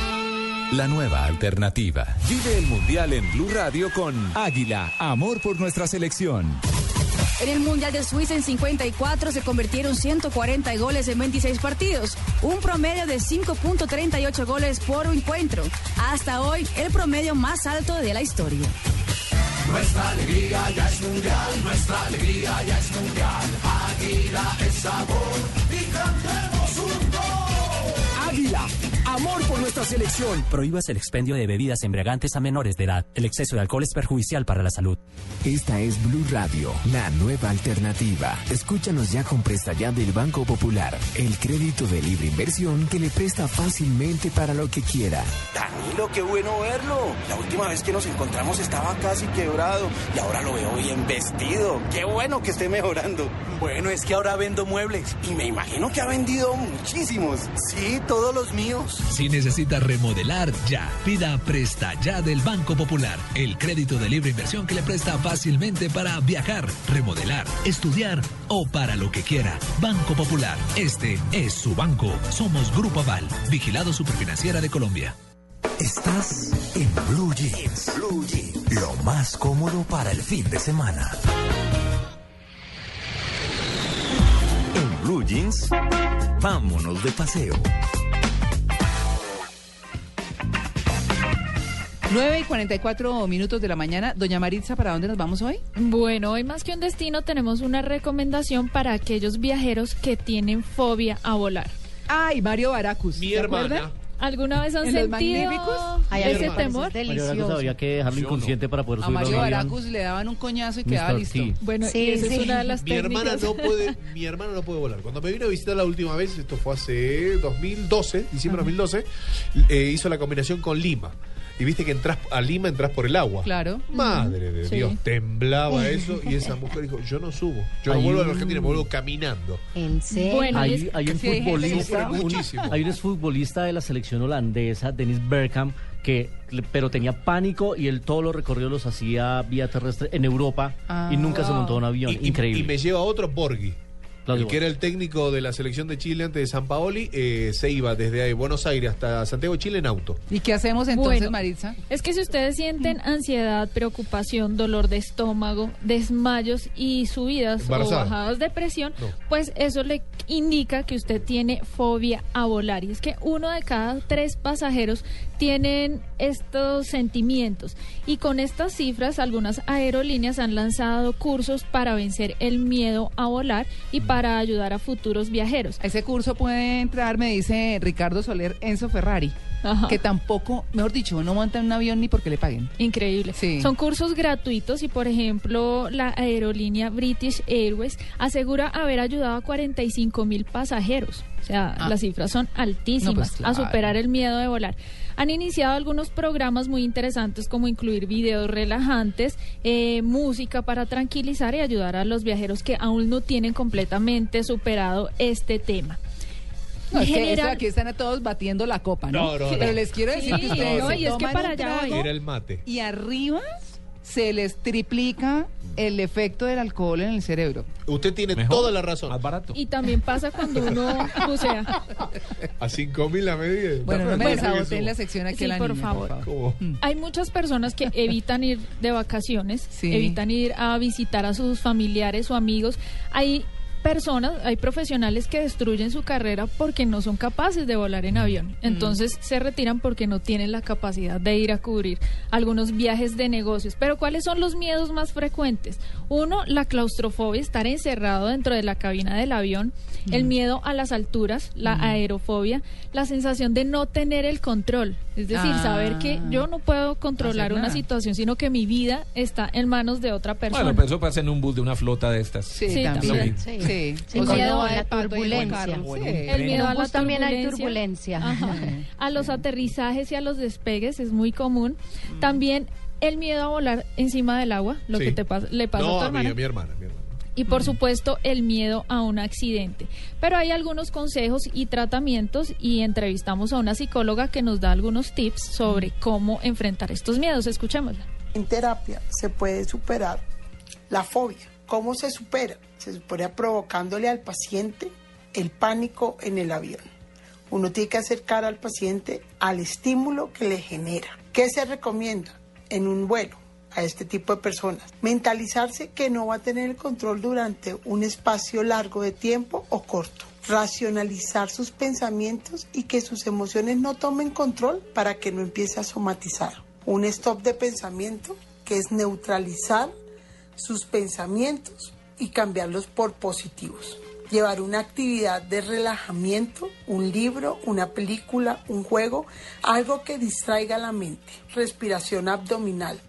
La nueva alternativa. Vive el Mundial en Blue Radio con Águila, amor por nuestra selección. En el Mundial de Suiza en 54 se convirtieron 140 goles en 26 partidos, un promedio de 5.38 goles por encuentro. Hasta hoy, el promedio más alto de la historia. Nuestra alegría ya es mundial, nuestra alegría ya es mundial. Sabor y amor por nuestra selección. Prohíbas el expendio de bebidas embriagantes a menores de edad. El exceso de alcohol es perjudicial para la salud. Esta es Blue Radio, la nueva alternativa. Escúchanos ya con presta ya del Banco Popular, el crédito de libre inversión que le presta fácilmente para lo que quiera. Danilo, qué bueno verlo. La última vez que nos encontramos estaba casi quebrado y ahora lo veo bien vestido. Qué bueno que esté mejorando. Bueno, es que ahora vendo muebles y me imagino que ha vendido muchísimos. Sí, todos los míos. Si necesita remodelar, ya. Pida Presta Ya del Banco Popular. El crédito de libre inversión que le presta fácilmente para viajar, remodelar, estudiar o para lo que quiera. Banco Popular. Este es su banco. Somos Grupo Aval. Vigilado Superfinanciera de Colombia. Estás en Blue Jeans. Blue Jeans. Lo más cómodo para el fin de semana. En Blue Jeans, vámonos de paseo. 9 y 44 minutos de la mañana. Doña Maritza, ¿para dónde nos vamos hoy? Bueno, hoy más que un destino tenemos una recomendación para aquellos viajeros que tienen fobia a volar. Ay, Mario Baracus. Mi ¿se hermana. ¿Alguna vez han ¿En Los sentido? Ay, ese temor? Mario Baracus había que dejarlo inconsciente para poder A Mario. Baracus le daban un coñazo y quedaba listo. T. Bueno, Sí, y esa sí. es una de las Mi hermana no puede, mi hermana no puede volar. Cuando me vino a visitar la última vez, esto fue hace 2012, diciembre de 2012, eh, hizo la combinación con Lima. Y viste que entras a Lima, entras por el agua. Claro. Madre de Sí. Dios, temblaba eso y esa mujer dijo, yo no subo, yo no vuelvo a la un- Argentina, me vuelvo caminando. ¿En serio? Bueno, y hay, es- hay un Sí, futbolista, un- hay un futbolista de la selección holandesa, Dennis Bergkamp, que pero tenía pánico y él todos los recorridos los hacía vía terrestre en Europa Ah, y nunca se montó en un avión. Y, y- Increíble. y me lleva otro Borghi. Claudio el que era el técnico de la selección de Chile antes de San Paoli, eh, se iba desde ahí, Buenos Aires hasta Santiago de Chile en auto. ¿Y qué hacemos entonces, Bueno. Maritza? Es que si ustedes sienten ansiedad, preocupación, dolor de estómago, desmayos y subidas Embarazada. o bajadas de presión, No. pues eso le indica que usted tiene fobia a volar. Y es que uno de cada tres pasajeros tienen estos sentimientos. Y con estas cifras, algunas aerolíneas han lanzado cursos para vencer el miedo a volar y para ayudar a futuros viajeros. A ese curso puede entrar, me dice Ricardo Soler, Enzo Ferrari, Ajá. que tampoco, mejor dicho, no monta en un avión ni porque le paguen. Increíble. Sí. Son cursos gratuitos y, por ejemplo, la aerolínea British Airways asegura haber ayudado a 45 mil pasajeros. O sea, Ah. las cifras son altísimas No, pues, claro. a superar el miedo de volar. Han iniciado algunos programas muy interesantes como incluir videos relajantes, eh, música para tranquilizar y ayudar a los viajeros que aún no tienen completamente superado este tema. No, es que aquí están a todos batiendo la copa, ¿no? No, no, no. Pero les quiero decir Sí, que ustedes no, se y es que toman para un allá voy. trago Era el mate. y arriba se les triplica el efecto del alcohol en el cerebro. Usted tiene Mejor, toda la razón. Más barato. Y también pasa cuando uno bucea. A 5 mil la medida. Bueno, no me desaboten la sección aquí Sí, a la por niña, favor. ¿Cómo? Hay muchas personas que evitan ir de vacaciones, Sí. evitan ir a visitar a sus familiares o amigos. Hay personas, hay profesionales que destruyen su carrera porque no son capaces de volar en avión. Entonces se retiran porque no tienen la capacidad de ir a cubrir algunos viajes de negocios. Pero ¿cuáles son los miedos más frecuentes? Uno, la claustrofobia, estar encerrado dentro de la cabina del avión, el miedo a las alturas, la aerofobia, la sensación de no tener el control. Es decir, Ah. saber que yo no puedo controlar una situación, sino que mi vida está en manos de otra persona. Bueno, pero eso pasa en un bus de una flota de estas. Sí, Sí, también. también. Sí. Sí. Sí. El O sea, miedo no a la turbulencia. El miedo a la también hay turbulencia. Ajá. A los aterrizajes y a los despegues es muy común. También el miedo a volar encima del agua, lo Sí. que te pasa, le pasa No, a tu a mí, hermana. a mi hermana, a mi hermana. Y por supuesto el miedo a un accidente. Pero hay algunos consejos y tratamientos y entrevistamos a una psicóloga que nos da algunos tips sobre cómo enfrentar estos miedos. Escuchémosla. En terapia se puede superar la fobia. ¿Cómo se supera? Se supera provocándole al paciente el pánico en el avión. Uno tiene que acercar al paciente al estímulo que le genera. ¿Qué se recomienda en un vuelo a este tipo de personas? Mentalizarse que no va a tener el control durante un espacio largo de tiempo o corto. Racionalizar sus pensamientos y que sus emociones no tomen control para que no empiece a somatizar. Un stop de pensamiento que es neutralizar sus pensamientos y cambiarlos por positivos. Llevar una actividad de relajamiento, un libro, una película, un juego, algo que distraiga la mente. Respiración abdominal.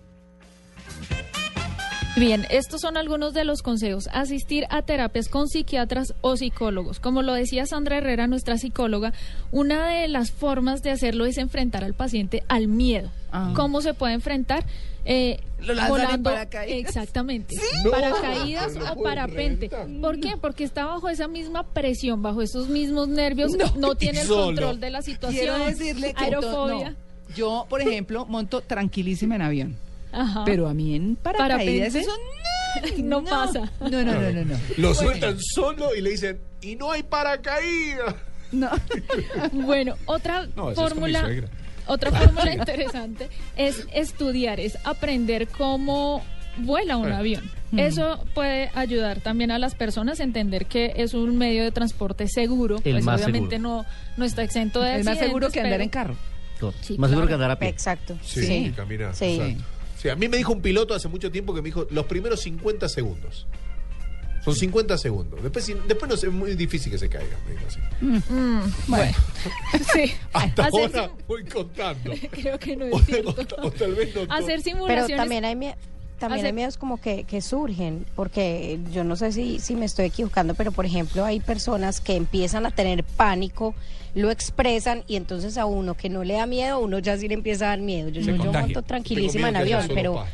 Bien, estos son algunos de los consejos. Asistir a terapias con psiquiatras o psicólogos. Como lo decía Sandra Herrera, nuestra psicóloga, una de las formas de hacerlo es enfrentar al paciente al miedo. Ah. ¿Cómo se puede enfrentar? Eh, Lo lanzan en paracaídas. Exactamente. No, paracaídas no lo o parapente. ¿Por qué? Porque está bajo esa misma presión, bajo esos mismos nervios, no, tiene el control de la situación. Quiero decirle que to- aerofobia. no. Yo, por ejemplo, monto tranquilísima en avión. Ajá. Pero a mí en paracaídas Parapente. eso no, pasa. No, no, no, no, no. Lo Bueno. sueltan solo y le dicen, y no hay paracaídas. No. Bueno, otra No, eso es con mi fórmula, suegra. Otra fórmula interesante es estudiar, es aprender cómo vuela un avión. Eso puede ayudar también a las personas a entender que es un medio de transporte seguro. El pues más obviamente no, no está exento de Es más seguro que andar en carro. Sí, Más seguro que andar a pie. Exacto. Sí, Sí. caminar. Sí. exacto. Sí, a mí me dijo un piloto hace mucho tiempo que me dijo los primeros 50 segundos. Son 50 segundos. Después, si- después no sé, es muy difícil que se caiga. Me dijo así. Mm, bueno, sí. Hasta Hacer ahora voy contando. sim- Creo que no es cierto. O tal vez no. Hacer Pero simulaciones. también hay, mie- también hay Hacer- miedos como que, que surgen, porque yo no sé si, si me estoy equivocando, pero por ejemplo hay personas que empiezan a tener pánico, lo expresan y entonces a uno que no le da miedo, uno ya sí le empieza a dar miedo. Yo, Se yo contagia. monto tranquilísima en avión, pero.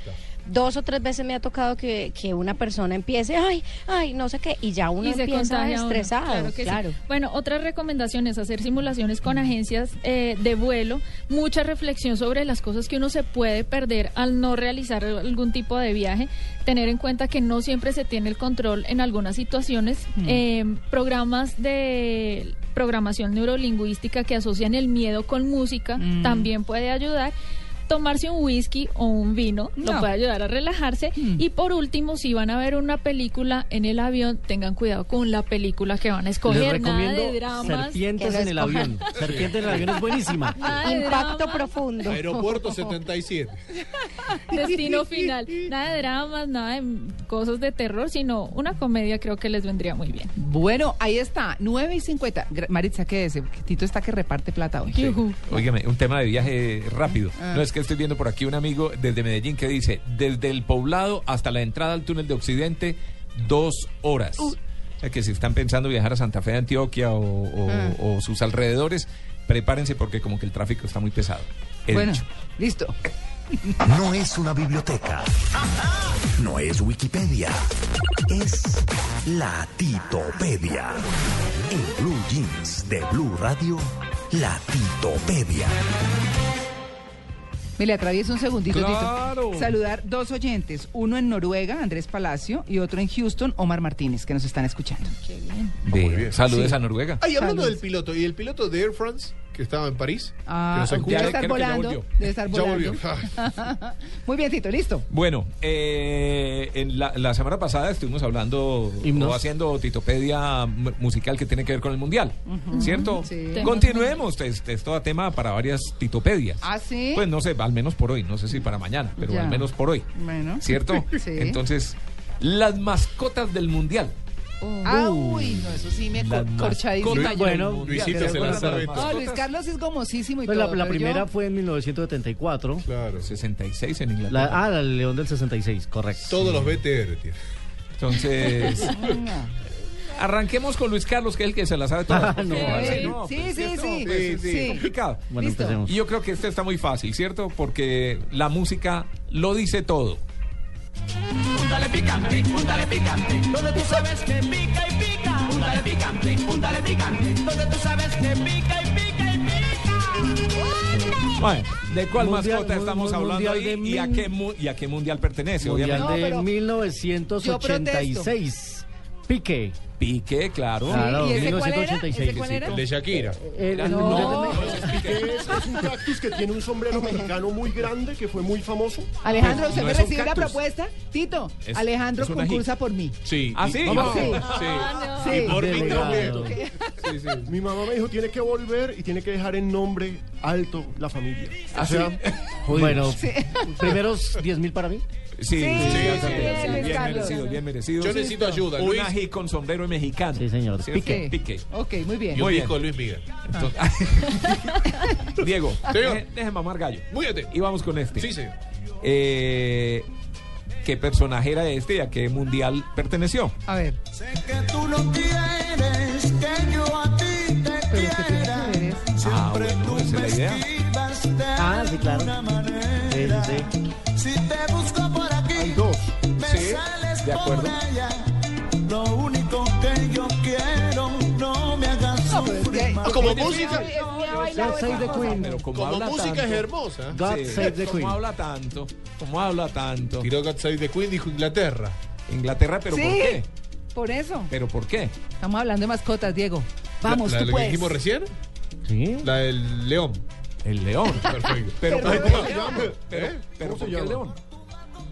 Dos o tres veces me ha tocado que, que una persona empiece, ay, ay, no sé qué, y ya uno y se empieza uno. estresado. Claro que sí. Bueno, otra recomendación es hacer simulaciones con agencias eh, de vuelo, mucha reflexión sobre las cosas que uno se puede perder al no realizar algún tipo de viaje, tener en cuenta que no siempre se tiene el control en algunas situaciones, Mm. eh, programas de programación neurolingüística que asocian el miedo con música Mm. también puede ayudar. Tomarse un whisky o un vino lo No. puede ayudar a relajarse. Mm. Y por último, si van a ver una película en el avión, tengan cuidado con la película que van a escoger. Les Nada recomiendo de dramas. Serpientes en el avión. Serpientes en el avión es buenísima. Nada de Impacto dramas, profundo. Aeropuerto 77. Destino final. Nada de dramas, nada de cosas de terror, sino una comedia creo que les vendría muy bien. Bueno, ahí está, 9 y 50. Gra- Maritza, ¿qué es? Tito está que reparte plata hoy. Yujú. Óigame, un tema de viaje rápido. Ah. No es que estoy viendo por aquí un amigo desde Medellín que dice, desde el poblado hasta la entrada al túnel de Occidente, dos horas. O sea que si están pensando viajar a Santa Fe de Antioquia o, o- Ah. o sus alrededores, prepárense porque como que el tráfico está muy pesado. He Bueno, dicho. listo. No es una biblioteca. No es Wikipedia. Es la Titopedia. En Blue Jeans de Blue Radio, la Titopedia. Me le atravieso un segundito, Claro. Tito. Saludar dos oyentes, uno en Noruega, Andrés Palacio, y otro en Houston, Omar Martínez, que nos están escuchando. Qué bien. De- Muy bien. Saludes Sí. a Noruega. Ay, hablando Saludos. del piloto, ¿y el piloto de Air France que estaba en París? que Ah, nos escucha? debe Ya, estar que volando. volvió. Debe estar Ya volando. volvió. Muy bien, Tito, listo. Bueno, eh, en la, la semana pasada estuvimos hablando Himnos. o haciendo titopedia mu- musical que tiene que ver con el mundial, ¿cierto? Sí. Continuemos, es, es todo tema para varias titopedias. ¿Ah, sí? Pues no sé, al menos por hoy, no sé si para mañana, pero Ya. al menos por hoy, Bueno. ¿cierto? Sí. Entonces, las mascotas del mundial. Ah, uy, no, eso sí me cor- corchadísimo. yo. Bueno, Luisito se lanza el No, Luis Carlos es gomosísimo y Pues la, todo. la pero primera yo- fue en 1974. Claro. 66 en La, Inglaterra. ah, la León del 66, correcto. Todos los BTR tiene. Entonces, arranquemos con Luis Carlos, que es el que se la sabe todas. Ah, no, vale. sí, no, Sí, pues, sí, ¿cierto? sí. Pues, es Sí. complicado. Bueno, Listo. empecemos. Y yo creo que este está muy fácil, ¿cierto? Porque la música lo dice todo. Púntale picante, púntale picante, donde tú sabes que pica y pica. Púntale picante, púntale picante, donde tú sabes que pica y pica y pica. Bueno, ¿de cuál Mundial- mascota estamos hablando mundial ahí y, a qué mu- y a qué mundial pertenece? Mundial Obviamente. No, de pero- 1986. Pique. Pique, claro. Claro, ¿Y ese cuál era? 1986. ¿Ese cuál era? El de Shakira. El- el No. de- Es, es un cactus que tiene un sombrero mexicano muy grande que fue muy famoso. Alejandro, Pues, ¿usted no me recibe la propuesta? Tito, Es- Alejandro concursa por mí. Sí. ¿Ah, sí? Sí. Sí. Ah, no. Y por mí también. Mi mamá me dijo, tiene que volver y tiene que dejar en nombre alto la familia. ¿Ah, o sea, sí? jodidos. Bueno, Sí. primeros 10 mil para mí. Sí, sí, sí, sí, sí, bien, merecido, bien merecido. Yo necesito ayuda, Un Luis. ají con sombrero mexicano. Sí, señor. ¿Cierto? Pique. Pique. Ok, muy bien. Muy bien. Con Luis Miguel. Entonces- Diego, deje mamar gallo. Múyate. Y vamos con este. Sí, señor. Eh, ¿Qué personaje era este y a qué mundial perteneció? A ver. Que tú no quieres que yo a ti te quiera. Ah, bueno, esa es la idea. Ah, sí, claro. Sí, sí, sí. Si te de acuerdo. por. Lo único que yo quiero, no me hagas sufrir más. Como música. God Save the Queen. Pero como, Como habla música tanto, es hermosa. God Sí, Save the como Queen. habla tanto, como habla tanto. Tiró God Save the Queen, dijo Inglaterra. Inglaterra, pero ¿por Sí. qué? Por eso. ¿Pero por qué? Estamos hablando de mascotas, Diego. Vamos, la, la tú que puedes. dijimos recién, Sí. la del león. El león. Perfecto. Pero, Pero- ¿por león? ¿Eh? Pero, pero ¿Cómo se ¿por qué el llama? león?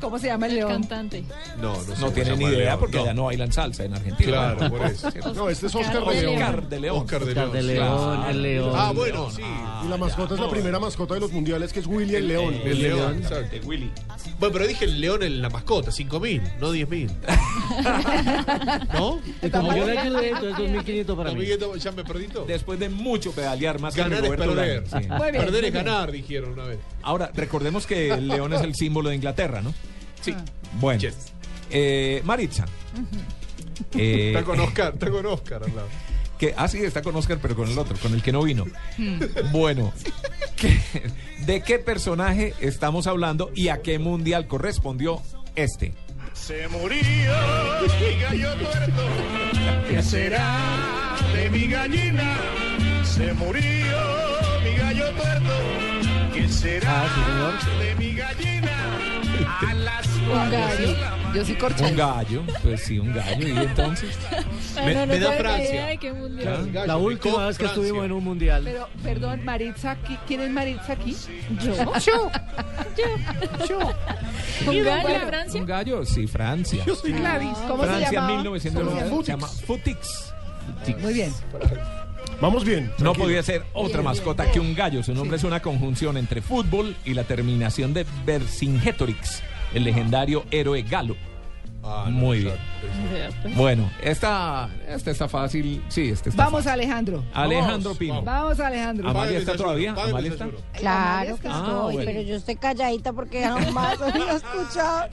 ¿Cómo se llama el El león? cantante. No, no, sé No cómo tiene se ni el idea león, porque no. allá no bailan salsa en Argentina. Claro, por eso. No, este es Oscar Oscar de León. Oscar de León. Oscar de Oscar León. de León, el León. Ah, bueno, sí. Y la mascota es la primera mascota de los mundiales que es Willy el León. El león, exacto. Willy. Bueno, pero dije el león en la mascota, 5.000, no 10.000. ¿No? Y como yo le ayudé, entonces 2.500 para mí. Ya me perdí todo. Después de mucho pedalear, más que Ganar es Rigoberto perder. Sí. Perder es ganar, dijeron una vez. Ahora, recordemos que el león es el símbolo de Inglaterra, ¿no? Sí. Bueno. Yes. Eh, Maritza. Eh, Está con Oscar, está con Oscar al lado. que, ah, sí, está con Oscar, pero con el otro, con el que no vino. Bueno, ¿qué- ¿de qué personaje estamos hablando y a qué mundial correspondió este? Se murió mi gallo tuerto. ¿Qué será de mi gallina? Se murió mi gallo tuerto. ¿Qué será Ah, sí, señor. de mi gallina? A las Un gallo. Yo sí corché. Un gallo, pues sí, un gallo. ¿Y entonces? Me- no, no me da Francia. idea de qué mundial. Gallo, La última vez que Francia. estuvimos en un mundial. Pero, perdón, Maritza, aquí- ¿quién es Maritza aquí? Yo. Yo. ¿Un gallo de Un Francia? gallo, sí, Francia. Yo soy Gladys. ¿Cómo se Francia llama? 1990 se llama Futix. Muy bien. Vamos bien. No podía ser otra Bien, mascota bien. que un gallo. Su nombre es una conjunción entre fútbol y la terminación de Vercingetorix, el legendario héroe galo. Ah, no, Muy bien. exacto, Bueno, esta, esta está fácil. Sí, esta está Vamos, fácil. Alejandro. Alejandro Pino. Vamos, Alejandro. Amalia está todavía. Amalia está. Claro que Ah, estoy, bueno. pero yo estoy calladita porque jamás había escuchado.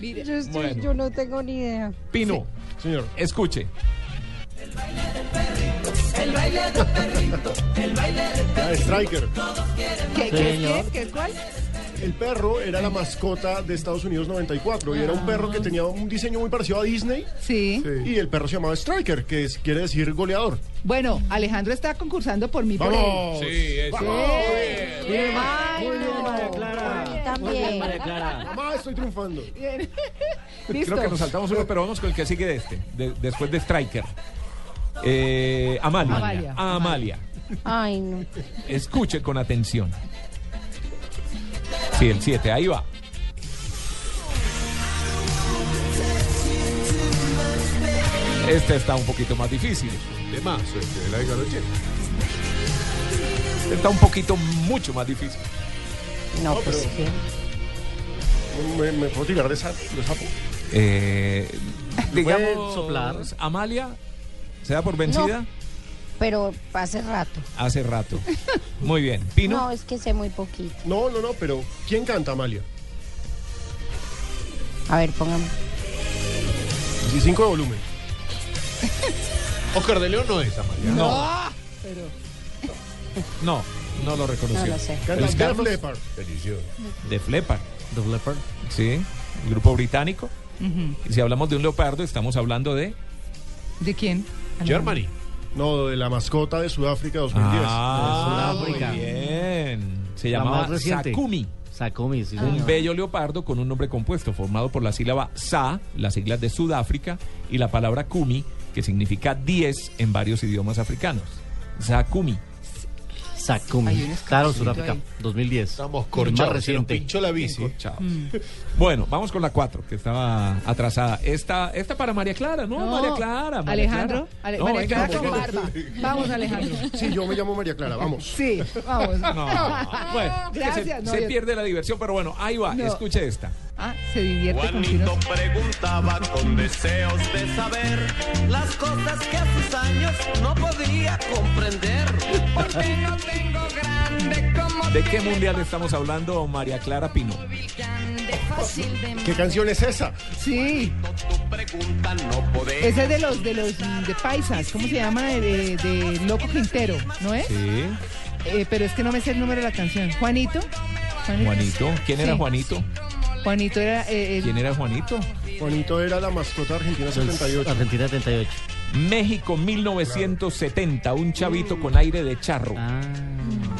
Mire, Yo, estoy- Bueno. yo no tengo ni idea. Pino, Señor. escuche. Ah, Striker. ¿qué, qué, Señor. qué, qué, cuál? El perro era la mascota de Estados Unidos 94 y era un perro que tenía un diseño muy parecido a Disney. Sí. Y el perro se llamaba Striker, que es- quiere decir goleador. Bueno, Alejandro está concursando por mí. por él. ¡Vamos! Sí, eso. Bien, Ay, muy bien, no. María Clara. Muy bien, María Clara. Mamá, estoy triunfando. Bien. Listo. Creo que nos saltamos uno, pero vamos con el que sigue de este. de- después de Striker. Eh, Amalia. Amalia. Amalia. Ay, no. Escuche con atención. Sí, el 7, ahí va. Este está un poquito más difícil. De más, este, de la década del 80. Este está un poquito mucho más difícil. No, No, pues pero- ¿Me, me puedo tirar de, sa- de sapo? Eh, ¿Me puede digamos, soplar? Amalia se da por vencida No. pero hace rato. hace rato. Muy bien. Pino. No, es que sé muy poquito. No, no, no, pero ¿quién canta, Amalia? A ver, póngame. 15 de volumen. Oscar de León no es Amalia. No, Ah, pero no, no lo reconoció. No lo sé. Canta Carlos Leppard. Delicioso. de Flepper. The Leopard. Sí, el grupo británico. Y si hablamos de un leopardo, estamos hablando de. ¿de quién? Germany. No, de la mascota de Sudáfrica 2010. Ah, de muy bien. Se La llamaba más reciente. Sakumi. Sakumi, sí, Un señor. bello leopardo con un nombre compuesto formado por la sílaba Sa, las siglas de Sudáfrica, y la palabra Kumi, que significa 10 en varios idiomas africanos. Sakumi. Sakumi. Claro, Sudáfrica, ahí. 2010. Estamos corchados, Más se nos reciente. pinchó la bici. Bueno, vamos con la 4, que estaba atrasada. Esta, esta para María Clara, ¿no? No, María Clara. María Alejandro, Clara. Ale- No, María venga, Clara con vamos. barba. Vamos, Alejandro. Sí, yo me llamo María Clara, vamos. Sí, vamos. No, bueno, Gracias. se, no, se pierde la diversión, pero bueno, ahí va, No. escuche esta. Ah, se divierte con Juanito chinos. preguntaba con deseos de saber las cosas que a sus años no podía comprender. Porque no tengo grande como ¿De qué mundial estamos hablando, María Clara Pino? ¿Qué canción es esa? Sí. Ese es de los de los de paisas, ¿cómo se llama? De, de- de Loco Quintero, ¿no es? Sí. Eh, pero es que no me sé el número de la canción. Juanito. Juanito. ¿Quién era Sí. Juanito? Juanito era eh, el- ¿Quién era Juanito? Juanito era la mascota argentina 78. Argentina 78. México 1970, un chavito con aire de charro.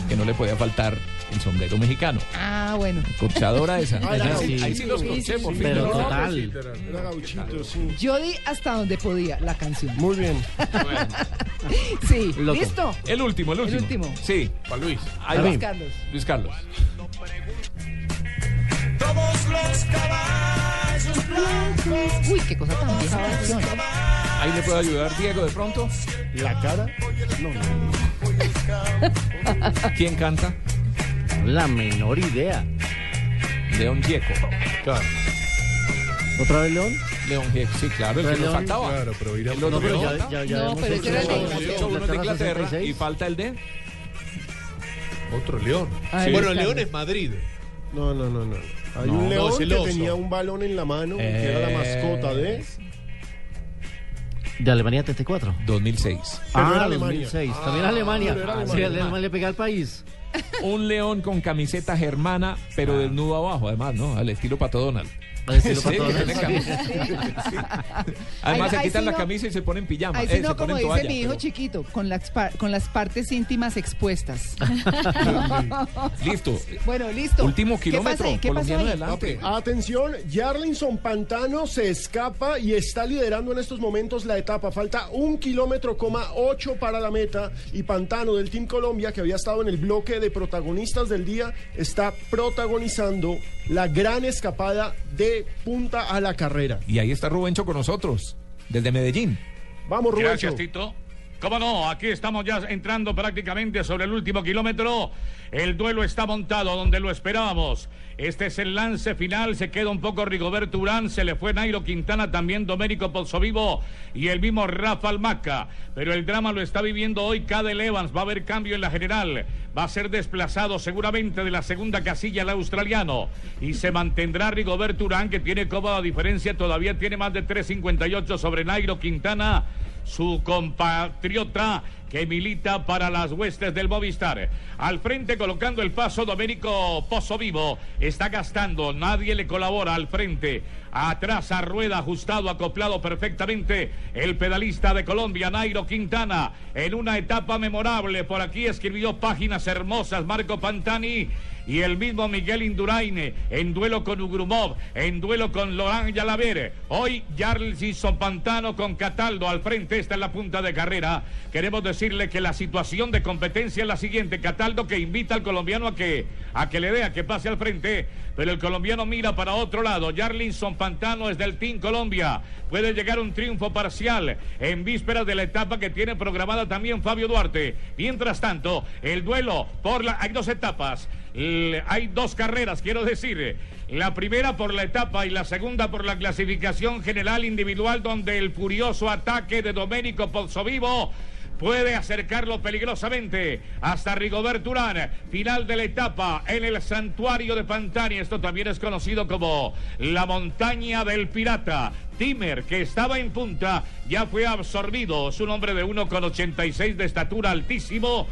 Que no le podía faltar el sombrero mexicano. Ah, bueno. Corchadora esa. Ah, Ahí era sí, gauchito. ahí sí los corché, sí, por sí. fin. Pero total. Era gauchito, sí. Yo di hasta donde podía la canción. Muy bien. Sí, Loco. listo. El último, el último. último. Sí. Para Luis. Ahí Luis. Carlos. Luis Carlos. Todos los caballos blancos. Uy, qué cosa tan vieja canción. Ahí le puedo ayudar Diego de pronto. La cara. No, no. ¿Quién canta? La menor idea. León Gieco. Claro. ¿Otra vez León? León Gieco, sí, claro, el que nos León, faltaba. Claro, pero El otro No, pero ya, ya, ya No, hemos pero ese era el de hecho Inglaterra. Uno de Inglaterra 66. y falta el de. Otro león. Ay, bueno, León es Madrid. No, no, no, no. Hay No, un león que tenía un balón en la mano, que era la mascota de... De Alemania 34. 2006. Pero ah, era Alemania. 2006. También Ah, Alemania. era Sí, Alemania. le pega al país. Un león con camiseta germana, pero desnudo abajo, además, ¿no? Al estilo Pato Donald. Sí. Sí. Además, Ahí- se quitan la no- camisa y se ponen pijama. Ahí eh, no, como dice toalla, mi hijo pero- chiquito, con las, par- con las partes íntimas expuestas. Listo. bueno, listo. Último ¿Qué pasa kilómetro? ¿Qué adelante. Atención, Jarlinson Pantano se escapa y está liderando en estos momentos la etapa. Falta un kilómetro, coma ocho para la meta. Y Pantano del Team Colombia, que había estado en el bloque de protagonistas del día, está protagonizando la gran escapada de punta a la carrera. Y ahí está Rubencho con nosotros, desde Medellín. Vamos, Rubencho. Gracias, Tito. ¿Cómo no? Aquí estamos ya entrando prácticamente sobre el último kilómetro. El duelo está montado donde lo esperábamos. Este es el lance final. Se queda un poco Rigoberto Urán. Se le fue Nairo Quintana, también Domérico Pozzovivo y el mismo Rafa Almaca. Pero el drama lo está viviendo hoy Cadel Evans. Va a haber cambio en la general. Va a ser desplazado seguramente de la segunda casilla el australiano. Y se mantendrá Rigoberto Urán, que tiene cómoda diferencia. Todavía tiene más de 3.58 sobre Nairo Quintana su compatriota que milita para las huestes del Movistar. Al frente colocando el paso Domérico Pozo Vivo. Está gastando, nadie le colabora al frente. Atrás a rueda ajustado, acoplado perfectamente el pedalista de Colombia, Nairo Quintana, en una etapa memorable. Por aquí escribió páginas hermosas Marco Pantani y el mismo Miguel Induraine en duelo con Ugrumov, en duelo con Laurent Yalaver. Hoy Jarlison Pantano con Cataldo al frente, está en la punta de carrera. Queremos decirle que la situación de competencia es la siguiente. Cataldo que invita al colombiano a que, a que le dé, a que pase al frente, pero el colombiano mira para otro lado. Jarlinson Pantano es del Team Colombia. Puede llegar un triunfo parcial en vísperas de la etapa que tiene programada también Fabio Duarte. Mientras tanto, el duelo por la... Hay dos etapas. Hay dos carreras, quiero decir. La primera por la etapa y la segunda por la clasificación general individual, donde el furioso ataque de Domenico Pozzovivo puede acercarlo peligrosamente hasta Rigoberto Urán. Final de la etapa en el santuario de Pantani. Esto también es conocido como la montaña del pirata. Timer, que estaba en punta, ya fue absorbido. Es un hombre de 1,86 de estatura altísimo.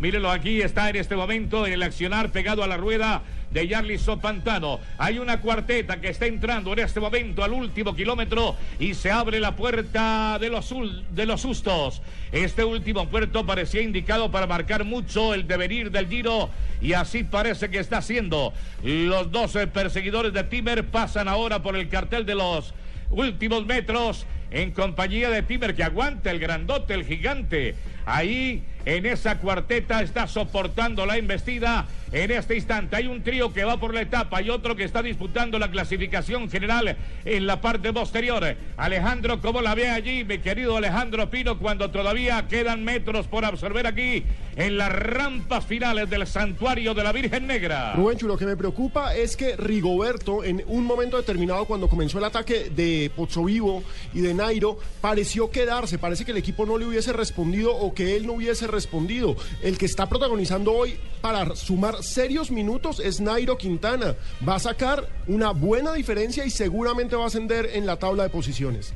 Mírenlo aquí, está en este momento en el accionar pegado a la rueda de Yarlison Pantano. Hay una cuarteta que está entrando en este momento al último kilómetro y se abre la puerta de los, de los sustos. Este último puerto parecía indicado para marcar mucho el devenir del giro y así parece que está haciendo. Los 12 perseguidores de Timer pasan ahora por el cartel de los últimos metros en compañía de Timer que aguanta el grandote, el gigante. Ahí, en esa cuarteta, está soportando la embestida. En este instante hay un trío que va por la etapa y otro que está disputando la clasificación general en la parte posterior. Alejandro, ¿cómo la ve allí, mi querido Alejandro Pino, cuando todavía quedan metros por absorber aquí en las rampas finales del santuario de la Virgen Negra? Rubencho, lo que me preocupa es que Rigoberto, en un momento determinado, cuando comenzó el ataque de Pozzovivo y de Nairo, pareció quedarse. Parece que el equipo no le hubiese respondido o que él no hubiese respondido. El que está protagonizando hoy para sumar serios minutos es Nairo Quintana. Va a sacar una buena diferencia y seguramente va a ascender en la tabla de posiciones.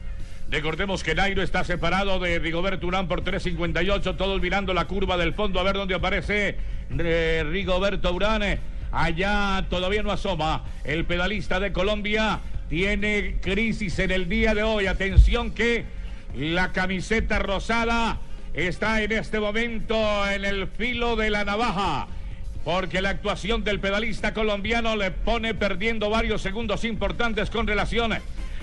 Recordemos que Nairo está separado de Rigoberto Urán por 3.58, todos mirando la curva del fondo a ver dónde aparece eh, Rigoberto Urán. Allá todavía no asoma el pedalista de Colombia. Tiene crisis en el día de hoy. Atención que la camiseta rosada está en este momento en el filo de la navaja. Porque la actuación del pedalista colombiano le pone perdiendo varios segundos importantes con relación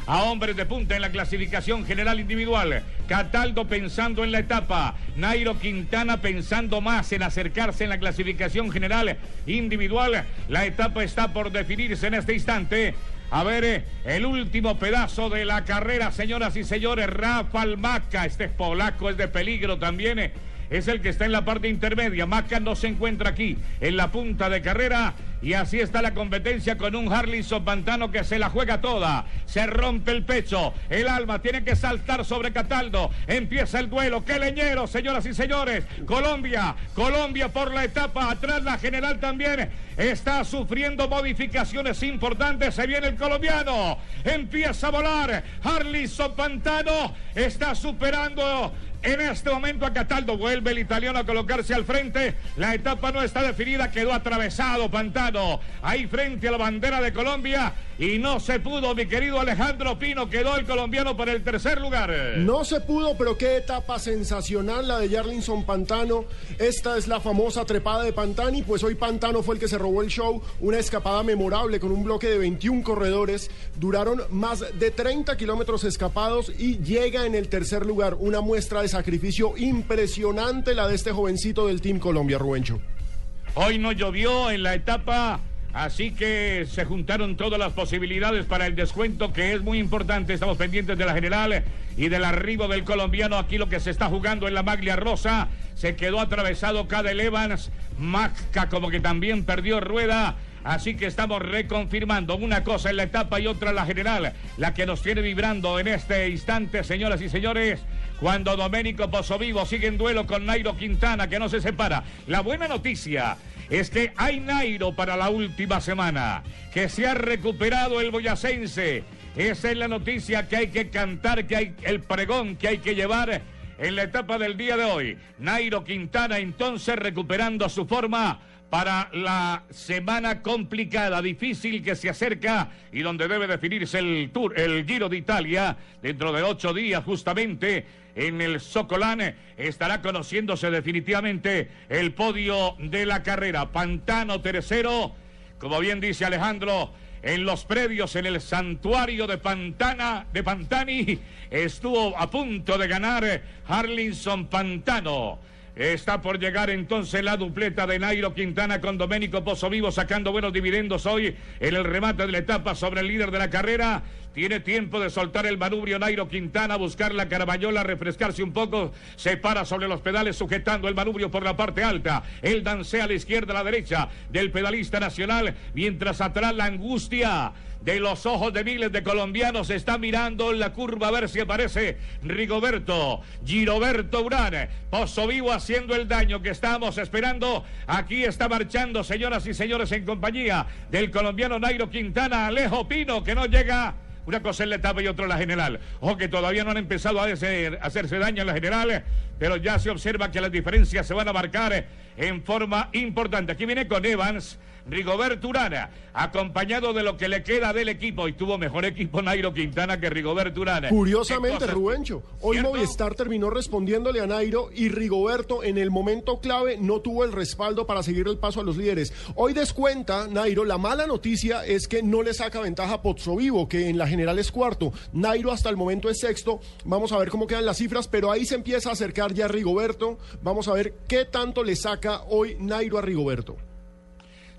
a hombres de punta en la clasificación general individual. Cataldo pensando en la etapa. Nairo Quintana pensando más en acercarse en la clasificación general individual. La etapa está por definirse en este instante. A ver, eh, el último pedazo de la carrera, señoras y señores. Rafa Maca, este es polaco, es de peligro también. eh, Es el que está en la parte intermedia. Maca no se encuentra aquí, en la punta de carrera. Y así está la competencia con un Harlison Pantano que se la juega toda. Se rompe el pecho. El alma tiene que saltar sobre Cataldo. Empieza el duelo. ¡Qué leñero, señoras y señores! Colombia, Colombia por la etapa. Atrás la general también está sufriendo modificaciones importantes. Se viene el colombiano. Empieza a volar. Harlison Pantano está superando en este momento a Cataldo vuelve el italiano a colocarse al frente. La etapa no está definida, quedó atravesado Pantano. Ahí frente a la bandera de Colombia. Y no se pudo, mi querido Alejandro Pino. Quedó el colombiano por el tercer lugar. No se pudo, pero qué etapa sensacional la de Jarlinson Pantano. Esta es la famosa trepada de Pantani, pues hoy Pantano fue el que se robó el show. Una escapada memorable con un bloque de 21 corredores. Duraron más de 30 kilómetros escapados y llega en el tercer lugar. Una muestra de sacrificio impresionante la de este jovencito del Team Colombia, Rubencho. Hoy no llovió en la etapa, así que se juntaron todas las posibilidades para el descuento, que es muy importante. Estamos pendientes de la general y del arribo del colombiano. Aquí lo que se está jugando en la maglia rosa. Se quedó atravesado Cadel Evans. Maca como que también perdió rueda. Así que estamos reconfirmando una cosa en la etapa y otra en la general. La que nos tiene vibrando en este instante, señoras y señores. Cuando Doménico Pozzovivo sigue en duelo con Nairo Quintana, que no se separa. La buena noticia es que hay Nairo para la última semana, que se ha recuperado el boyacense. Esa es la noticia que hay que cantar, que hay el pregón que hay que llevar en la etapa del día de hoy. Nairo Quintana entonces recuperando su forma para la semana complicada, difícil que se acerca y donde debe definirse el Tour, el Giro de Italia, dentro de ocho días justamente en el Socolán estará conociéndose definitivamente el podio de la carrera. Pantano tercero, como bien dice Alejandro, en los predios en el santuario de Pantana, de Pantani, estuvo a punto de ganar Harlinson Pantano. Está por llegar entonces la dupleta de Nairo Quintana con Doménico Pozzovivo sacando buenos dividendos hoy en el remate de la etapa sobre el líder de la carrera. Tiene tiempo de soltar el manubrio Nairo Quintana, buscar la carabayola, refrescarse un poco. Se para sobre los pedales sujetando el manubrio por la parte alta. El dancea a la izquierda, a la derecha del pedalista nacional, mientras atrás la angustia de los ojos de miles de colombianos está mirando la curva a ver si aparece Rigoberto, Giroberto Urán, Pozo Vivo haciendo el daño que estábamos esperando. Aquí está marchando, señoras y señores, en compañía del colombiano Nairo Quintana, Alejo Pino, que no llega. Una cosa en la etapa y otra la general. Ojo que todavía no han empezado a hacerse daño en la general, pero ya se observa que las diferencias se van a marcar en forma importante. Aquí viene con Evans. Rigoberto Urana, acompañado de lo que le queda del equipo, y tuvo mejor equipo Nairo Quintana que Rigoberto Urana. Curiosamente, Rubencho, hoy ¿Cierto? Movistar terminó respondiéndole a Nairo y Rigoberto en el momento clave no tuvo el respaldo para seguir el paso a los líderes. Hoy descuenta Nairo, la mala noticia es que no le saca ventaja a Pozzo Vivo, que en la general es cuarto. Nairo hasta el momento es sexto. Vamos a ver cómo quedan las cifras, pero ahí se empieza a acercar ya Rigoberto. Vamos a ver qué tanto le saca hoy Nairo a Rigoberto.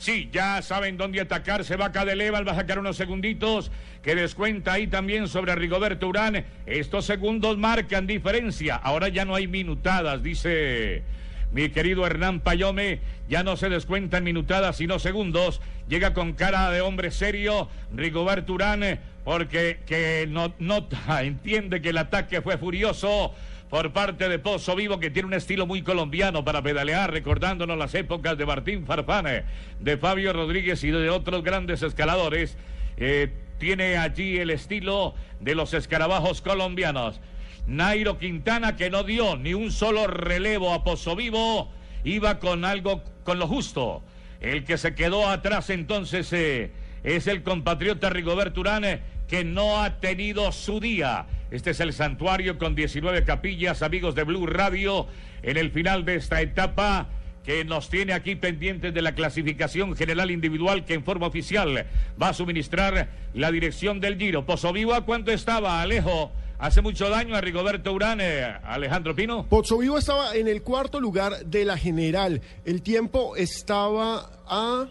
Sí, ya saben dónde atacar. Se va Cadeleval, va a sacar unos segunditos que descuenta ahí también sobre Rigoberto Urán. Estos segundos marcan diferencia. Ahora ya no hay minutadas, dice mi querido Hernán Payome. Ya no se descuentan minutadas, sino segundos. Llega con cara de hombre serio Rigoberto Urán porque que no, nota, entiende que el ataque fue furioso por parte de Pozo Vivo, que tiene un estilo muy colombiano para pedalear, recordándonos las épocas de Martín Farfane, de Fabio Rodríguez y de otros grandes escaladores. Eh, tiene allí el estilo de los escarabajos colombianos. Nairo Quintana, que no dio ni un solo relevo a Pozo Vivo, iba con algo, con lo justo. El que se quedó atrás entonces eh, es el compatriota Rigoberto Urán, eh, que no ha tenido su día. Este es el santuario con 19 capillas, amigos de Blue Radio, en el final de esta etapa que nos tiene aquí pendientes de la clasificación general individual que en forma oficial va a suministrar la dirección del Giro. Pozo Vivo, ¿a cuánto estaba, Alejo? ¿Hace mucho daño a Rigoberto Urán, eh, Alejandro Pino? Pozzo Vivo estaba en el cuarto lugar de la general. El tiempo estaba a...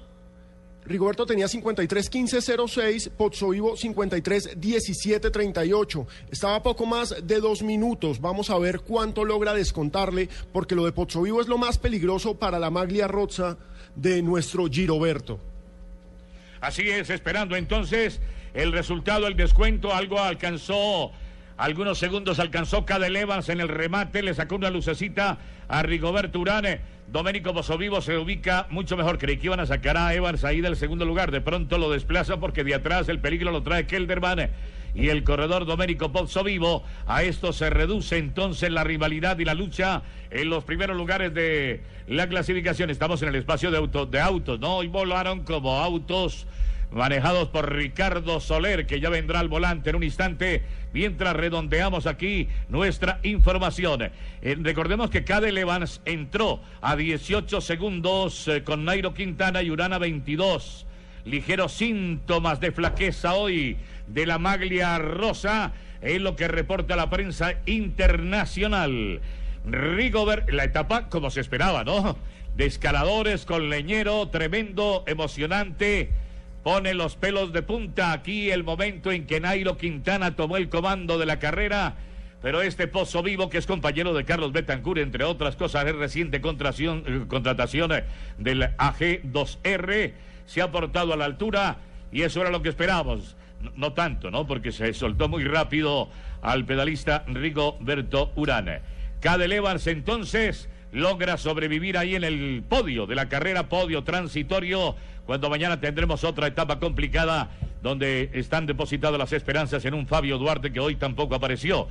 Rigoberto tenía 53-15-06, Pozzo Vivo 53-17-38. Estaba poco más de dos minutos. Vamos a ver cuánto logra descontarle, porque lo de Pozzo Vivo es lo más peligroso para la maglia rozza de nuestro Giroberto. Así es, esperando entonces el resultado, el descuento, algo alcanzó, algunos segundos alcanzó Cadel Evans en el remate, le sacó una lucecita a Rigoberto Urane. Doménico Bosovivo se ubica mucho mejor. Creí que iban a sacar a Evans ahí del segundo lugar. De pronto lo desplaza porque de atrás el peligro lo trae Kelderman y el corredor Doménico Vivo. A esto se reduce entonces la rivalidad y la lucha en los primeros lugares de la clasificación. Estamos en el espacio de, auto, de autos, ¿no? Hoy volaron como autos manejados por Ricardo Soler, que ya vendrá al volante en un instante, mientras redondeamos aquí nuestra información. Eh, recordemos que Cadel Evans entró a 18 segundos eh, con Nairo Quintana y Urana 22. Ligeros síntomas de flaqueza hoy de la maglia rosa, es lo que reporta la prensa internacional. Rigobert, la etapa como se esperaba, ¿no? De escaladores con leñero, tremendo, emocionante pone los pelos de punta aquí el momento en que Nairo Quintana tomó el comando de la carrera. Pero este Pozo Vivo, que es compañero de Carlos Betancourt, entre otras cosas, es reciente eh, contratación eh, del AG2R, se ha portado a la altura y eso era lo que esperábamos. No, tanto, ¿no? Porque se soltó muy rápido al pedalista Rigoberto Urán. Cadel Evans entonces logra sobrevivir ahí en el podio de la carrera, podio transitorio cuando mañana tendremos otra etapa complicada donde están depositadas las esperanzas en un Fabio Duarte que hoy tampoco apareció.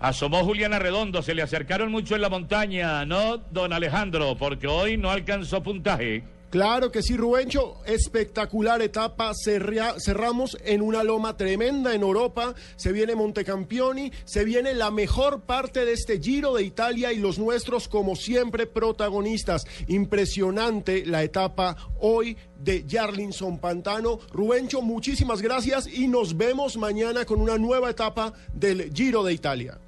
Asomó Juliana Redondo, se le acercaron mucho en la montaña, ¿no, don Alejandro? Porque hoy no alcanzó puntaje. Claro que sí, Rubencho. Espectacular etapa. cerramos en una loma tremenda en Europa. Se viene Montecampioni. Se viene la mejor parte de este Giro de Italia y los nuestros, como siempre, protagonistas. Impresionante la etapa hoy de Jarlinson Pantano. Rubencho, muchísimas gracias y nos vemos mañana con una nueva etapa del Giro de Italia.